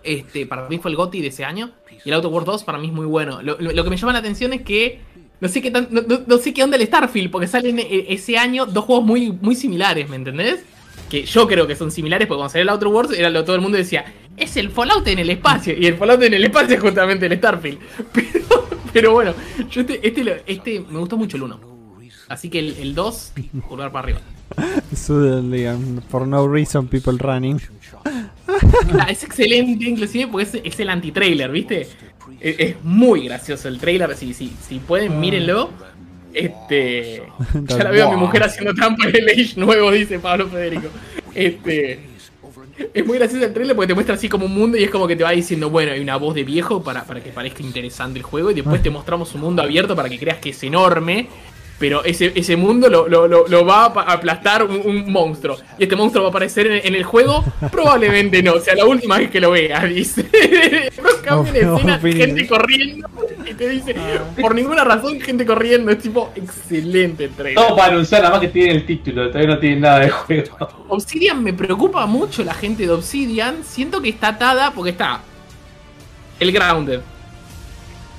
Este, para mí fue el GOTY de ese año. Y el Outer Worlds 2 para mí es muy bueno. Lo, lo- lo que me llama la atención es que no sé qué tan, no, sé qué onda el Starfield, porque salen eh, ese año dos juegos muy, muy similares, ¿me entendés? Que yo creo que son similares, porque cuando salió el Outer Worlds era lo todo el mundo decía, es el Fallout en el espacio. Y el Fallout en el espacio es justamente el Starfield. [laughs] Pero, pero bueno, yo este, este, este me gustó mucho el 1. Así que el, el 2, pulgar para arriba. Suddenly, for no reason, people running. Ah, es excelente, inclusive, porque es, es el anti-trailer, ¿viste? Es, es muy gracioso el trailer. Si, si, si pueden, mírenlo. Este. [laughs] Ya la veo a mi mujer haciendo trampa en el Age nuevo, dice Pablo Federico. Este. Es muy gracioso el trailer porque te muestra así como un mundo y es como que te va diciendo, bueno, hay una voz de viejo para, para que parezca interesante el juego y después te mostramos un mundo abierto para que creas que es enorme. Pero ese, ese mundo lo, lo- lo- lo va a aplastar un, un monstruo. Y este monstruo va a aparecer en, en el juego. Probablemente no, o sea la última vez que lo vea, dice. Después cambia la No, escena, no, gente corriendo. Y te dice, por ninguna razón, gente corriendo. Es tipo, excelente el trailer. Todo para anunciar nada más que tiene el título, todavía no tiene nada de juego. Obsidian me preocupa mucho la gente de Obsidian. Siento que está atada porque está el Grounded,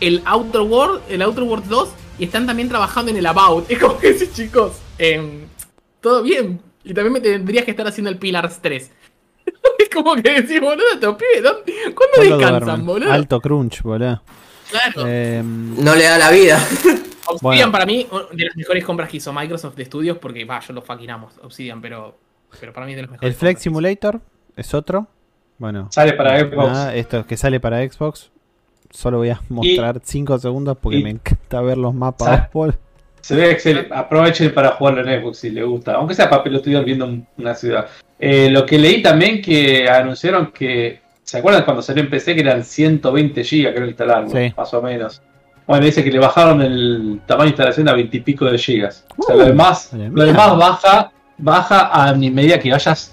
el Outer World, el Outer World 2 y están también trabajando en el About. Es como que sí, chicos, em, todo bien. Y también me tendrías que estar haciendo el Pillars [laughs] 3. es como que decís, boludo, estos pibes, ¿dónde- ¿cuándo ¿Cuándo descansan, duermen? boludo? Alto crunch, boludo. Claro. Em, No le da la vida. [laughs] Obsidian bueno. para mí, de las mejores compras que hizo Microsoft de estudios, porque va, yo lo faquinamos, Obsidian, pero, pero para mí es de los mejores. el Flex. Simulator es otro. Bueno, Sale para Xbox. nada, esto que sale para Xbox. Solo voy a mostrar 5 segundos porque y- me encanta ver los mapas. Se ve excelente. Aprovechen para jugarlo en Xbox si les gusta. Aunque sea papel estudiar viendo un- una ciudad. Eh, lo que leí también que anunciaron que. ¿Se acuerdan cuando salió en PC que eran 120 GB creo instalarlo? Sí. Más o menos. Bueno, dice que le bajaron el tamaño de instalación a 20 y pico de gigas. O sea, lo demás, la lo demás baja, baja a medida que vayas.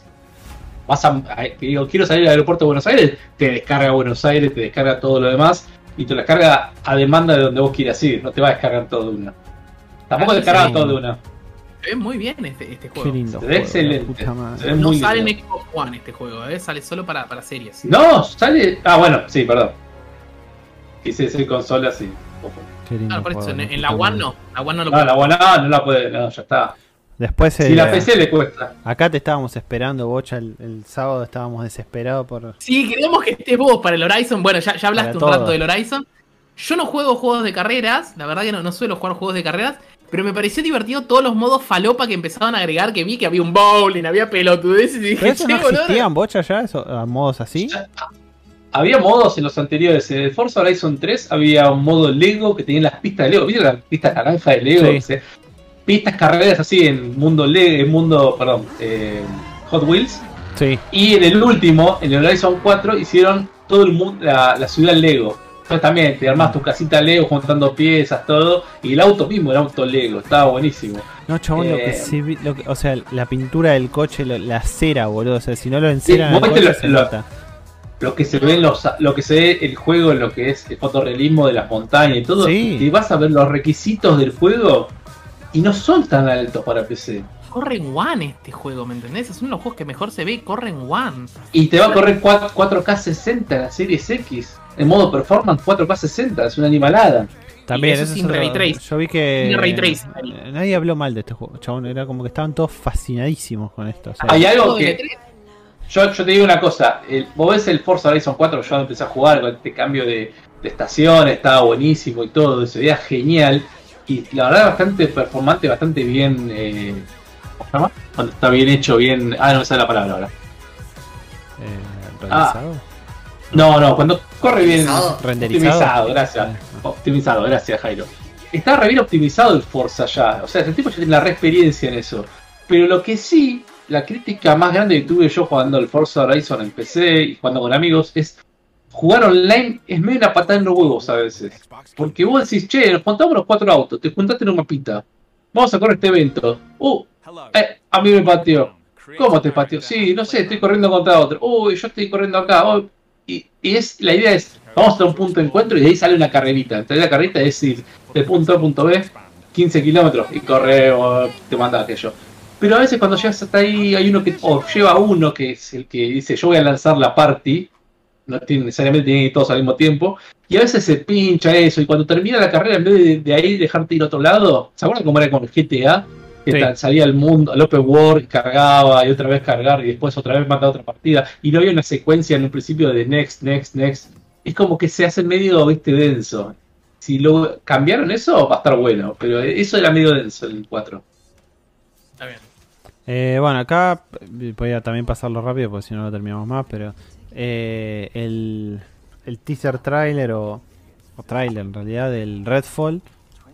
Vas a, digo, quiero salir al aeropuerto de Buenos Aires, te descarga Buenos Aires, te descarga todo lo demás y te lo descarga a demanda de donde vos quieras ir, no te va a descargar todo de una. Tampoco Ah, te descarga sí. todo de una. Se ve muy bien este, este Qué juego. lindo. Se ve juego, excelente. Se ve No muy sale en. Xbox One este juego, ¿eh? sale solo para, para series. No, sale. Ah, bueno, sí, perdón. Quise decir consola, sí. Qué lindo Claro, por eso, juego, en, la en la puta One no. La One no lo No, puede. la buena no, no la puede, no, ya está. Después Si eh, la PC le cuesta. acá te estábamos esperando, Bocha, el, el sábado estábamos desesperados por... Sí, queremos que estés vos para el Horizon. Bueno, ya, ya hablaste un rato del Horizon. Yo no juego juegos de carreras, la verdad que no, no suelo jugar juegos de carreras, pero me pareció divertido todos los modos falopa que empezaban a agregar, que vi que había un bowling, había pelotudeces y dije, ¿Pero eso no existían, Bocha, ya? Eso, ¿A modos así? Había modos en los anteriores. En el Forza Horizon 3 había un modo Lego que tenía las pistas de Lego. ¿Viste las pistas naranja de Lego? Sí. Que se- Pistas carreras así en mundo Lego, en mundo, perdón, eh, Hot Wheels. Sí. Y en el último, en el Horizon 4, hicieron todo el mundo, la, la ciudad Lego. Entonces también te armás tu casita Lego juntando piezas, todo. Y el auto mismo era auto Lego, estaba buenísimo. No, chabón, lo que Eh, se vi- lo que- o sea, la pintura del coche, lo- la cera, boludo. O sea, si no lo enceran Sí, coche, lo- se lo- nota. Lo que se ve en los, lo que se ve el juego, lo que es el fotorrealismo de las montañas y todo, Sí. y vas a ver los requisitos del juego y no son tan altos para PC. Corre en One este juego, ¿me entendés? Es uno de los juegos que mejor se ve y corre en One. Y te va a correr 4, 4K 60 la Series X. En modo performance 4K 60, es una animalada. También, eso eso sin es ray trace. Yo vi que. Ray trace. Nadie habló mal de este juego, chabón. Era como que estaban todos fascinadísimos con esto. o sea, Hay algo que- E3, Yo, yo te digo una cosa, el, vos ves el Forza Horizon 4, yo empecé a jugar con este cambio de, de estación, estaba buenísimo y todo, se veía genial. Y la verdad bastante performante, bastante bien... Eh, ¿Cómo se llama? Cuando está bien hecho, bien... Ah, no me sale la palabra ahora. eh, realizado. No, no, cuando corre bien... ¿Renderizado? Optimizado, gracias. Ah, Optimizado, gracias Jairo. Está re bien optimizado el Forza ya. O sea, el tipo ya tiene la re experiencia en eso. Pero lo que sí, la crítica más grande que tuve yo jugando al Forza Horizon en PC y jugando con amigos es jugar online es medio una patada en los huevos a veces. Porque vos decís, che, nos juntamos los cuatro autos, te juntaste en un mapita. Vamos a correr este evento. Uh, eh, a mí me pateó. ¿Cómo te pateó? Sí, no sé, estoy corriendo contra otro. Uy, yo estoy corriendo acá. Y, y es la idea es, vamos a un punto de encuentro y de ahí sale una carrerita. Entonces la carrerita es ir de punto A a punto B, 15 kilómetros, y corre o te manda aquello. Pero a veces cuando llegas hasta ahí hay uno que, o lleva uno que es el que dice yo voy a lanzar la party, no tiene, necesariamente tienen que ir todos al mismo tiempo. Y a veces se pincha eso, y cuando termina la carrera, en vez de, de ahí dejarte ir a otro lado, ¿se acuerdan cómo era con el GTA? Que Sí. tal- salía al mundo, al open world, cargaba y otra vez cargar y después otra vez mandaba otra partida. Y no había una secuencia en un principio de next, next, next. Es como que se hace medio, viste, denso. Si lo cambiaron eso, va a estar bueno. Pero eso era medio denso el 4. Está bien. Eh, bueno, acá eh, voy a también pasarlo rápido porque si no lo terminamos más, pero eh, el, el teaser trailer o, o trailer en realidad del Redfall,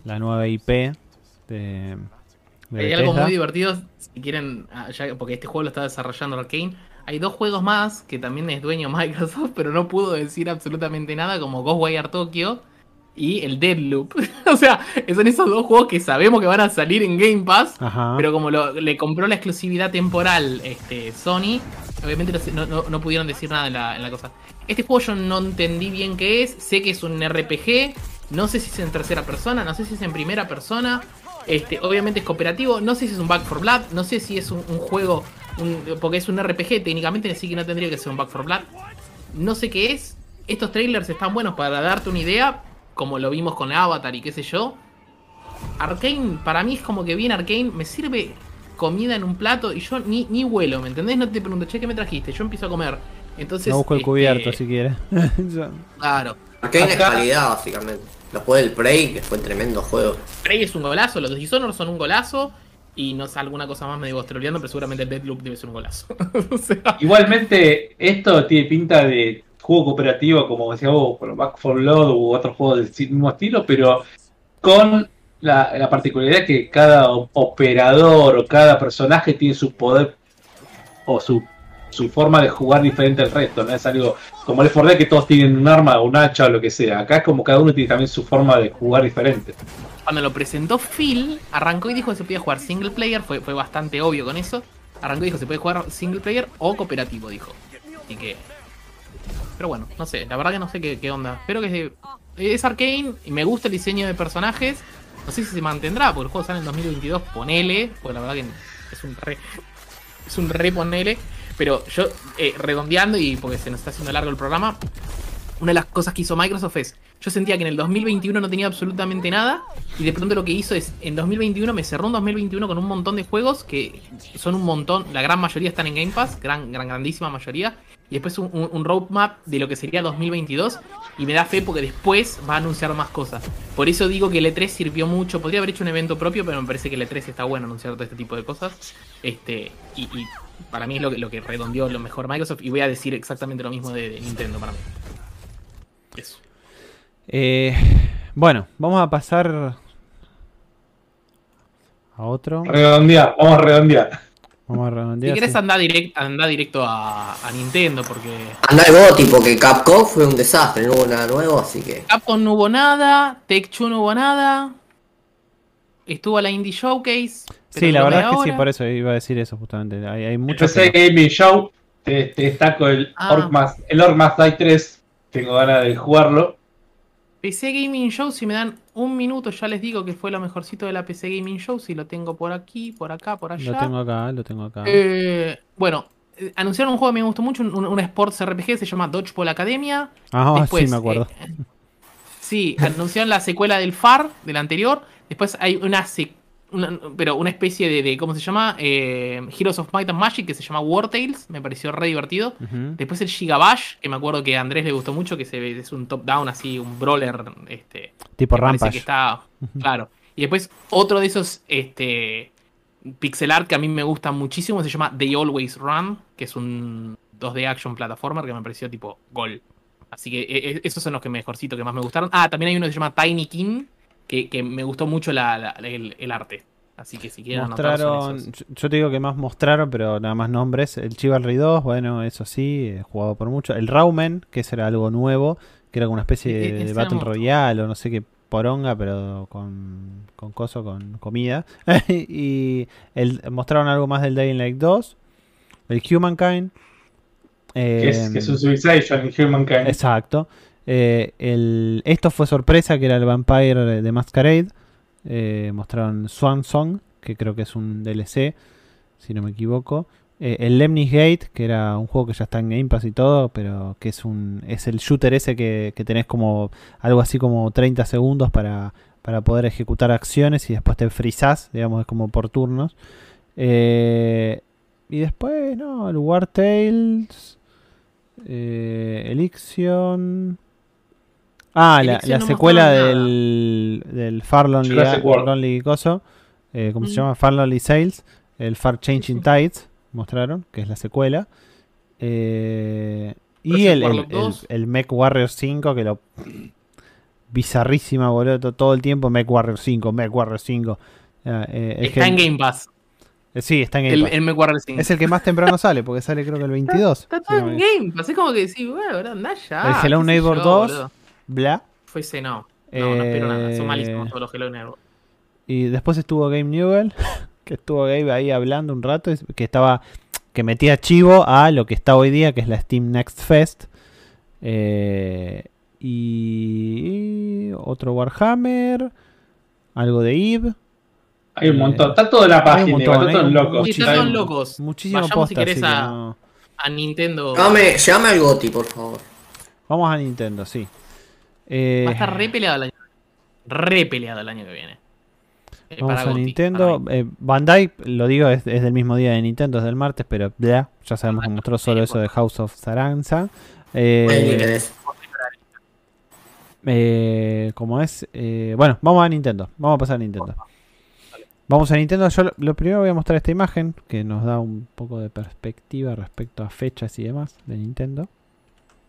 la nueva IP de, de Hay algo muy divertido, si quieren, ah, ya- porque este juego lo está desarrollando Arkane. Hay dos juegos más que también es dueño [laughs] Microsoft, pero no pudo decir absolutamente nada, como Ghostwire Tokyo y el Deadloop. [laughs] o sea, son esos dos juegos que sabemos que van a salir en Game Pass, Ajá. pero como lo- le compró la exclusividad temporal este, Sony, obviamente no, no- pudieron decir nada en la, en la cosa. Este juego yo no entendí bien qué es, sé que es un RPG, no sé si es en tercera persona, no sé si es en primera persona. Este, obviamente es cooperativo, no sé si es un Back for Blood, no sé si es un, un juego, un- porque es un RPG, técnicamente sí que no tendría que ser un Back for Blood. No sé qué es. Estos trailers están buenos para darte una idea, como lo vimos con Avatar y qué sé yo. Arkane, para mí es como que viene Arkane, me sirve comida en un plato y yo ni, ni huelo, ¿me entendés? No te pregunto, che, ¿qué me trajiste? Yo empiezo a comer. Entonces. no busco el este, cubierto si quieres. [laughs] Claro. Arkane es calidad, básicamente. Después del Prey, que fue tremendo juego. Prey es un golazo, los Dishonored son un golazo. Y no sé, alguna cosa más me digo pero seguramente el Deadloop debe ser un golazo. [laughs] o sea, Igualmente, esto tiene pinta de juego cooperativo, como decía vos, por Back for Blood u otro juego del mismo estilo, pero con la, la particularidad que cada operador o cada personaje tiene su poder o su, su forma de jugar diferente al resto, no es algo como el 4 Dead que todos tienen un arma o un hacha o lo que sea. Acá es como cada uno tiene también su forma de jugar diferente. cuando lo presentó Phil, arrancó y dijo que se podía jugar single player, fue, fue bastante obvio con eso. Arrancó y dijo se puede jugar single player o cooperativo, dijo. Así que. Pero bueno, no sé, la verdad que no sé qué, onda. Espero que es Arkane y me gusta el diseño de personajes. No sé si se mantendrá, porque el juego sale en 2022, ponele, porque la verdad que es un re. Es un re ponele. Pero yo, eh, redondeando y porque se nos está haciendo largo el programa, una de las cosas que hizo Microsoft es, yo sentía que en el 2021 no tenía absolutamente nada y de pronto lo que hizo es, en 2021 me cerró un 2021 con un montón de juegos que son un montón, la gran mayoría están en Game Pass, gran, gran grandísima mayoría, y después un, roadmap de lo que sería 2022 y me da fe porque después va a anunciar más cosas. Por eso digo que el E3 sirvió mucho, podría haber hecho un evento propio, pero me parece que el E3 está bueno anunciar todo este tipo de cosas. Este, y, para mí es lo que, lo que redondeó lo mejor Microsoft y voy a decir exactamente lo mismo de Nintendo para mí. Eso. Eh, bueno, vamos a pasar a otro. Redondear, vamos a redondear. Vamos a Si querés sí. andar direct, andá directo a, a Nintendo porque Anda el Goti, porque Capcom fue un desastre, no hubo nada nuevo, así que. Capcom no hubo nada, Tech no hubo nada, estuvo la Indie Showcase. Sí, la verdad es que sí, por eso iba a decir eso justamente. Hay, hay mucho. Empecé que Gaming Show, te, te destaco el Ah. Orcmas, el Orcmas Die 3, tengo ganas de jugarlo. PC Gaming Show, si me dan un minuto ya les digo que fue lo mejorcito de la PC Gaming Show, si lo tengo por aquí, por acá, por allá. Lo tengo acá, lo tengo acá. Eh, bueno, eh, anunciaron un juego que me gustó mucho, un, un Sports RPG, se llama Dodgeball Academia. Ah, Después, sí, me acuerdo. eh, sí, anunciaron la secuela del FAR, del anterior. Después hay una, sec- una- pero una especie de, de- ¿cómo se llama? Eh, Heroes of Might and Magic que se llama War Tales. Me pareció re divertido. Después el Gigabash, que me acuerdo que a Andrés le gustó mucho, que se ve- es un top-down así, un brawler. Este, Tipo Rampage. que está. Claro. Y después otro de esos este, pixel art que a mí me gusta muchísimo se llama They Always Run, que es un 2D action platformer que me pareció tipo gol. Así que e- e- esos son los que mejorcito que más me gustaron. Ah, también hay uno que se llama Tiny King, que, que me gustó mucho la- la- el, el arte. Así que si quieren Mostraron, esos. yo, te digo que más mostraron, pero nada más nombres. El Chivalry 2, bueno, eso sí, he jugado por mucho. El Raumen, que ese era algo nuevo, que era como una especie E- e- de, Battle Royale o no sé qué poronga, pero con, con coso, con comida. [laughs] y el, mostraron algo más del Dying Light 2. El Humankind. Que es, eh, que es un Civilization en Humankind. Exacto. Eh, esto fue sorpresa, que era el Vampire de, de Masquerade. Eh, mostraron Swan Song, que creo que es un DLC, si no me equivoco. Eh, el Lemnis Gate, que era un juego que ya está en Game Pass y todo, pero que es un es el shooter ese que, tenés como algo así como 30 segundos para, para poder ejecutar acciones y después te frizás, digamos, es como por turnos. Y después, no, el War Tales, Elixion. Ah, la, la no secuela del, del Far Lonely. Lonely Coso, eh, ¿cómo se Mm. llama? Far Lonely Sales, el Far Changing. Tides, mostraron, que es la secuela. Eh, y el, el, el, 2. el Mech Warrior 5, que lo. Bizarrísima, boludo. to- Todo el tiempo Mech Warrior 5, Mech Warrior 5. Ah, eh, es Está que- en Game Pass. eh, Sí, está en Game El, Pass. el MechWarrior 5. Es el que más temprano sale, porque sale creo que el 22. Está si todo en me- Game Pass. Es como que decís, bueno, andá ya. El Hello Neighbor yo, 2. boludo. Bla. Fuese no. No, no espero nada. Son malísimos Eh, todos los Hello Neighbor. Y después estuvo Game Newell, [laughs] que estuvo Gabe ahí hablando un rato, que estaba que metía chivo a lo que está hoy día, que es la Steam Next Fest. Eh, y, y otro Warhammer, algo de Eve. Hay un Eh, montón. Está toda la página, montón, igual, están todos locos. Sí, están Hay- todos locos. Muchísimo Vayamos si querés no- a Nintendo. Llame, llame al Goti, por favor. Vamos a Nintendo, sí. Eh, Va a estar re peleado el año. Re peleado el año que viene. Eh, Vamos para a Gotti, Nintendo. para. Eh, Bandai, lo digo, es, es del mismo día de Nintendo, es del martes, pero bla, ya sabemos que mostró solo eso de House of. Eh, eh, como es. eh, bueno, vamos a Nintendo. Vamos a pasar a Nintendo. Vamos a Nintendo. Yo lo, lo primero voy a mostrar esta imagen que nos da un poco de perspectiva respecto a fechas y demás de Nintendo.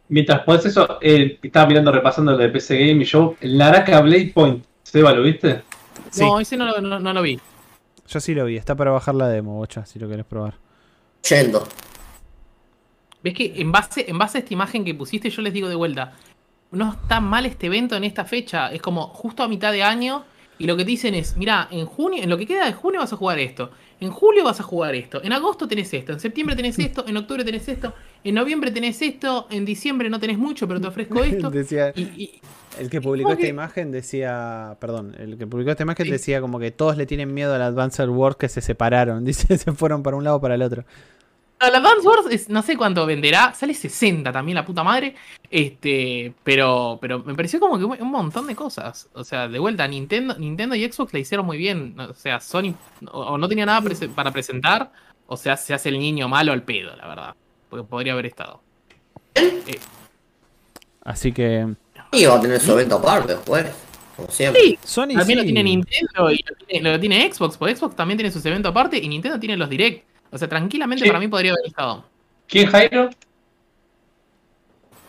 Mientras podés eso, eh, estaba mirando, repasando lo de PC Game y yo, Naraka Blade Point. Seba, ¿lo viste? Sí. No, ese no, lo- no- no lo vi. Yo sí lo vi, está para bajar la demo, bocha, si lo querés probar. Yendo. ¿Ves que en base, en base a esta imagen que pusiste, yo les digo de vuelta, no está mal este evento en esta fecha, es como justo a mitad de año, y lo que te dicen es, mira, en junio, en lo que queda de junio vas a jugar esto, en julio vas a jugar esto, en agosto tenés esto, en septiembre tenés [laughs] esto, en octubre tenés esto, en noviembre tenés esto, en diciembre no tenés mucho, pero te ofrezco [laughs] esto. Decía, Y, y- El que publicó esta que- imagen decía, perdón, el que publicó esta imagen Sí. decía como que todos le tienen miedo al Advanced Wars que se separaron, [laughs] dice, se fueron para un lado o para el otro. La Advance Wars es- no sé cuánto venderá, sale 60 también la puta madre. Este, pero pero me pareció como que un un montón de cosas. O sea, de vuelta, Nintendo, Nintendo y Xbox la hicieron muy bien. O sea, Sony o, o no tenía nada prese- para presentar, o sea, se hace el niño malo al pedo, la verdad. Porque podría haber estado. Así que Y va a tener su evento aparte después. Como siempre. Sí, Sony también lo tiene Nintendo y lo tiene, lo tiene Xbox, porque Xbox también tiene sus eventos aparte y Nintendo tiene los Direct. O sea, tranquilamente Sí. para mí podría haber estado. ¿Quién, Jairo?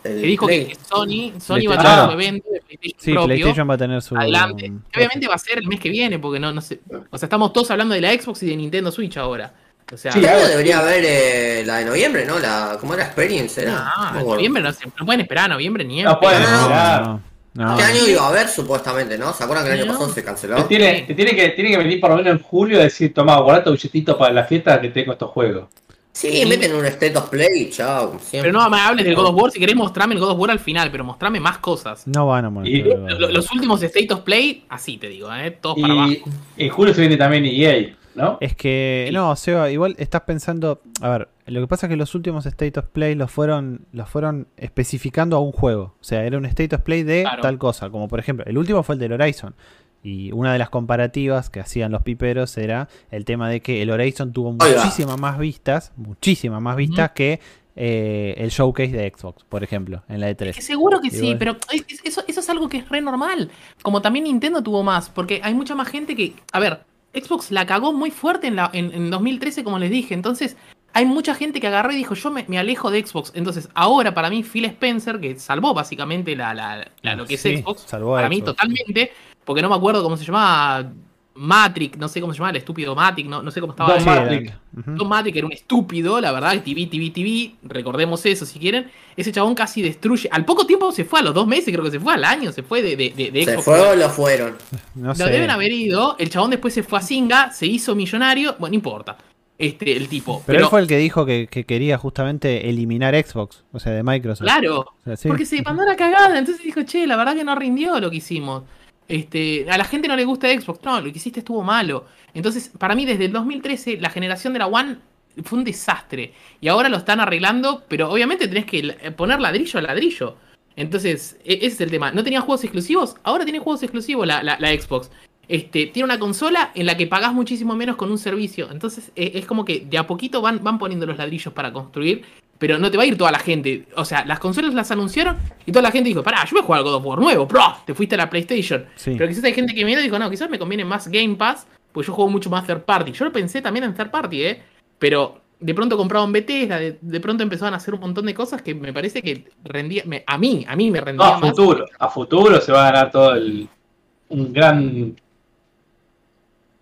Que dijo Play. que Sony, Sony va a tener Ah. su evento de PlayStation Sí, propio. PlayStation va a tener su adelante. Obviamente va a ser el mes que viene, porque no, no sé. O sea, estamos todos hablando de la Xbox y de Nintendo Switch ahora. O sea, Sí, ahora- debería haber eh, la de noviembre, ¿no? La, ¿Cómo era? Experience, ¿era? no, No acuerdo. noviembre no, se, no pueden esperar a noviembre ni No pueden. No, esperar. no, no. Este año iba a haber supuestamente, ¿no? ¿Se acuerdan que el año No. pasado se Te canceló? tiene, te tiene, que, tiene que venir por lo menos en julio y decir, toma, guarda tu billetito para la fiesta que tengo estos juegos. Sí, meten un State of Play, chao, siempre. Pero no me hables del God of War. Si querés mostrarme el God of War al final, pero mostrame más cosas. No van a mostrar. Lo- Los últimos State of Play, así te digo, ¿eh? Todos para abajo. Y en julio se viene también EA, ¿no? Es que, no, Seba, igual estás pensando, a ver, lo que pasa es que los últimos State of Play los fueron, los fueron especificando a un juego. O sea, era un State of Play de Claro. tal cosa, como por ejemplo, el último fue el del Horizon. Y una de las comparativas que hacían los piperos era el tema de que el Horizon tuvo va. muchísimas más vistas, muchísimas más vistas que eh, el showcase de Xbox, por ejemplo, en la E Que E3. seguro que sí, pero es- eso, eso es algo que es re normal. Como también Nintendo tuvo más, porque hay mucha más gente que. A ver, Xbox la cagó muy fuerte en, la, en, en 2013, como les dije. Entonces, hay mucha gente que agarró y dijo: Yo me, me alejo de Xbox. Entonces, ahora para mí, Phil Spencer, que salvó básicamente la, la- la- lo que es Xbox, salvó para mí totalmente, porque no me acuerdo cómo se llamaba. Matrix, no sé cómo se llama, el estúpido Matrix, no, no sé cómo estaba. Don Matrix. Tom Matrix era un estúpido, la verdad, TV, TV, TV, recordemos eso si quieren. Ese chabón casi destruye. Al poco tiempo se fue, a los dos meses, creo que se fue al año, se fue de, de, de, de ¿Se Xbox. fue o lo fueron? [laughs] No Lo sé. deben haber ido. El chabón después se fue a Singa, se hizo millonario. Bueno, no importa. Este, el tipo. Pero, él fue el que dijo que, que quería justamente eliminar Xbox, o sea, de Microsoft. Claro, O sea, sí. porque se mandó la cagada. Entonces dijo, che, la verdad que no rindió lo que hicimos. Este, a la gente no le gusta Xbox. No, lo que hiciste estuvo malo. Entonces, para mí, desde el 2013, la generación de la One fue un desastre. Y ahora lo están arreglando, pero obviamente tenés que l- poner ladrillo a ladrillo. Entonces, e- ese es el tema. No tenía juegos exclusivos, ahora tiene juegos exclusivos la, la- la Xbox. Este, tiene una consola en la que pagás muchísimo menos con un servicio. Entonces, e- es como que de a poquito van, van poniendo los ladrillos para construir. Pero no te va a ir toda la gente. O sea, las consolas las anunciaron y toda la gente dijo, pará, yo voy a jugar al God of War nuevo, bro. Te fuiste a la PlayStation. Sí. Pero quizás hay gente que viene y dijo, no, quizás me conviene más Game Pass, pues yo juego mucho más third party. Yo lo pensé también en third party, ¿eh? Pero de pronto compraban Bethesda, de, de pronto empezaban a hacer un montón de cosas que me parece que rendía, me- a mí, a mí me No, rendía a más. futuro. A futuro se va a ganar todo el. Un gran.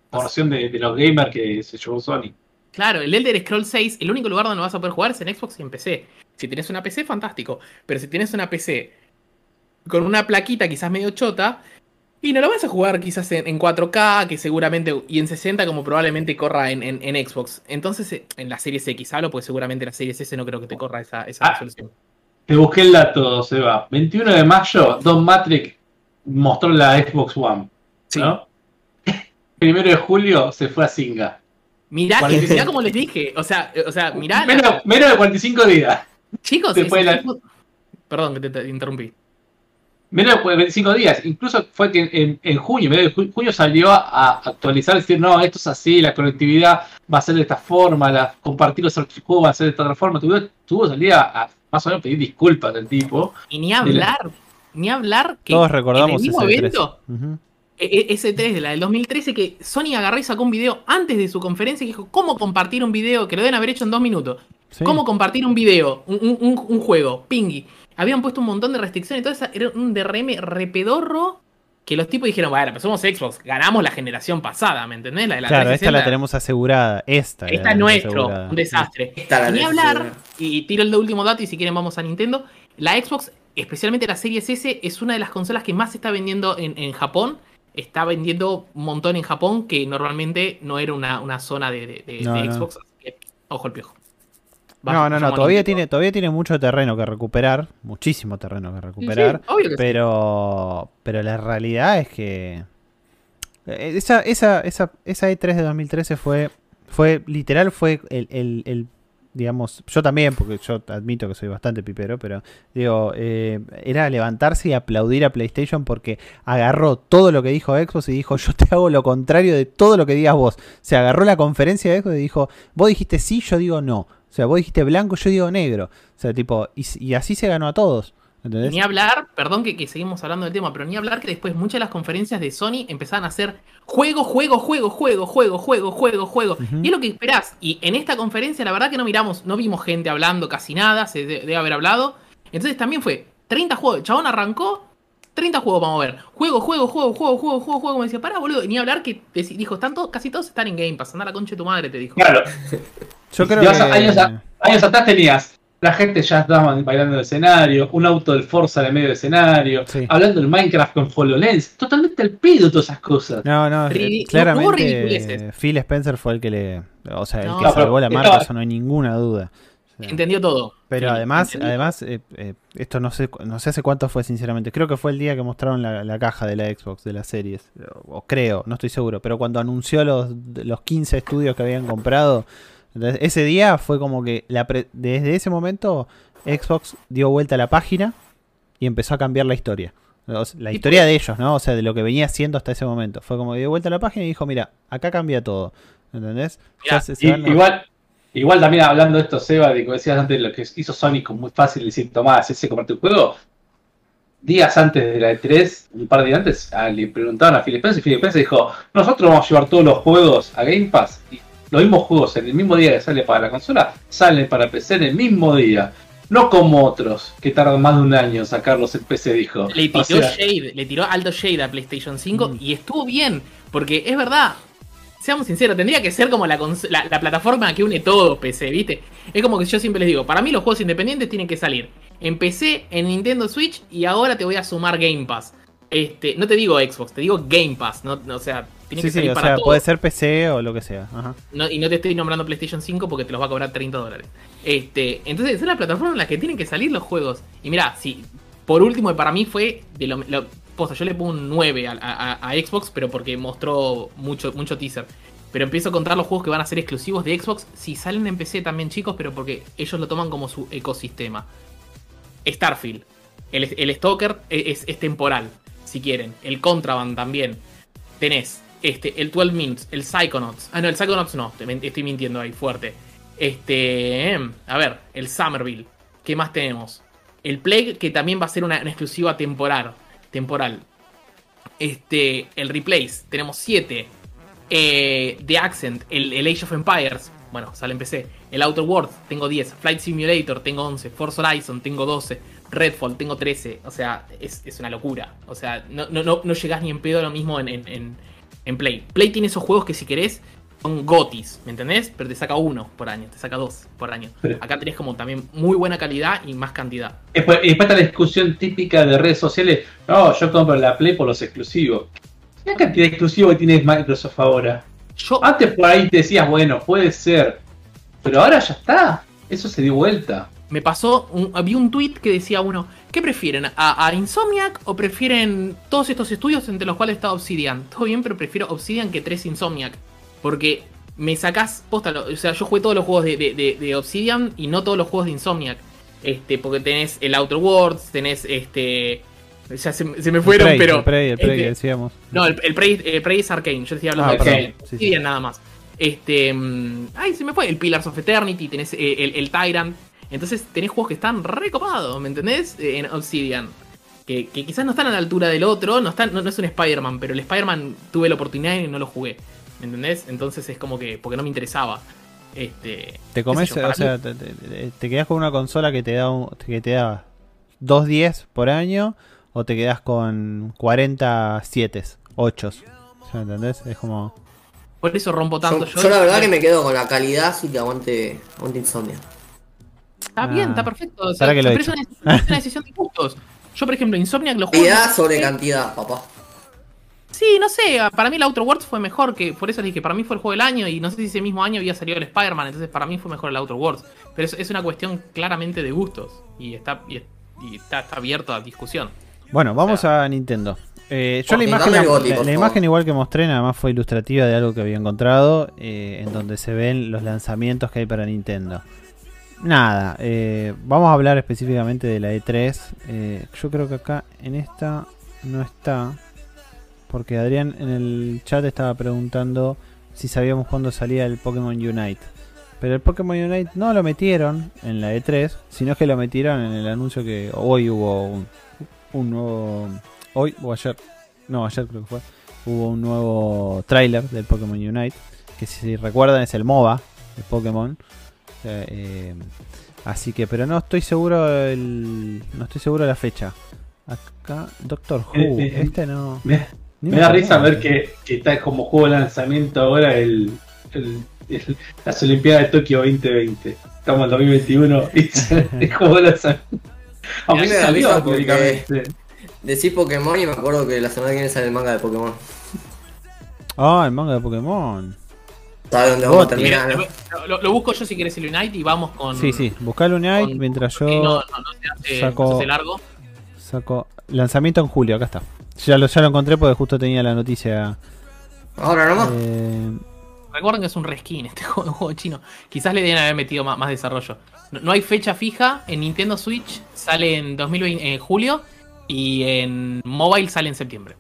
porción de, de los gamers que se llevó Sony. Claro, el Elder Scrolls 6, el único lugar donde vas a poder jugar es en Xbox y en PC. Si tienes una PC, fantástico. Pero si tienes una PC con una plaquita quizás medio chota, y no lo vas a jugar quizás en, en 4K, que seguramente, y en 60 como probablemente corra en, en- en Xbox. Entonces, eh, en la Series X hablo, pues seguramente la Series S no creo que te corra esa, esa Ah. resolución. Te busqué el dato, Seba. 21 de mayo, Don Matrix mostró la Xbox One. Sí. ¿no? [laughs] Primero de julio se fue a Singa. Mirá, que, mirá como les dije. O sea, eh, o sea mirá. Menos, la... menos de 45 días. Chicos, Después la... perdón que te, interrumpí. Menos de 25 días. Incluso fue que en, en junio, medio de junio salió a, actualizar, decir, no, esto es así, la conectividad va a ser de esta forma, la, compartir los archivos va a ser de esta otra forma. Tuvo, tuvo salida a más o menos pedir disculpas del tipo. Y ni hablar, ni hablar que Todos recordamos en el mismo evento. E, e, S3 de la del 2013 que Sony agarró y sacó un video antes de su conferencia y dijo, ¿cómo compartir un video? Que lo deben haber hecho en dos minutos. ¿Cómo compartir un video? Un, un, un, juego, Pingy. Habían puesto un montón de restricciones, entonces era un DRM repedorro que los tipos dijeron, bueno, pero somos Xbox, ganamos la generación pasada, ¿me entendés? La la claro, esta la tenemos asegurada, esta. Esta es nuestro, un desastre. Ni hablar, y tiro el último dato y si quieren vamos a Nintendo, la Xbox, especialmente la Series S, es una de las consolas que más se está vendiendo en, en Japón Está vendiendo un montón en Japón, que normalmente no era una, una zona de, de- de- No, de no. Xbox. Así que, ojo el piojo. No, no, no, todavía tiene, todavía tiene mucho terreno que recuperar, muchísimo terreno que recuperar, Sí, sí, obvio que sí. pero, pero la realidad es que eh, esa, esa, esa, esa E3 de 2013 fue, fue literal, fue el, el- el, digamos, yo también, porque yo admito que soy bastante pipero, pero digo, eh, era levantarse y aplaudir a PlayStation porque agarró todo lo que dijo Xbox y dijo, yo te hago lo contrario de todo lo que digas vos. Se agarró la conferencia de Xbox y dijo, vos dijiste sí, yo digo no. O sea, vos dijiste blanco, yo digo negro. O sea, tipo, y, y así se ganó a todos. ¿Entendés? Ni hablar, perdón que, que seguimos hablando del tema, pero ni hablar que después muchas de las conferencias de Sony empezaban a hacer juego, juego, juego, juego, juego, juego, juego, juego. Y es lo que esperás. Y en esta conferencia, la verdad que no miramos, no vimos gente hablando casi nada, se de- debe haber hablado. Entonces también fue 30 juegos. El chabón arrancó, 30 juegos vamos a ver. Juego, juego, juego, juego, juego, juego, juego. Me decía, para boludo. Y ni hablar que dijo, están todos, casi todos están en Game Pass. Anda a la concha de tu madre, te dijo. Claro, Yo creo que... años, a- años atrás tenías. La gente ya estaba bailando en el escenario, un auto del Forza en el medio del escenario, Sí. hablando del Minecraft con HoloLens. Totalmente al pedo todas esas cosas. No, no, Ridi- eh, claramente ridiculeces. Phil Spencer fue el que le... O sea, el No, que salvó la marca, estaba- eso no hay ninguna duda. O sea, Entendió todo. Pero Sí, además, entendió. además eh, eh, esto no sé, no sé hace cuánto fue sinceramente. Creo que fue el día que mostraron la, la caja de la Xbox, de las series. O creo, no estoy seguro. Pero cuando anunció los, los 15 estudios que habían comprado, entonces, ese día fue como que la pre- desde ese momento Xbox dio vuelta a la página y empezó a cambiar la historia. O sea, la historia de ellos, ¿no? O sea, de lo que venía haciendo hasta ese momento. Fue como que dio vuelta a la página y dijo, mira, acá cambia todo. ¿Entendés? Mirá, Ya se- se Y- van a- igual, igual también hablando de esto, Seba, de que decías antes, lo que hizo Sony como muy fácil decir, Tomás, ese comparte un juego. Días antes de la E3, un par de días antes, ah, le preguntaron a Phil Spencer y Phil Spencer dijo, nosotros vamos a llevar todos los juegos a Game Pass y los mismos juegos en el mismo día que sale para la consola, salen para PC en el mismo día. No como otros, que tardan más de un año en sacarlos en PC, dijo. Le tiró O sea, shade, le tiró alto shade a PlayStation 5 Mm. y estuvo bien, porque es verdad. Seamos sinceros, tendría que ser como la, la, la plataforma que une todo PC, ¿viste? Es como que yo siempre les digo, para mí los juegos independientes tienen que salir en PC, en Nintendo Switch y ahora te voy a sumar Game Pass. Este, no te digo Xbox, te digo Game Pass, no, o sea, tiene Sí, que sí, salir o para sea, todo. puede ser PC o lo que sea. Ajá. No- y no te estoy nombrando PlayStation 5 porque te los va a cobrar 30 dólares. Este, entonces, esa es la plataforma en la que tienen que salir los juegos. Y mira, si por último, para mí fue de lo, lo- posta, yo le pongo un 9 a, a- a Xbox, pero porque mostró mucho, mucho teaser. Pero empiezo a contar los juegos que van a ser exclusivos de Xbox. Si salen en PC también, chicos, pero porque ellos lo toman como su ecosistema. Starfield. El, el Stalker es, es temporal, si quieren. El Contraband también. Tenés este, el 12 Minutes, el Psychonauts. Ah, no, el Psychonauts no, estoy mintiendo ahí, fuerte. Este, em, a ver, el Somerville. ¿Qué más tenemos? El Plague, que también va a ser una, exclusiva temporal. Temporal. Este, el Replace, tenemos 7. Eh, The Accent, el, el Age of Empires, bueno, sale en PC. El Outer Worlds, tengo 10. Flight Simulator, tengo 11. Forza Horizon, tengo 12. Redfall, tengo 13. O sea, es, es una locura. O sea, no, no, no, no llegás ni en pedo a lo mismo en- en Play. Play tiene esos juegos que si querés son gotis, ¿me entendés? Pero te saca uno por año, te saca dos por año. Pero- Acá tenés como también muy buena calidad y más cantidad. Después, y después está la discusión típica de redes sociales. No, yo compro la Play por los exclusivos. ¿Qué cantidad de exclusivos que tiene Microsoft ahora? Yo, Antes por ahí te decías, bueno, puede ser. Pero ahora ya está. Eso se dio vuelta. Me pasó, un, había un tweet que decía uno, ¿qué prefieren? ¿A, a Insomniac o prefieren todos estos estudios entre los cuales está Obsidian? Todo bien, pero prefiero Obsidian que tres Insomniac. Porque me sacás, posta, o sea, yo jugué todos los juegos de, de- de- de Obsidian y no todos los juegos de Insomniac. Este, porque tenés el Outer Worlds, tenés este... Ya se, se me fueron, el Prey, pero... el Prey, el Prey este, decíamos. no, el, el Prey, el Prey es Arcane. Yo decía hablando Ah, de. Obsidian, Sí, sí. Nada más. Este. mm, ay, se me fue. El Pillars of Eternity, tenés eh, el, el Tyrant. Entonces tenés juegos que están recopados, ¿me entendés? Eh, En Obsidian. Que, que quizás no están a la altura del otro. No, están, no, no es un Spider-Man, pero el Spider-Man tuve la oportunidad y no lo jugué. ¿Me entendés? Entonces es como que. Porque no me interesaba. Este. Te comes, yo, o sea, te, te- te quedas con una consola que te da un- que te da 2.10 por año o te quedas con 40 7, 8. ¿Me entendés? Es como Por eso rompo tanto. Yo, yo la verdad que me quedo con la calidad, así que aguante, aguante Insomnia. Está bien, Ah. está perfecto. O sea, Para que lo pero he es una, es una decisión de gustos. Yo, por ejemplo, Insomniac lo juego. Calidad sobre cantidad, papá. Sí, no sé, para mí el Outer Worlds fue mejor que, por eso dije, para mí fue el juego del año y no sé si ese mismo año había salido el Spider-Man, entonces para mí fue mejor el Outer Worlds. Pero es, es una cuestión claramente de gustos y está, y, y está, está abierto a discusión. Bueno, vamos O sea- a Nintendo. Eh, yo la imagen, la, goti, la- la imagen igual que mostré nada más fue ilustrativa de algo que había encontrado, eh, en donde se ven los lanzamientos que hay para Nintendo. Nada, eh, vamos a hablar específicamente de la E3. Eh, yo creo que acá en esta no está, porque Adrián en el chat estaba preguntando si sabíamos cuándo salía el Pokémon Unite. Pero el Pokémon Unite no lo metieron en la E3, sino que lo metieron en el anuncio que hoy hubo un, nuevo hoy o ayer, no, ayer creo que fue, hubo un nuevo tráiler del Pokémon Unite, que si recuerdan es el MOBA de Pokémon. Sea, eh, así que, pero no estoy seguro el, no estoy seguro de la fecha. Acá, Doctor Who, Eh, eh, este no. Me, da risa ver que, que está como juego de lanzamiento ahora el, el- el- las Olimpiadas de Tokio 2020. Estamos en 2021 y [laughs] es el juego de lanzamiento. Aunque A mí me da salió risa porque- teóricamente. Decís Pokémon y me acuerdo que la semana que viene sale el manga de Pokémon. Ah, el manga de Pokémon. ¿Sabes dónde vamos a Goti. terminar? Mira, no? lo, lo- lo busco yo si querés el Unite y vamos con. Sí, sí, buscar Unite con- mientras yo no, no, no se hace, saco- no se hace largo. saco lanzamiento en julio, acá está. Ya lo, ya lo encontré porque justo tenía la noticia. Ahora nomás. Eh, Recuerden que es un reskin este [laughs] juego, chino. Quizás le deben haber metido más, más desarrollo. No, no hay fecha fija. En Nintendo Switch sale en 2020, en julio. Y en mobile sale en septiembre.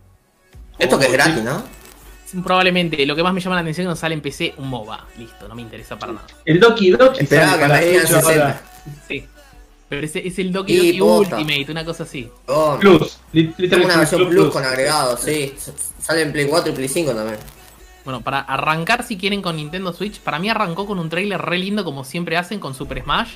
Esto que es gratis, ¿no? Probablemente lo que más me llama la atención es que no sale en PC un MOBA. Listo, no me interesa para nada. El Doki Doki Esperaba que para me digan Switch 60. ahora. Sí. Pero ese es el Doki Y Doki posta. Ultimate, una cosa así. Oh, Plus, literalmente una versión Plus, Plus Plus. con agregados, sí. Sale en Play 4 y Play 5 también. Bueno, para arrancar si quieren con Nintendo Switch, para mí arrancó con un trailer re lindo como siempre hacen con Super Smash,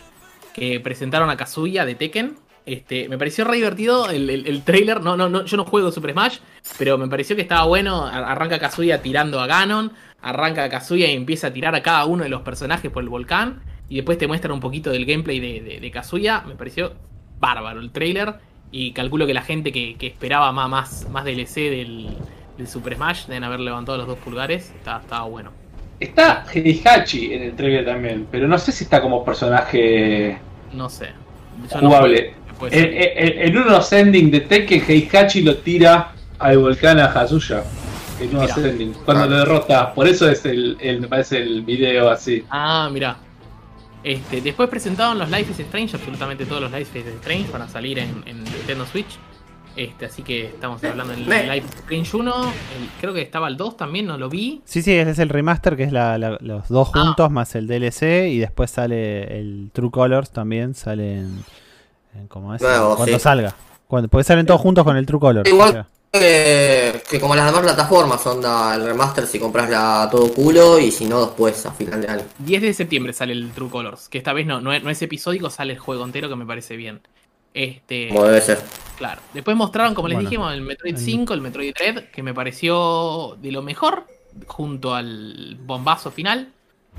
que presentaron a Kazuya de Tekken. Este, me pareció re divertido el, el, el trailer, no, no, no, yo no juego Super Smash, pero me pareció que estaba bueno. Ar- Arranca Kazuya tirando a Ganon, arranca Kazuya y empieza a tirar a cada uno de los personajes por el volcán, y después te muestran un poquito del gameplay de, de, de Kazuya. Me pareció bárbaro el trailer, y calculo que la gente que, que esperaba más, más, más DLC del, del Super Smash deben haber levantado los dos pulgares, Está- estaba bueno. Está Heihachi en el trailer también, pero no sé si está como personaje No sé. Yo no jugable. Puede En, en- en unos ending de Tekken, Heihachi lo tira al volcán a Hazuya. el nuevo Mira. Ascending, cuando Ah. lo derrota. Por eso es el, el- me parece el video así. Ah, mira. Este, después presentaron los Life is Strange, absolutamente todos los Life is Strange van a salir en, en Nintendo Switch. Este, así que estamos hablando del Life is Strange 1. el- creo que estaba el 2 también, no lo vi. Sí, sí, ese es el remaster, que es la- la- los dos Ah. juntos más el DLC. Y después sale el True Colors también. Sale en. En ¿Cómo es? Nuevo, Cuando sí. salga. Cuando, porque salen todos juntos con el True Colors. Igual- o sea. Eh, que como las demás plataformas, onda el remaster si compras la todo culo y si no después a final de año. 10 de septiembre sale el True Colors, que esta vez no, no es, no es episódico, sale el juego entero que me parece bien. Este, Como debe ser. claro. Después mostraron, como les Bueno. dijimos, el Metroid El- 5, el Metroid Dread, que me pareció de lo mejor, junto al bombazo final.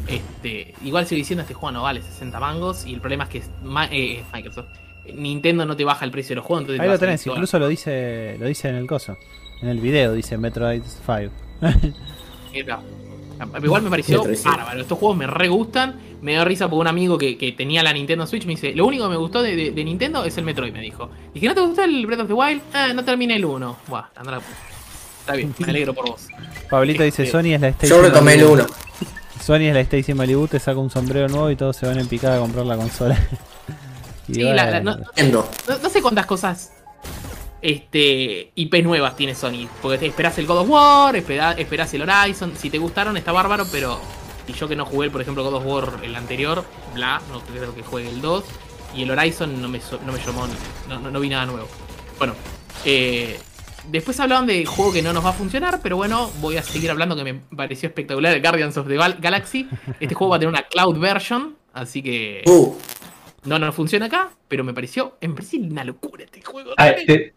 Este, igual sigo diciendo, este juego no vale 60 mangos, y el problema es que es Ma- eh, es Microsoft. Nintendo no te baja el precio de los juegos, entonces Ahí lo tenés, incluso lo dice, lo dice en el coso. En el video dice Metroid 5. Mira. [laughs] Igual me pareció bárbaro. Estos juegos me re gustan. Me dio risa por un amigo que, que tenía la Nintendo Switch. Me dice: Lo único que me gustó de, de- de Nintendo es el Metroid. Me dijo: Dije: ¿No te gustó el Breath of the Wild? Ah, no terminé el 1. Buah, anda la puta. Está bien, me alegro por vos. Pablito dice, Este, Sony es la Stacy Yo retomé el Malibu. 1. Sony es la Stacy Malibu, te saca un sombrero nuevo y todos se van en picada a comprar la consola. Y Sí, la- la- no- Entiendo. No, no sé cuántas cosas este IP nuevas tiene Sony. Porque te esperás el God of War, esperás el Horizon. Si te gustaron, está bárbaro, pero. Y yo que no jugué, por ejemplo, God of War el anterior, bla, no creo que juegue el 2. Y el Horizon no me, no me llamó, no, no- no vi nada nuevo. Bueno, eh, después hablaban de juego que no nos va a funcionar, pero bueno, voy a seguir hablando que me pareció espectacular el Guardians of the Gal- Galaxy. Este juego va a tener una cloud version, así que Uh, no nos funciona acá, pero me pareció, me pareció una locura este juego. Ah, te-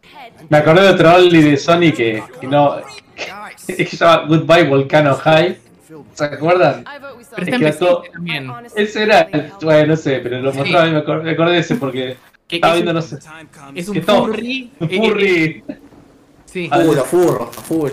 me acordé de otro Only de Sony que, que no. [laughs] que se llama Goodbye Volcano High. ¿Se acuerdan? Pero Es está en que también. Ese era. el- Bueno, no sé, pero lo Sí. mostraba y me acordé, me acordé de ese porque Que estaba es, viendo, un, no sé. es un que todo- furry. un eh, Furry. eh, sí. Ah, full, a furro, a full.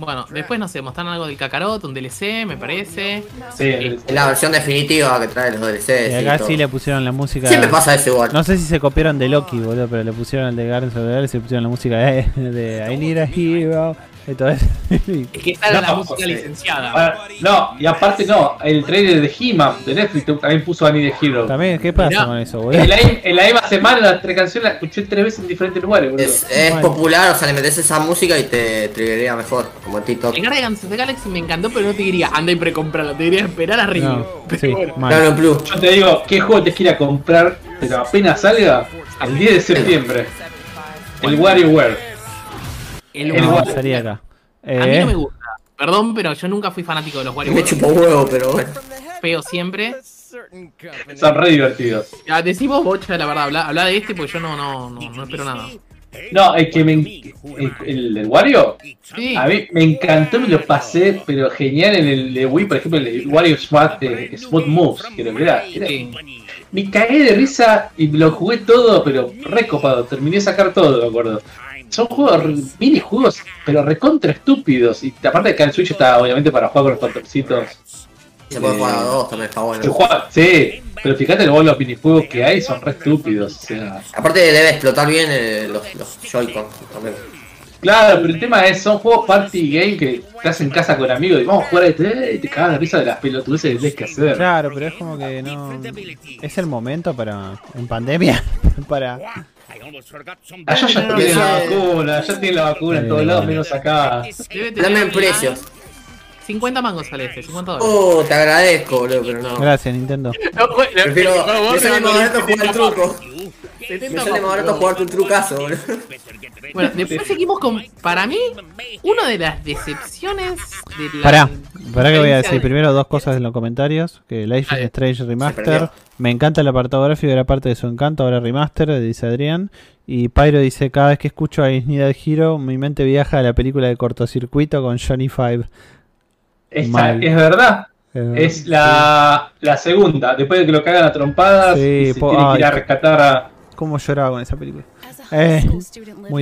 Bueno, después no sé, mostraron algo del Kakarot, un DLC, me parece. Sí, el- Es la versión definitiva que trae los DLCs. Y acá todo. sí le pusieron la música. Siempre pasa eso igual. No sé si se copiaron de Loki, boludo, pero le pusieron el de Guardians of the Galaxy y le pusieron la música de, de I Need a Hero [laughs] Es que era No, la música licenciada. No, y aparte no, el trailer de He-Man de Netflix también puso Annie the Hero. También, ¿qué pasa con eso, boludo? En la, en la misma semana las tres canciones las escuché tres veces en diferentes lugares, boludo. Es, es Bueno. popular, o sea, le metes esa música y te triggería mejor, como en TikTok. El Guardians of the Galaxy me encantó, pero no te diría anda y precomprarlo, te diría esperar a review. No, [laughs] Pero sí, bueno. Claro, en Plus. Yo te digo, ¿qué juego te quiera comprar? Pero apenas salga, el 10 de septiembre. El WarioWare. El el War- sería acá. A mí Eh, no me gusta. Perdón, pero yo nunca fui fanático de los Me Wario chupo huevo, pero bueno. Feo siempre. Son re divertidos. Ya, decimos bocha, la verdad. Habla, habla de este porque yo no, no, no, no espero nada. No, el que me. El, el, el Wario, Sí. a mí me encantó, me lo pasé, pero genial en el de Wii, por ejemplo, el Wario Smart, eh, Smooth Moves, creo que era. era- sí. Me cagué de risa y lo jugué todo, pero recopado. Terminé de sacar todo, me acuerdo. Son juegos, minijuegos, pero recontra estúpidos. Y aparte de que el Switch está obviamente para jugar con los controlcitos. Se puede jugar a dos, también está Se bueno. juega- sí, pero fíjate vos los minijuegos que hay son re estúpidos. O sea, Aparte debe explotar bien eh, los, los Joy-Con también. claro, pero el tema es, son juegos party game que estás en casa con amigos y vamos a jugar a este y te cagas de risa de las pelotudeces que tenés que hacer. Claro, pero es como que no. Es el momento para. En pandemia. [laughs] para. Allá ya tienen la vacuna, ya tienen la vacuna en todos lados, menos acá. Dame en precios. 50 mangos sale este, 50 dólares. Oh, te agradezco, boludo, pero no. Gracias, Nintendo. No, bueno, Prefiero. no, vos Me sale más barato jugar el truco. 70 Me sale más barato jugarte un trucazo, boludo. Bueno, después seguimos con, para mí, una de las decepciones de la... Pará, pará que voy a decir de- primero dos cosas en los comentarios. Que Life is Strange Remaster. Me encanta el apartado gráfico, era parte de su encanto, ahora remaster, dice Adrián. Y Pyro dice, cada vez que escucho a Isnida Hero, mi mente viaja a la película de cortocircuito con Johnny Five. Esta- es verdad, Eh, es la, la segunda, después de que lo cagan a trompadas Sí, y se tiene que ir a rescatar a... ¿Cómo lloraba con esa película? Eh,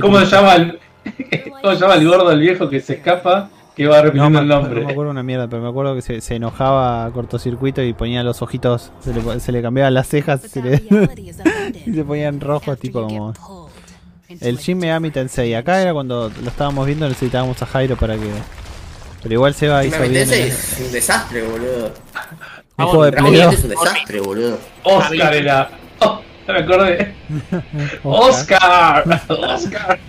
¿Cómo se llama el, [laughs] ¿Cómo se llama el gordo, el viejo que se escapa? Que va No repitiendo me, el no nombre. me acuerdo una mierda, pero me acuerdo que se, se enojaba a cortocircuito y ponía los ojitos, se le, se le cambiaban las cejas y se, le- [laughs] y se ponían rojos, tipo como... El Shin Megami Tensei. Acá era cuando lo estábamos viendo, necesitábamos a Jairo para que. Pero igual se va hizo bien. es un desastre, boludo. Un juego de Play Ball 2. es un desastre, boludo. Oscar era. Oh, me acordé. [laughs] Oscar. Oscar.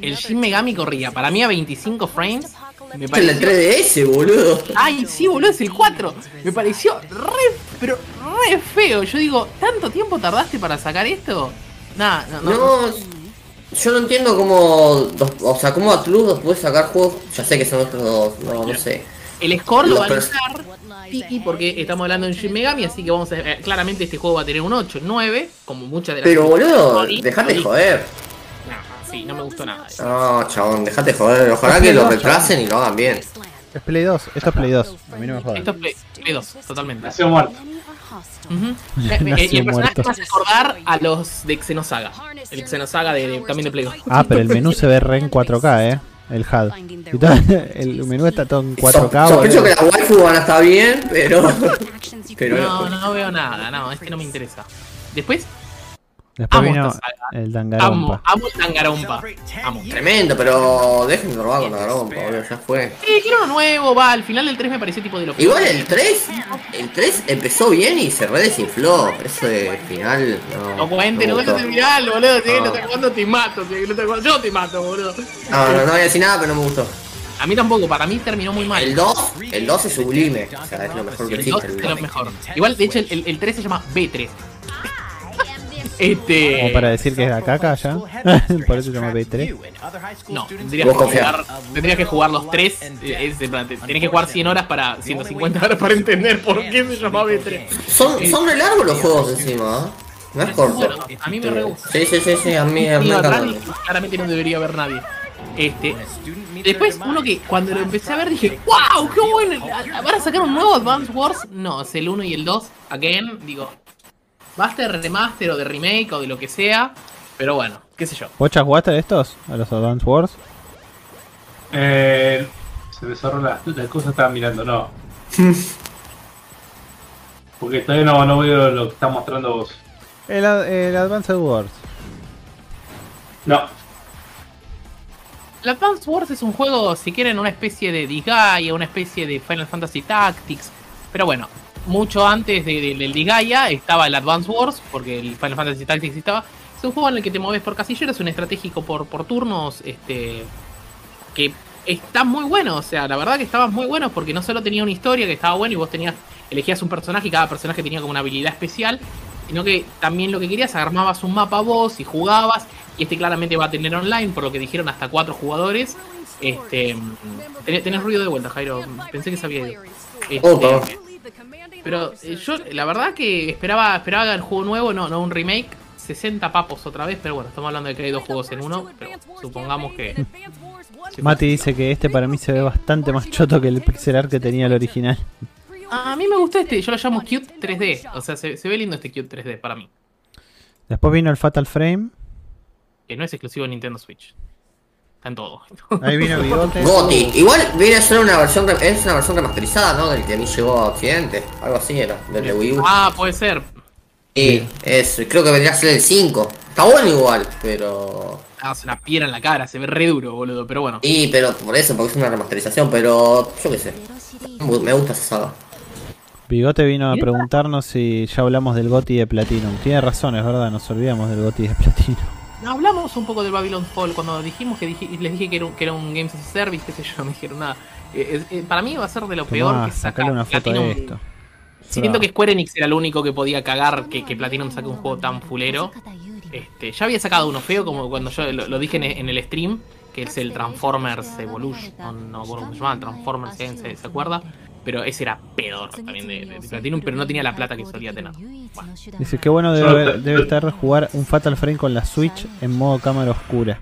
El Shin Megami corría para mí a 25 frames. Me es el pareció. 3DS, boludo. Ay, sí, boludo, es el 4. Me pareció re, pero re feo. Yo digo, ¿tanto tiempo tardaste para sacar esto? Nah, no, no. No, yo no entiendo cómo, o sea, cómo Atlus puede sacar juegos, ya sé que son otros dos, no, no sé. El score lo Los va a lanzar Tiki porque estamos hablando de Shin Megami, así que vamos a eh, claramente este juego va a tener un 8, 9, como muchas de las Pero boludo, dejate sorry. joder. Nah, sí, no me gustó nada. No, chabón, dejate joder. Ojalá que lo retrasen y lo hagan bien. Es Play 2, esto es Play 2. A mí no me jodan. Esto es Play, Play 2, totalmente. Nació muerto. Ujú. [laughs] Eh, Nació y el personaje muerto. me hace acordar a los de Xenosaga. El Xenosaga de, de- también de Play 2. Ah, pero el menú se ve re en 4K, eh. El HUD. Y todo- [laughs] el menú está todo en 4K. Sospecho que las waifu van a estar bien, pero. [laughs] pero No, no, no veo nada, no, este no me interesa. Después, Después amo vino saga. el amo, Dangarompa. amo el Dangarompa. Amo. Tremendo, pero dejen de robar con la garompa, boludo, ya fue. Eh, quiero uno nuevo, va, al final del 3 me pareció tipo de lo. Igual el 3, el 3 empezó bien y se redesinfló. Eso de final, no. No cuente, no gustó. el final, boludo. Si No. no te jugando te mato, si no te jugando yo te mato, boludo. No, no, no voy a decir nada, pero no me gustó. A mí tampoco, para mí terminó muy mal. El 2, el 2 es sublime. O sea, es lo mejor que El 2 existe. es lo 2. mejor. Igual, de hecho, el, el 3 se llama B3. Este. Como para decir que es la caca ya. Por eso se llama B3. No, tendrías que, jugar, tendrías que jugar los tres. eh, es Tenés que jugar 100 horas para 150 horas para entender por qué se llama B3. Son, son re largos los juegos encima, ¿eh? No es corto. Bueno, a mí me re gusta. Sí, sí, sí, sí, a mí, a mí me encanta. claramente no debería haber nadie. Este, después, uno que cuando lo empecé a ver dije, ¡Wow! ¡Qué bueno! ¿Van a sacar un nuevo Advance Wars? No, es el 1 y el 2. Again, digo, va a ser remaster o de remake o de lo que sea. Pero bueno, qué sé yo. ¿Vos ya jugaste de estos? ¿A los Advance Wars? Eh, se me cerró la, la cosa, estaba mirando, no. [laughs] Porque todavía no, no veo lo que está mostrando vos. El, Ad- el Advance Wars. No. El Advance Wars es un juego, si quieren, una especie de Disgaea, una especie de Final Fantasy Tactics. Pero bueno, mucho antes de- de- del Disgaea estaba el Advance Wars, porque el Final Fantasy Tactics estaba. Es un juego en el que te mueves por casilleros, un estratégico por, por turnos, este que está muy bueno. O sea, la verdad que estaba muy bueno porque no solo tenía una historia que estaba buena y vos tenías, elegías un personaje y cada personaje tenía como una habilidad especial, sino que también lo que querías, armabas un mapa vos y jugabas. Y este claramente va a tener online, por lo que dijeron hasta cuatro jugadores. Este, tenés, tenés ruido de vuelta, Jairo. Pensé que ido. Este. Pero eh, yo, la verdad que esperaba, esperaba el juego nuevo, no, no un remake. 60 papos otra vez, pero bueno, estamos hablando de que hay dos juegos en uno. Pero supongamos que. [laughs] Mati dice que este para mí se ve bastante más choto que el pixel art que tenía el original. A mí me gusta este, yo lo llamo Cute 3D. O sea, se, se ve lindo este Cute 3D para mí. Después vino el Fatal Frame. Que no es exclusivo de Nintendo Switch. En todo. Ahí vino Bigote. Goti. Igual viene a ser una versión, es una versión remasterizada, ¿no? Del que a mí llegó a Occidente. Algo así era, del de Wii U. Ah, puede ser. Sí, es, creo que vendría a ser el 5. Está bueno igual, pero... Ah, es una piedra en la cara, se ve re duro, boludo. Pero bueno. Sí, pero por eso, porque es una remasterización, pero yo qué sé. Me gusta esa saga. Bigote vino a preguntarnos si ya hablamos del Goti de Platinum. Tiene razón, es verdad, nos olvidamos del Goti de Platinum. No, hablamos un poco del Babylon Fall cuando dijimos que dije- les dije que era, un, que era un Games as a Service, qué sé yo, no [laughs] me dijeron nada. Eh, eh, para mí va a ser de lo peor que saca sacale una foto Platinum. de esto. Siento que Square Enix era el único que podía cagar que, que Platinum saque un juego tan fulero. Este, ya había sacado uno feo, como cuando yo lo, lo dije en, en el stream, que es el Transformers Evolution, no, no se llama, Transformers. ¿se, se acuerda? Pero ese era peor también de, de- de Platinum, pero no tenía la plata que solía tener. Bueno, Dice que bueno debe, estar jugar un Fatal Frame con la Switch en modo cámara oscura.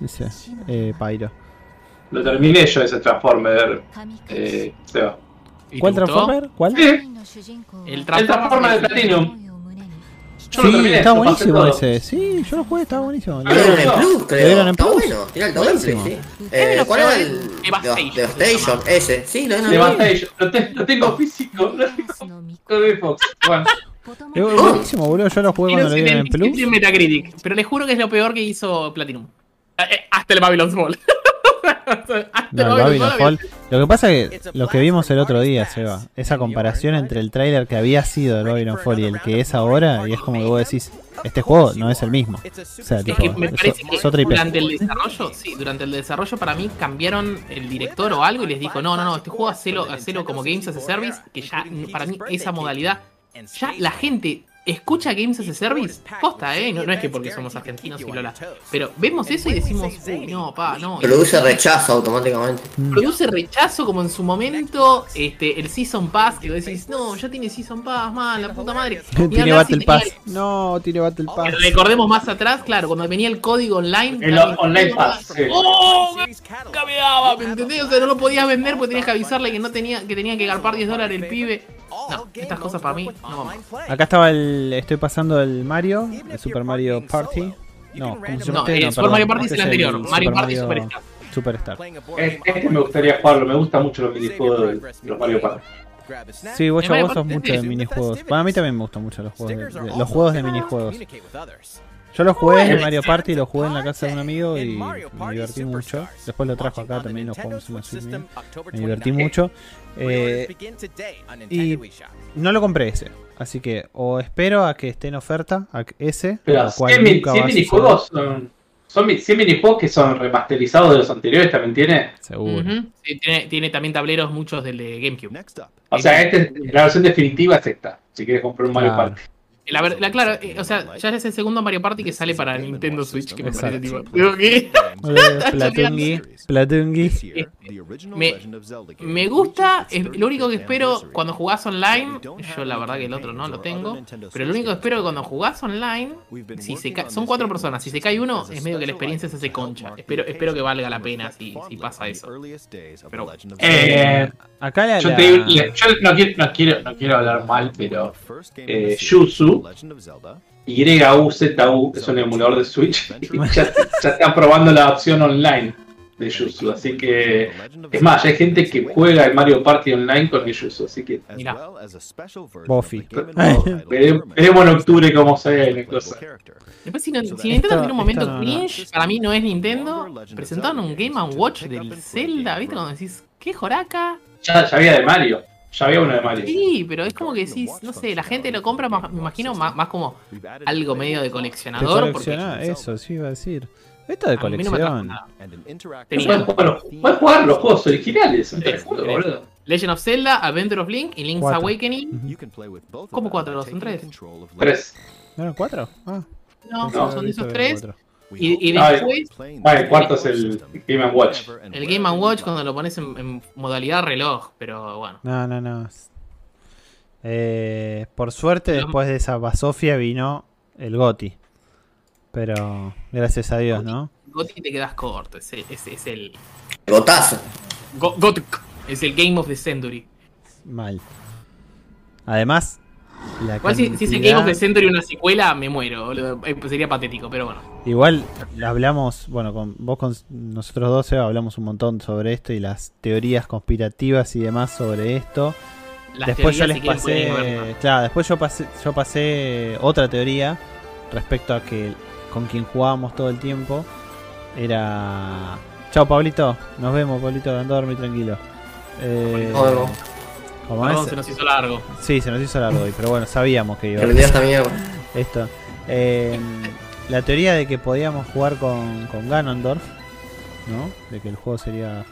Dice eh, Pyro. Lo terminé yo ese Transformer. Eh, Seba. ¿y te ¿Cuál? Transformer? ¿Cuál? Sí, El el Transformer de Platinum. Yo lo Sí, terminé, está lo buenísimo ese. Sí, yo lo jugué, estaba buenísimo. Lo dieron en Plus, Lo creo. dieron en Está Plus. bueno, tiene el doble, sí. Buenísimo. Eh, lo ¿Cuál era el Devastation. Ese, sí, lo dieron. Devastation. Lo, te- lo tengo físico. Lo tengo de Fox. Bueno, Es buenísimo, boludo. Yo lo jugué cuando lo dieron en Plus. Metacritic, pero les juro que es lo peor que hizo Platinum. Eh, eh, Hasta el Babylon's Fall. [laughs] Hasta No, el Babylon Fall. Lo que pasa es que lo que vimos el otro día, Seba, esa comparación entre el tráiler que había sido el Babylon Fall y el que es ahora, y es como que vos decís, este juego no es el mismo. O sea, tipo, que me es, parece que es otra IP. durante el desarrollo, sí, durante el desarrollo para mí cambiaron el director o algo y les dijo, no, no, no, este juego hacelo, hacelo como Games as a Service, que ya para mí esa modalidad, ya la gente escucha Games as a Service, posta, eh, no, no es que porque somos argentinos y lola, pero vemos eso y decimos, uy, no, pa, no. Produce rechazo automáticamente. Produce rechazo como en su momento este el Season Pass, que vos decís, no, ya tiene Season Pass, man, la puta madre. [laughs] Tiene si Battle Pass. No, tiene Battle el- Pass. Recordemos más atrás, claro, cuando venía el código online. El online pass, sí. ¡Oh! Cabeaba, ¿me entendés? O sea, no lo podías vender porque tenías que avisarle que no tenía, que tenía que garpar 10 dólares el pibe. No, estas cosas para mí no van. Acá estaba el. Estoy pasando el Mario, el Super Mario Party. No, ¿cómo se llama No, el No, Super Mario Party es el anterior, Mario Super Party Mario Superstar. Superstar. Este me gustaría jugarlo, me gustan mucho los minijuegos de los Mario Party. Sí, vos, Mario vos sos mucho de minijuegos. Para mí también me gustan mucho los juegos de, de- los juegos de minijuegos. Yo lo jugué en el Mario Party, lo jugué en la casa de un amigo y me divertí mucho. Después lo trajo acá también, lo jugamos en la. Me divertí mucho. Eh, y no lo compré ese. Así que o espero a que esté en oferta a que- ese, Pero lo cual 100, mi- nunca 100 va a minijuegos son, son mi- 100 minijuegos que son remasterizados de los anteriores, también tiene. Seguro. Sí, tiene, tiene también tableros muchos del de GameCube. O sea, este, la versión definitiva es esta. Si quieres comprar un Mario Claro. Party. La, ver- la- claro, eh, o sea, ya es el segundo Mario Party que sale para Nintendo Switch, que me parece tipo, Platungi, [laughs] [laughs] Platungi. Me- Me gusta, es- lo único que espero cuando jugás online, yo la verdad que el otro no lo tengo, pero lo único que espero que cuando jugás online, si se son cuatro personas, si se cae uno, es medio que la experiencia se hace concha. Espero, espero que valga la pena si, si pasa eso. Pero- Eh, Acá la, yo, te yo no, quiero, no, quiero, no quiero hablar mal, pero eh, Yuzu, YUZU es un emulador de Switch y [laughs] ya, ya están probando la opción online de Yuzu. Así que, es más, ya hay gente que juega el Mario Party online con el Yuzu. Así que Mirá. Bofi. veremos, en octubre cómo se ve la cosa. Después, si, no- si Nintendo tiene un momento cringe, para mí no es Nintendo, presentaron un Game Watch del Zelda, ¿viste? Cuando decís, ¿qué joraca? Ya, ya había de Mario. Ya había uno de Mario. Sí, pero es como que decís, no sé, la gente lo compra, más- me imagino, más, más como algo medio de de coleccionador. coleccionar, porque eso sí iba a decir. Esto de no colección. Puedes jugar, los- puedes jugar los juegos originales. boludo. Legend of Zelda, Adventure of Link y Link's Cuatro. Awakening. ¿Cómo cuatro? ¿Son tres? Tres. ¿No eran cuatro? Ah, No, son haber esos tres. cuatro. Y, y después, el cuarto es el Game Watch. el Game Watch cuando lo pones en, en modalidad reloj, pero bueno. No, no, no. Eh, por suerte, después de esa basofia vino el Goti. Pero gracias a Dios, ¿no? Goti te quedas corto, es el, es, es el Gotazo. Go- es el Game of the Century. Mal. Además, la Igual si, si cantidad- Game of the Century una secuela, me muero, boludo. Eh, pues sería patético, pero bueno. Igual hablamos, bueno, con vos con nosotros dos hablamos un montón sobre esto y las teorías conspirativas y demás sobre esto. Las después yo les si pasé, claro, después yo pasé, yo pasé otra teoría respecto a que con quien jugábamos todo el tiempo era Chao Pablito, nos vemos Pablito, anda a dormir tranquilo. Eh, ¿cómo Perdón, es? se nos hizo largo. Sí, se nos hizo largo hoy, pero bueno, sabíamos que iba mierda. esto. Eh, la teoría de que podíamos jugar con, con Ganondorf, ¿no? De que el juego sería.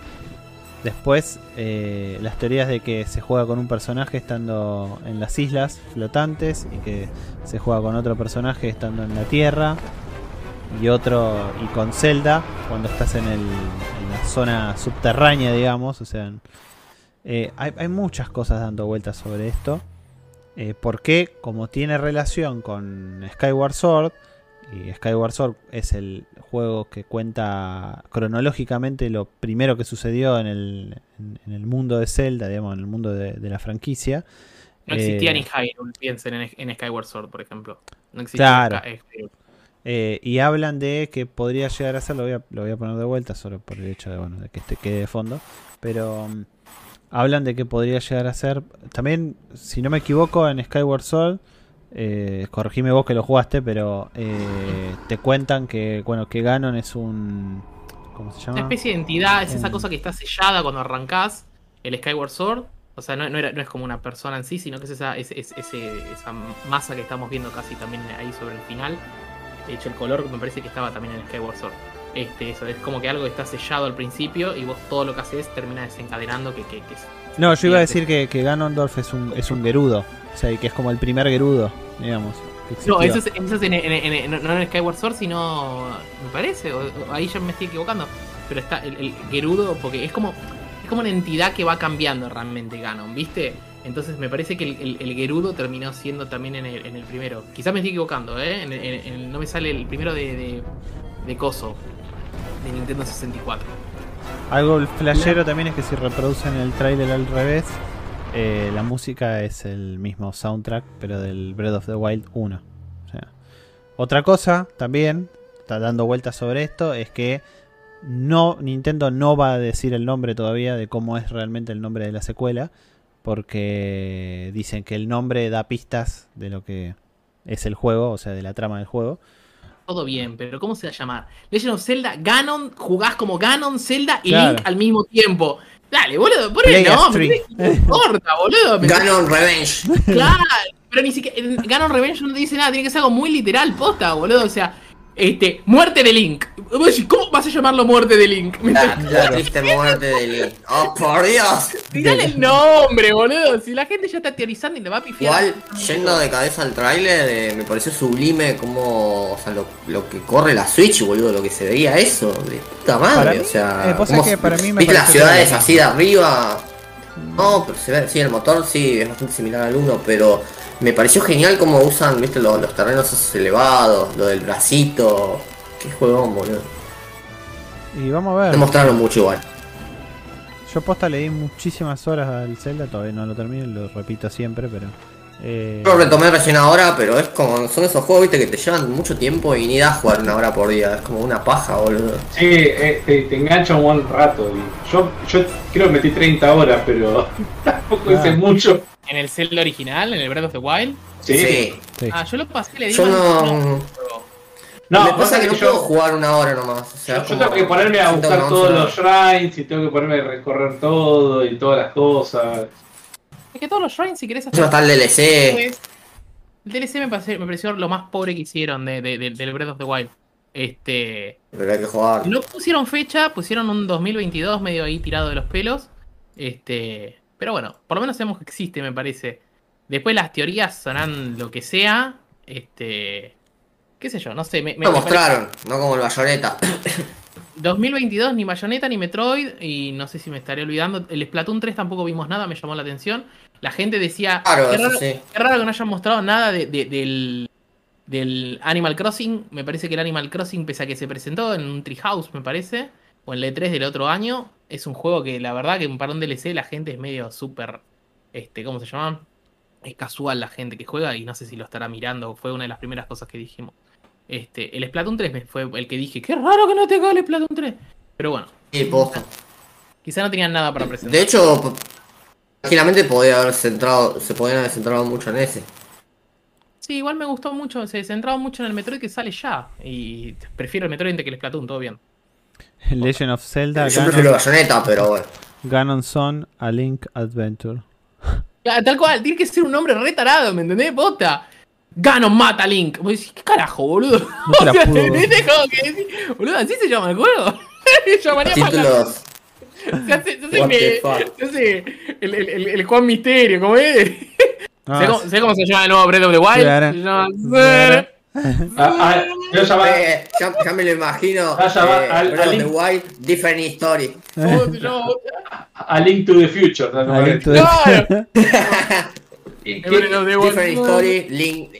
Después, eh, las teorías de que se juega con un personaje estando en las islas flotantes y que se juega con otro personaje estando en la tierra y otro y con Zelda cuando estás en, el, en la zona subterránea, digamos. O sea, en- eh, hay, hay muchas cosas dando vueltas sobre esto. Eh, porque como tiene relación con Skyward Sword, y Skyward Sword es el juego que cuenta cronológicamente lo primero que sucedió en el, en, en el mundo de Zelda, digamos, en el mundo de, de la franquicia. No existía Eh, ni Hyrule, piensen en, en Skyward Sword, por ejemplo. No existía Claro. Hyrule. Eh, y hablan de que podría llegar a ser, lo voy a, lo voy a poner de vuelta solo por el hecho de, bueno, de que este quede de fondo, pero mm, hablan de que podría llegar a ser, también, si no me equivoco, en Skyward Sword eh, corregime vos que lo jugaste, pero eh, te cuentan que, bueno, que Ganon es un... ¿Cómo se llama? Una especie de entidad, es esa cosa que está sellada cuando arrancás el Skyward Sword. O sea, no, no era- no es como una persona en sí, sino que es esa, es- es- ese- esa masa que estamos viendo casi también ahí sobre el final. De hecho, el color me parece que estaba también en el Skyward Sword. Este, eso, es como que algo está sellado al principio y vos todo lo que haces termina desencadenando que, que, que No, yo iba a decir que, que Ganondorf es un, es un Gerudo. O sea, y que es como el primer Gerudo, digamos. No, eso es, eso es en, en- en- no en Skyward Sword, sino. Me parece, o- o ahí ya me estoy equivocando. Pero está el, el Gerudo, porque es como. Es como una entidad que va cambiando realmente Ganon, ¿viste? Entonces me parece que el, el- el Gerudo terminó siendo también en el, en el primero. Quizás me estoy equivocando, ¿eh? No me sale el primero de, de, de Coso, de Nintendo 64. Algo flashero también es que si reproducen el tráiler al revés, eh, la música es el mismo soundtrack, pero del Breath of the Wild 1. O sea, otra cosa también, está dando vueltas sobre esto, es que no Nintendo no va a decir el nombre todavía de cómo es realmente el nombre de la secuela, porque dicen que el nombre da pistas de lo que es el juego, o sea, de la trama del juego. Todo bien, pero ¿cómo se va a llamar? Legend of Zelda, Ganon, jugás como Ganon, Zelda y Claro. Link al mismo tiempo. Dale, boludo, por nombre. three. No importa, boludo. Ganon Revenge. [laughs] Claro, pero ni siquiera. Ganon Revenge no te dice nada, tiene que ser algo muy literal, posta, boludo. O sea, este, muerte de Link. Vos decís, ¿Cómo vas a llamarlo muerte de Link? ¿Me La, la triste muerte de Link. Oh, por Dios. Tirale el nombre, boludo. Si la gente ya está teorizando y le va a pifiar. Igual, yendo de cabeza al tráiler, eh, me pareció sublime como, o sea, lo, lo que corre la Switch, boludo, lo que se veía eso, de puta madre, mí- o sea, eh, vos cómo sabés que para mí me viste las ciudades así de arriba, no, pero se ve, sí, el motor sí, es bastante similar al 1, pero me pareció genial cómo usan, viste, los, los terrenos esos elevados, lo del bracito, qué juegón, boludo, Y vamos a ver. demostraron mucho igual. Yo posta le di muchísimas horas al Zelda, todavía no lo termino, lo repito siempre, pero... eh, Yo lo retomé recién ahora, pero es como, son esos juegos, viste, que te llevan mucho tiempo y ni das jugar una hora por día, es como una paja, boludo. Sí, eh, te, te engancha un buen rato. y yo, yo creo que metí 30 horas, pero [laughs] tampoco Ah. hice mucho. En el Zelda original, en el Breath of the Wild. Sí. sí. sí. Ah, yo lo pasé, le di Yo no. No, me pasa que no yo, puedo jugar una hora nomás. O sea, yo- yo tengo que ponerme a buscar que no todos los shrines y tengo que ponerme a recorrer todo y todas las cosas. Es que todos los shrines, si querés nada. Eso está el DLC. El DLC me pareció, me pareció lo más pobre que hicieron de, de- de- del Breath of the Wild. Este. Pero hay que jugar. No pusieron fecha, pusieron un 2022 medio ahí tirado de los pelos. Este. Pero bueno, por lo menos sabemos que existe, me parece. Después las teorías sonarán lo que sea. Este. ¿Qué sé yo? No sé. Me, me- Lo mostraron, no como el bayoneta. parece- 2022 ni Bayonetta ni Metroid. Y no sé si me estaré olvidando. El Splatoon 3 tampoco vimos nada, me llamó la atención. La gente decía. Claro, "Qué raro- sí. Qué raro que no hayan mostrado nada de- de- del, del Animal Crossing. Me parece que el Animal Crossing, pese a que se presentó en un Treehouse, me parece, o en el E3 del otro año, es un juego que la verdad que para un DLC la gente es medio súper, este, ¿cómo se llama? Es casual la gente que juega y no sé si lo estará mirando. Fue una de las primeras cosas que dijimos. Este, el Splatoon 3 me- fue el que dije, qué raro que no tenga el Splatoon 3. Pero bueno, Sí, posta. quizá no tenían nada para presentar. De hecho, tranquilamente podía haber centrado, se podían haber centrado mucho en ese. Sí, igual me gustó mucho, se centraba mucho en el Metroid que sale ya. Y prefiero el Metroid antes que el Splatoon, todo bien. Legend of Zelda, Yo prefiero Ganon, bayoneta, pero bueno. Ganon Son, A Link Adventure. Claro, Tal cual, tiene que ser un nombre retarado, ¿me entendés? Bota. Ganon mata a Link. Vos decís, ¿qué carajo, boludo? No te la [laughs] O sea, puedo. ¿entendés? Como que decís, boludo, ¿así se llama el juego? [laughs] Llamaría Títulos. Se hace, se hace me- se hace el, el, el, el Juan Misterio, ¿cómo es? Ah, ¿Sé, cómo, sé cómo se llama el nuevo Breath of the Wild? Claro. Se llama... Claro. Ah, ah, yo llamaba- Eh, ya, ya me lo imagino. Ah, ya va, eh, al- Breath of the Wild, different story. A Link to the Future. ¿no? A Link to the- Claro. [laughs] Different story, Link.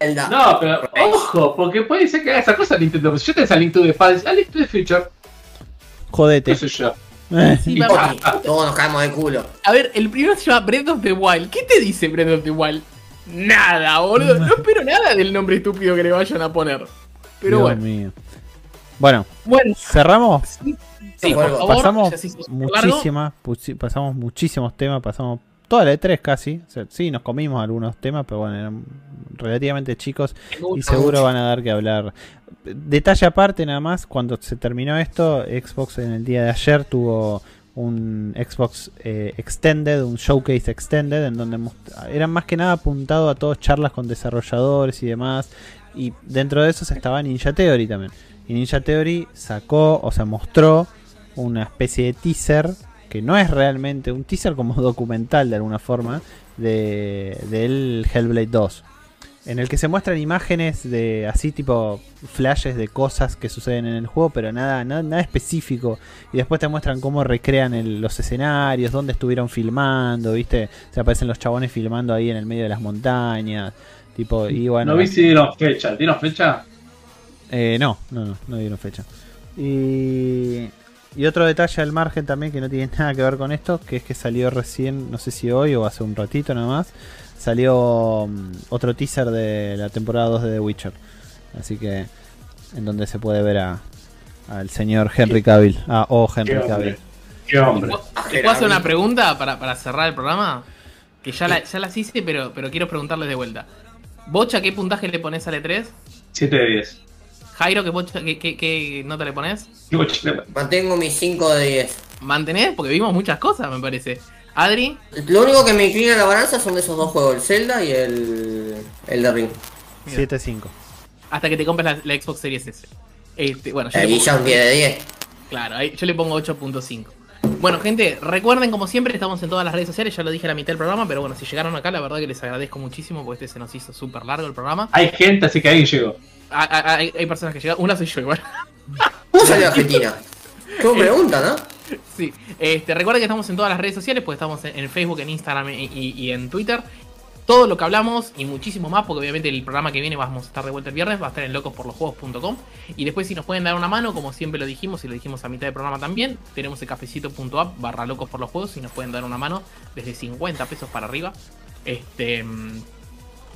Zelda. No, pero ojo, porque puede ser que haga esa cosa Nintendo. Si yo te a Link to the Past, a Link to the Future, Jodete. qué sé yo. Eh, Sí, todos nos caemos de culo. A ver, el primero se llama Breath of the Wild. ¿Qué te dice Breath of the Wild? Nada, boludo. No espero nada del nombre estúpido que le vayan a poner. Pero Dios bueno. mío. Bueno, Bueno, cerramos. sí, por favor. Pasamos muchísimas, pasamos muchísimos temas, pasamos toda la E3 casi. O sea, sí, nos comimos algunos temas, pero bueno, eran relativamente chicos y seguro van a dar que hablar. Detalle aparte nada más, cuando se terminó esto, Xbox en el día de ayer tuvo un Xbox eh, Extended, un Showcase Extended, en donde eran más que nada apuntado a todas charlas con desarrolladores y demás. Y dentro de esos estaba Ninja Theory también. Y Ninja Theory sacó, o sea, mostró una especie de teaser, que no es realmente un teaser como [laughs] documental de alguna forma, de, del Hellblade 2 en el que se muestran imágenes de así tipo flashes de cosas que suceden en el juego, pero nada, nada, nada específico. Y después te muestran cómo recrean el- los escenarios, dónde estuvieron filmando, ¿viste? Se aparecen los chabones filmando ahí en el medio de las montañas. Tipo, y bueno. no vi si dieron fecha. ¿Dieron fecha? Eh, no, no, no, no dieron fecha. Y, y otro detalle al margen también que no tiene [laughs] nada que ver con esto, que es que salió recién, no sé si hoy o hace un ratito nada más, salió mm, otro teaser de la temporada 2 de The Witcher. Así que en donde se puede ver a al señor Henry Cavill, ah, o Henry Qué Cavill. Qué hombre. ¿Te puedo hacer una pregunta para, para cerrar el programa? Que ya, la- ya las hice, pero, pero quiero preguntarles de vuelta. Bocha, ¿qué puntaje le pones al E3? 7 de 10. Jairo, ¿qué, qué, qué- nota le pones? Mantengo mis 5 de 10. ¿Mantenés? Porque vimos muchas cosas, me parece. Adri, Lo único que me inclina la balanza son esos dos juegos, el Zelda y el, el de Ring. 7-5. hasta que te compres la, la Xbox Series S. Este, bueno, yo le Ahí pongo- ya un 10 de 10. Claro, ahí yo le pongo 8.5. Bueno, gente, recuerden como siempre, estamos en todas las redes sociales, ya lo dije a la mitad del programa, pero bueno, si llegaron acá, la verdad que les agradezco muchísimo porque este se nos hizo súper largo el programa. Hay gente, así que ahí llegó. Ah, ah, Hay, hay personas que llegaron, una soy yo igual. [laughs] ¿Cómo salió Argentina? Qué buena pregunta, ¿no? Sí, este, recuerden que estamos en todas las redes sociales, pues estamos en, en Facebook, en Instagram y, y- y en Twitter. Todo lo que hablamos y muchísimo más, porque obviamente el programa que viene vamos a estar de vuelta el viernes, va a estar en locosporlosjuegos.com. Y después si nos pueden dar una mano, como siempre lo dijimos y lo dijimos a mitad del programa también, tenemos el cafecito.app barra locos por los juegos, si nos pueden dar una mano desde 50 pesos para arriba. Este...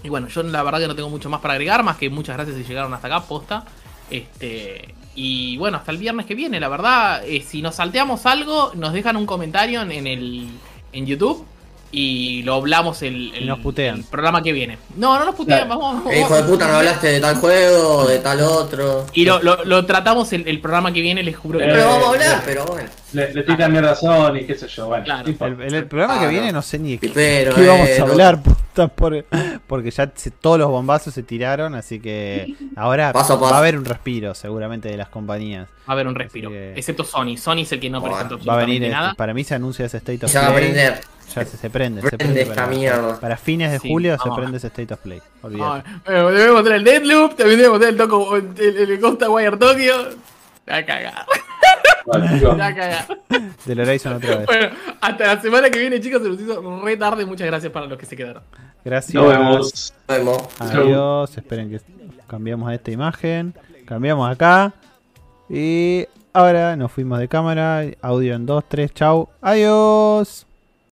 Y bueno, yo la verdad que no tengo mucho más para agregar, más que muchas gracias si llegaron hasta acá, posta. Este, y bueno, hasta el viernes que viene, la verdad, eh, si nos salteamos algo, nos dejan un comentario en, en el en YouTube y lo hablamos el, el- Y nos putean. el programa que viene. No, no nos putean, Claro. vamos, vamos, Eh, hijo de puta, no hablaste de tal juego de tal otro. Y lo, lo- lo tratamos el, el programa que viene, les juro que Eh, Pero vamos a eh, hablar, pero bueno. Le, le tiran mierda a Sony, qué sé yo. Bueno, Claro. El, el- el programa que Ah, viene no. sé ni de Pero, qué vamos eh, a no- hablar, [laughs] puta, por- porque ya se- todos los bombazos se tiraron, así que ahora Paso a paso. va a haber un respiro seguramente de las compañías. va a haber un respiro. Que- Excepto Sony. Sony es el que no Bueno, presentó Va a venir, este- nada. para mí se anuncia ese State of Se va a Play. aprender. Ya se, se prende, se Prende para, mierda. para fines de Sí, julio se vamos. prende ese State of Play. Olvídate. Ay, eh, debemos mostrar el Deadloop, también debemos mostrar el, Toco, el, el, el Costa Wire Tokyo. La va a cagar, Bueno, digo, la va a cagar. Del Horizon otra vez. Bueno, hasta la semana que viene, chicos, se nos hizo re tarde. Muchas gracias para los que se quedaron. Gracias. Nos vemos. Nos vemos. Adiós. Esperen que cambiamos a esta imagen. Cambiamos acá. Y ahora nos fuimos de cámara. Audio en 2, 3. Chau. Adiós.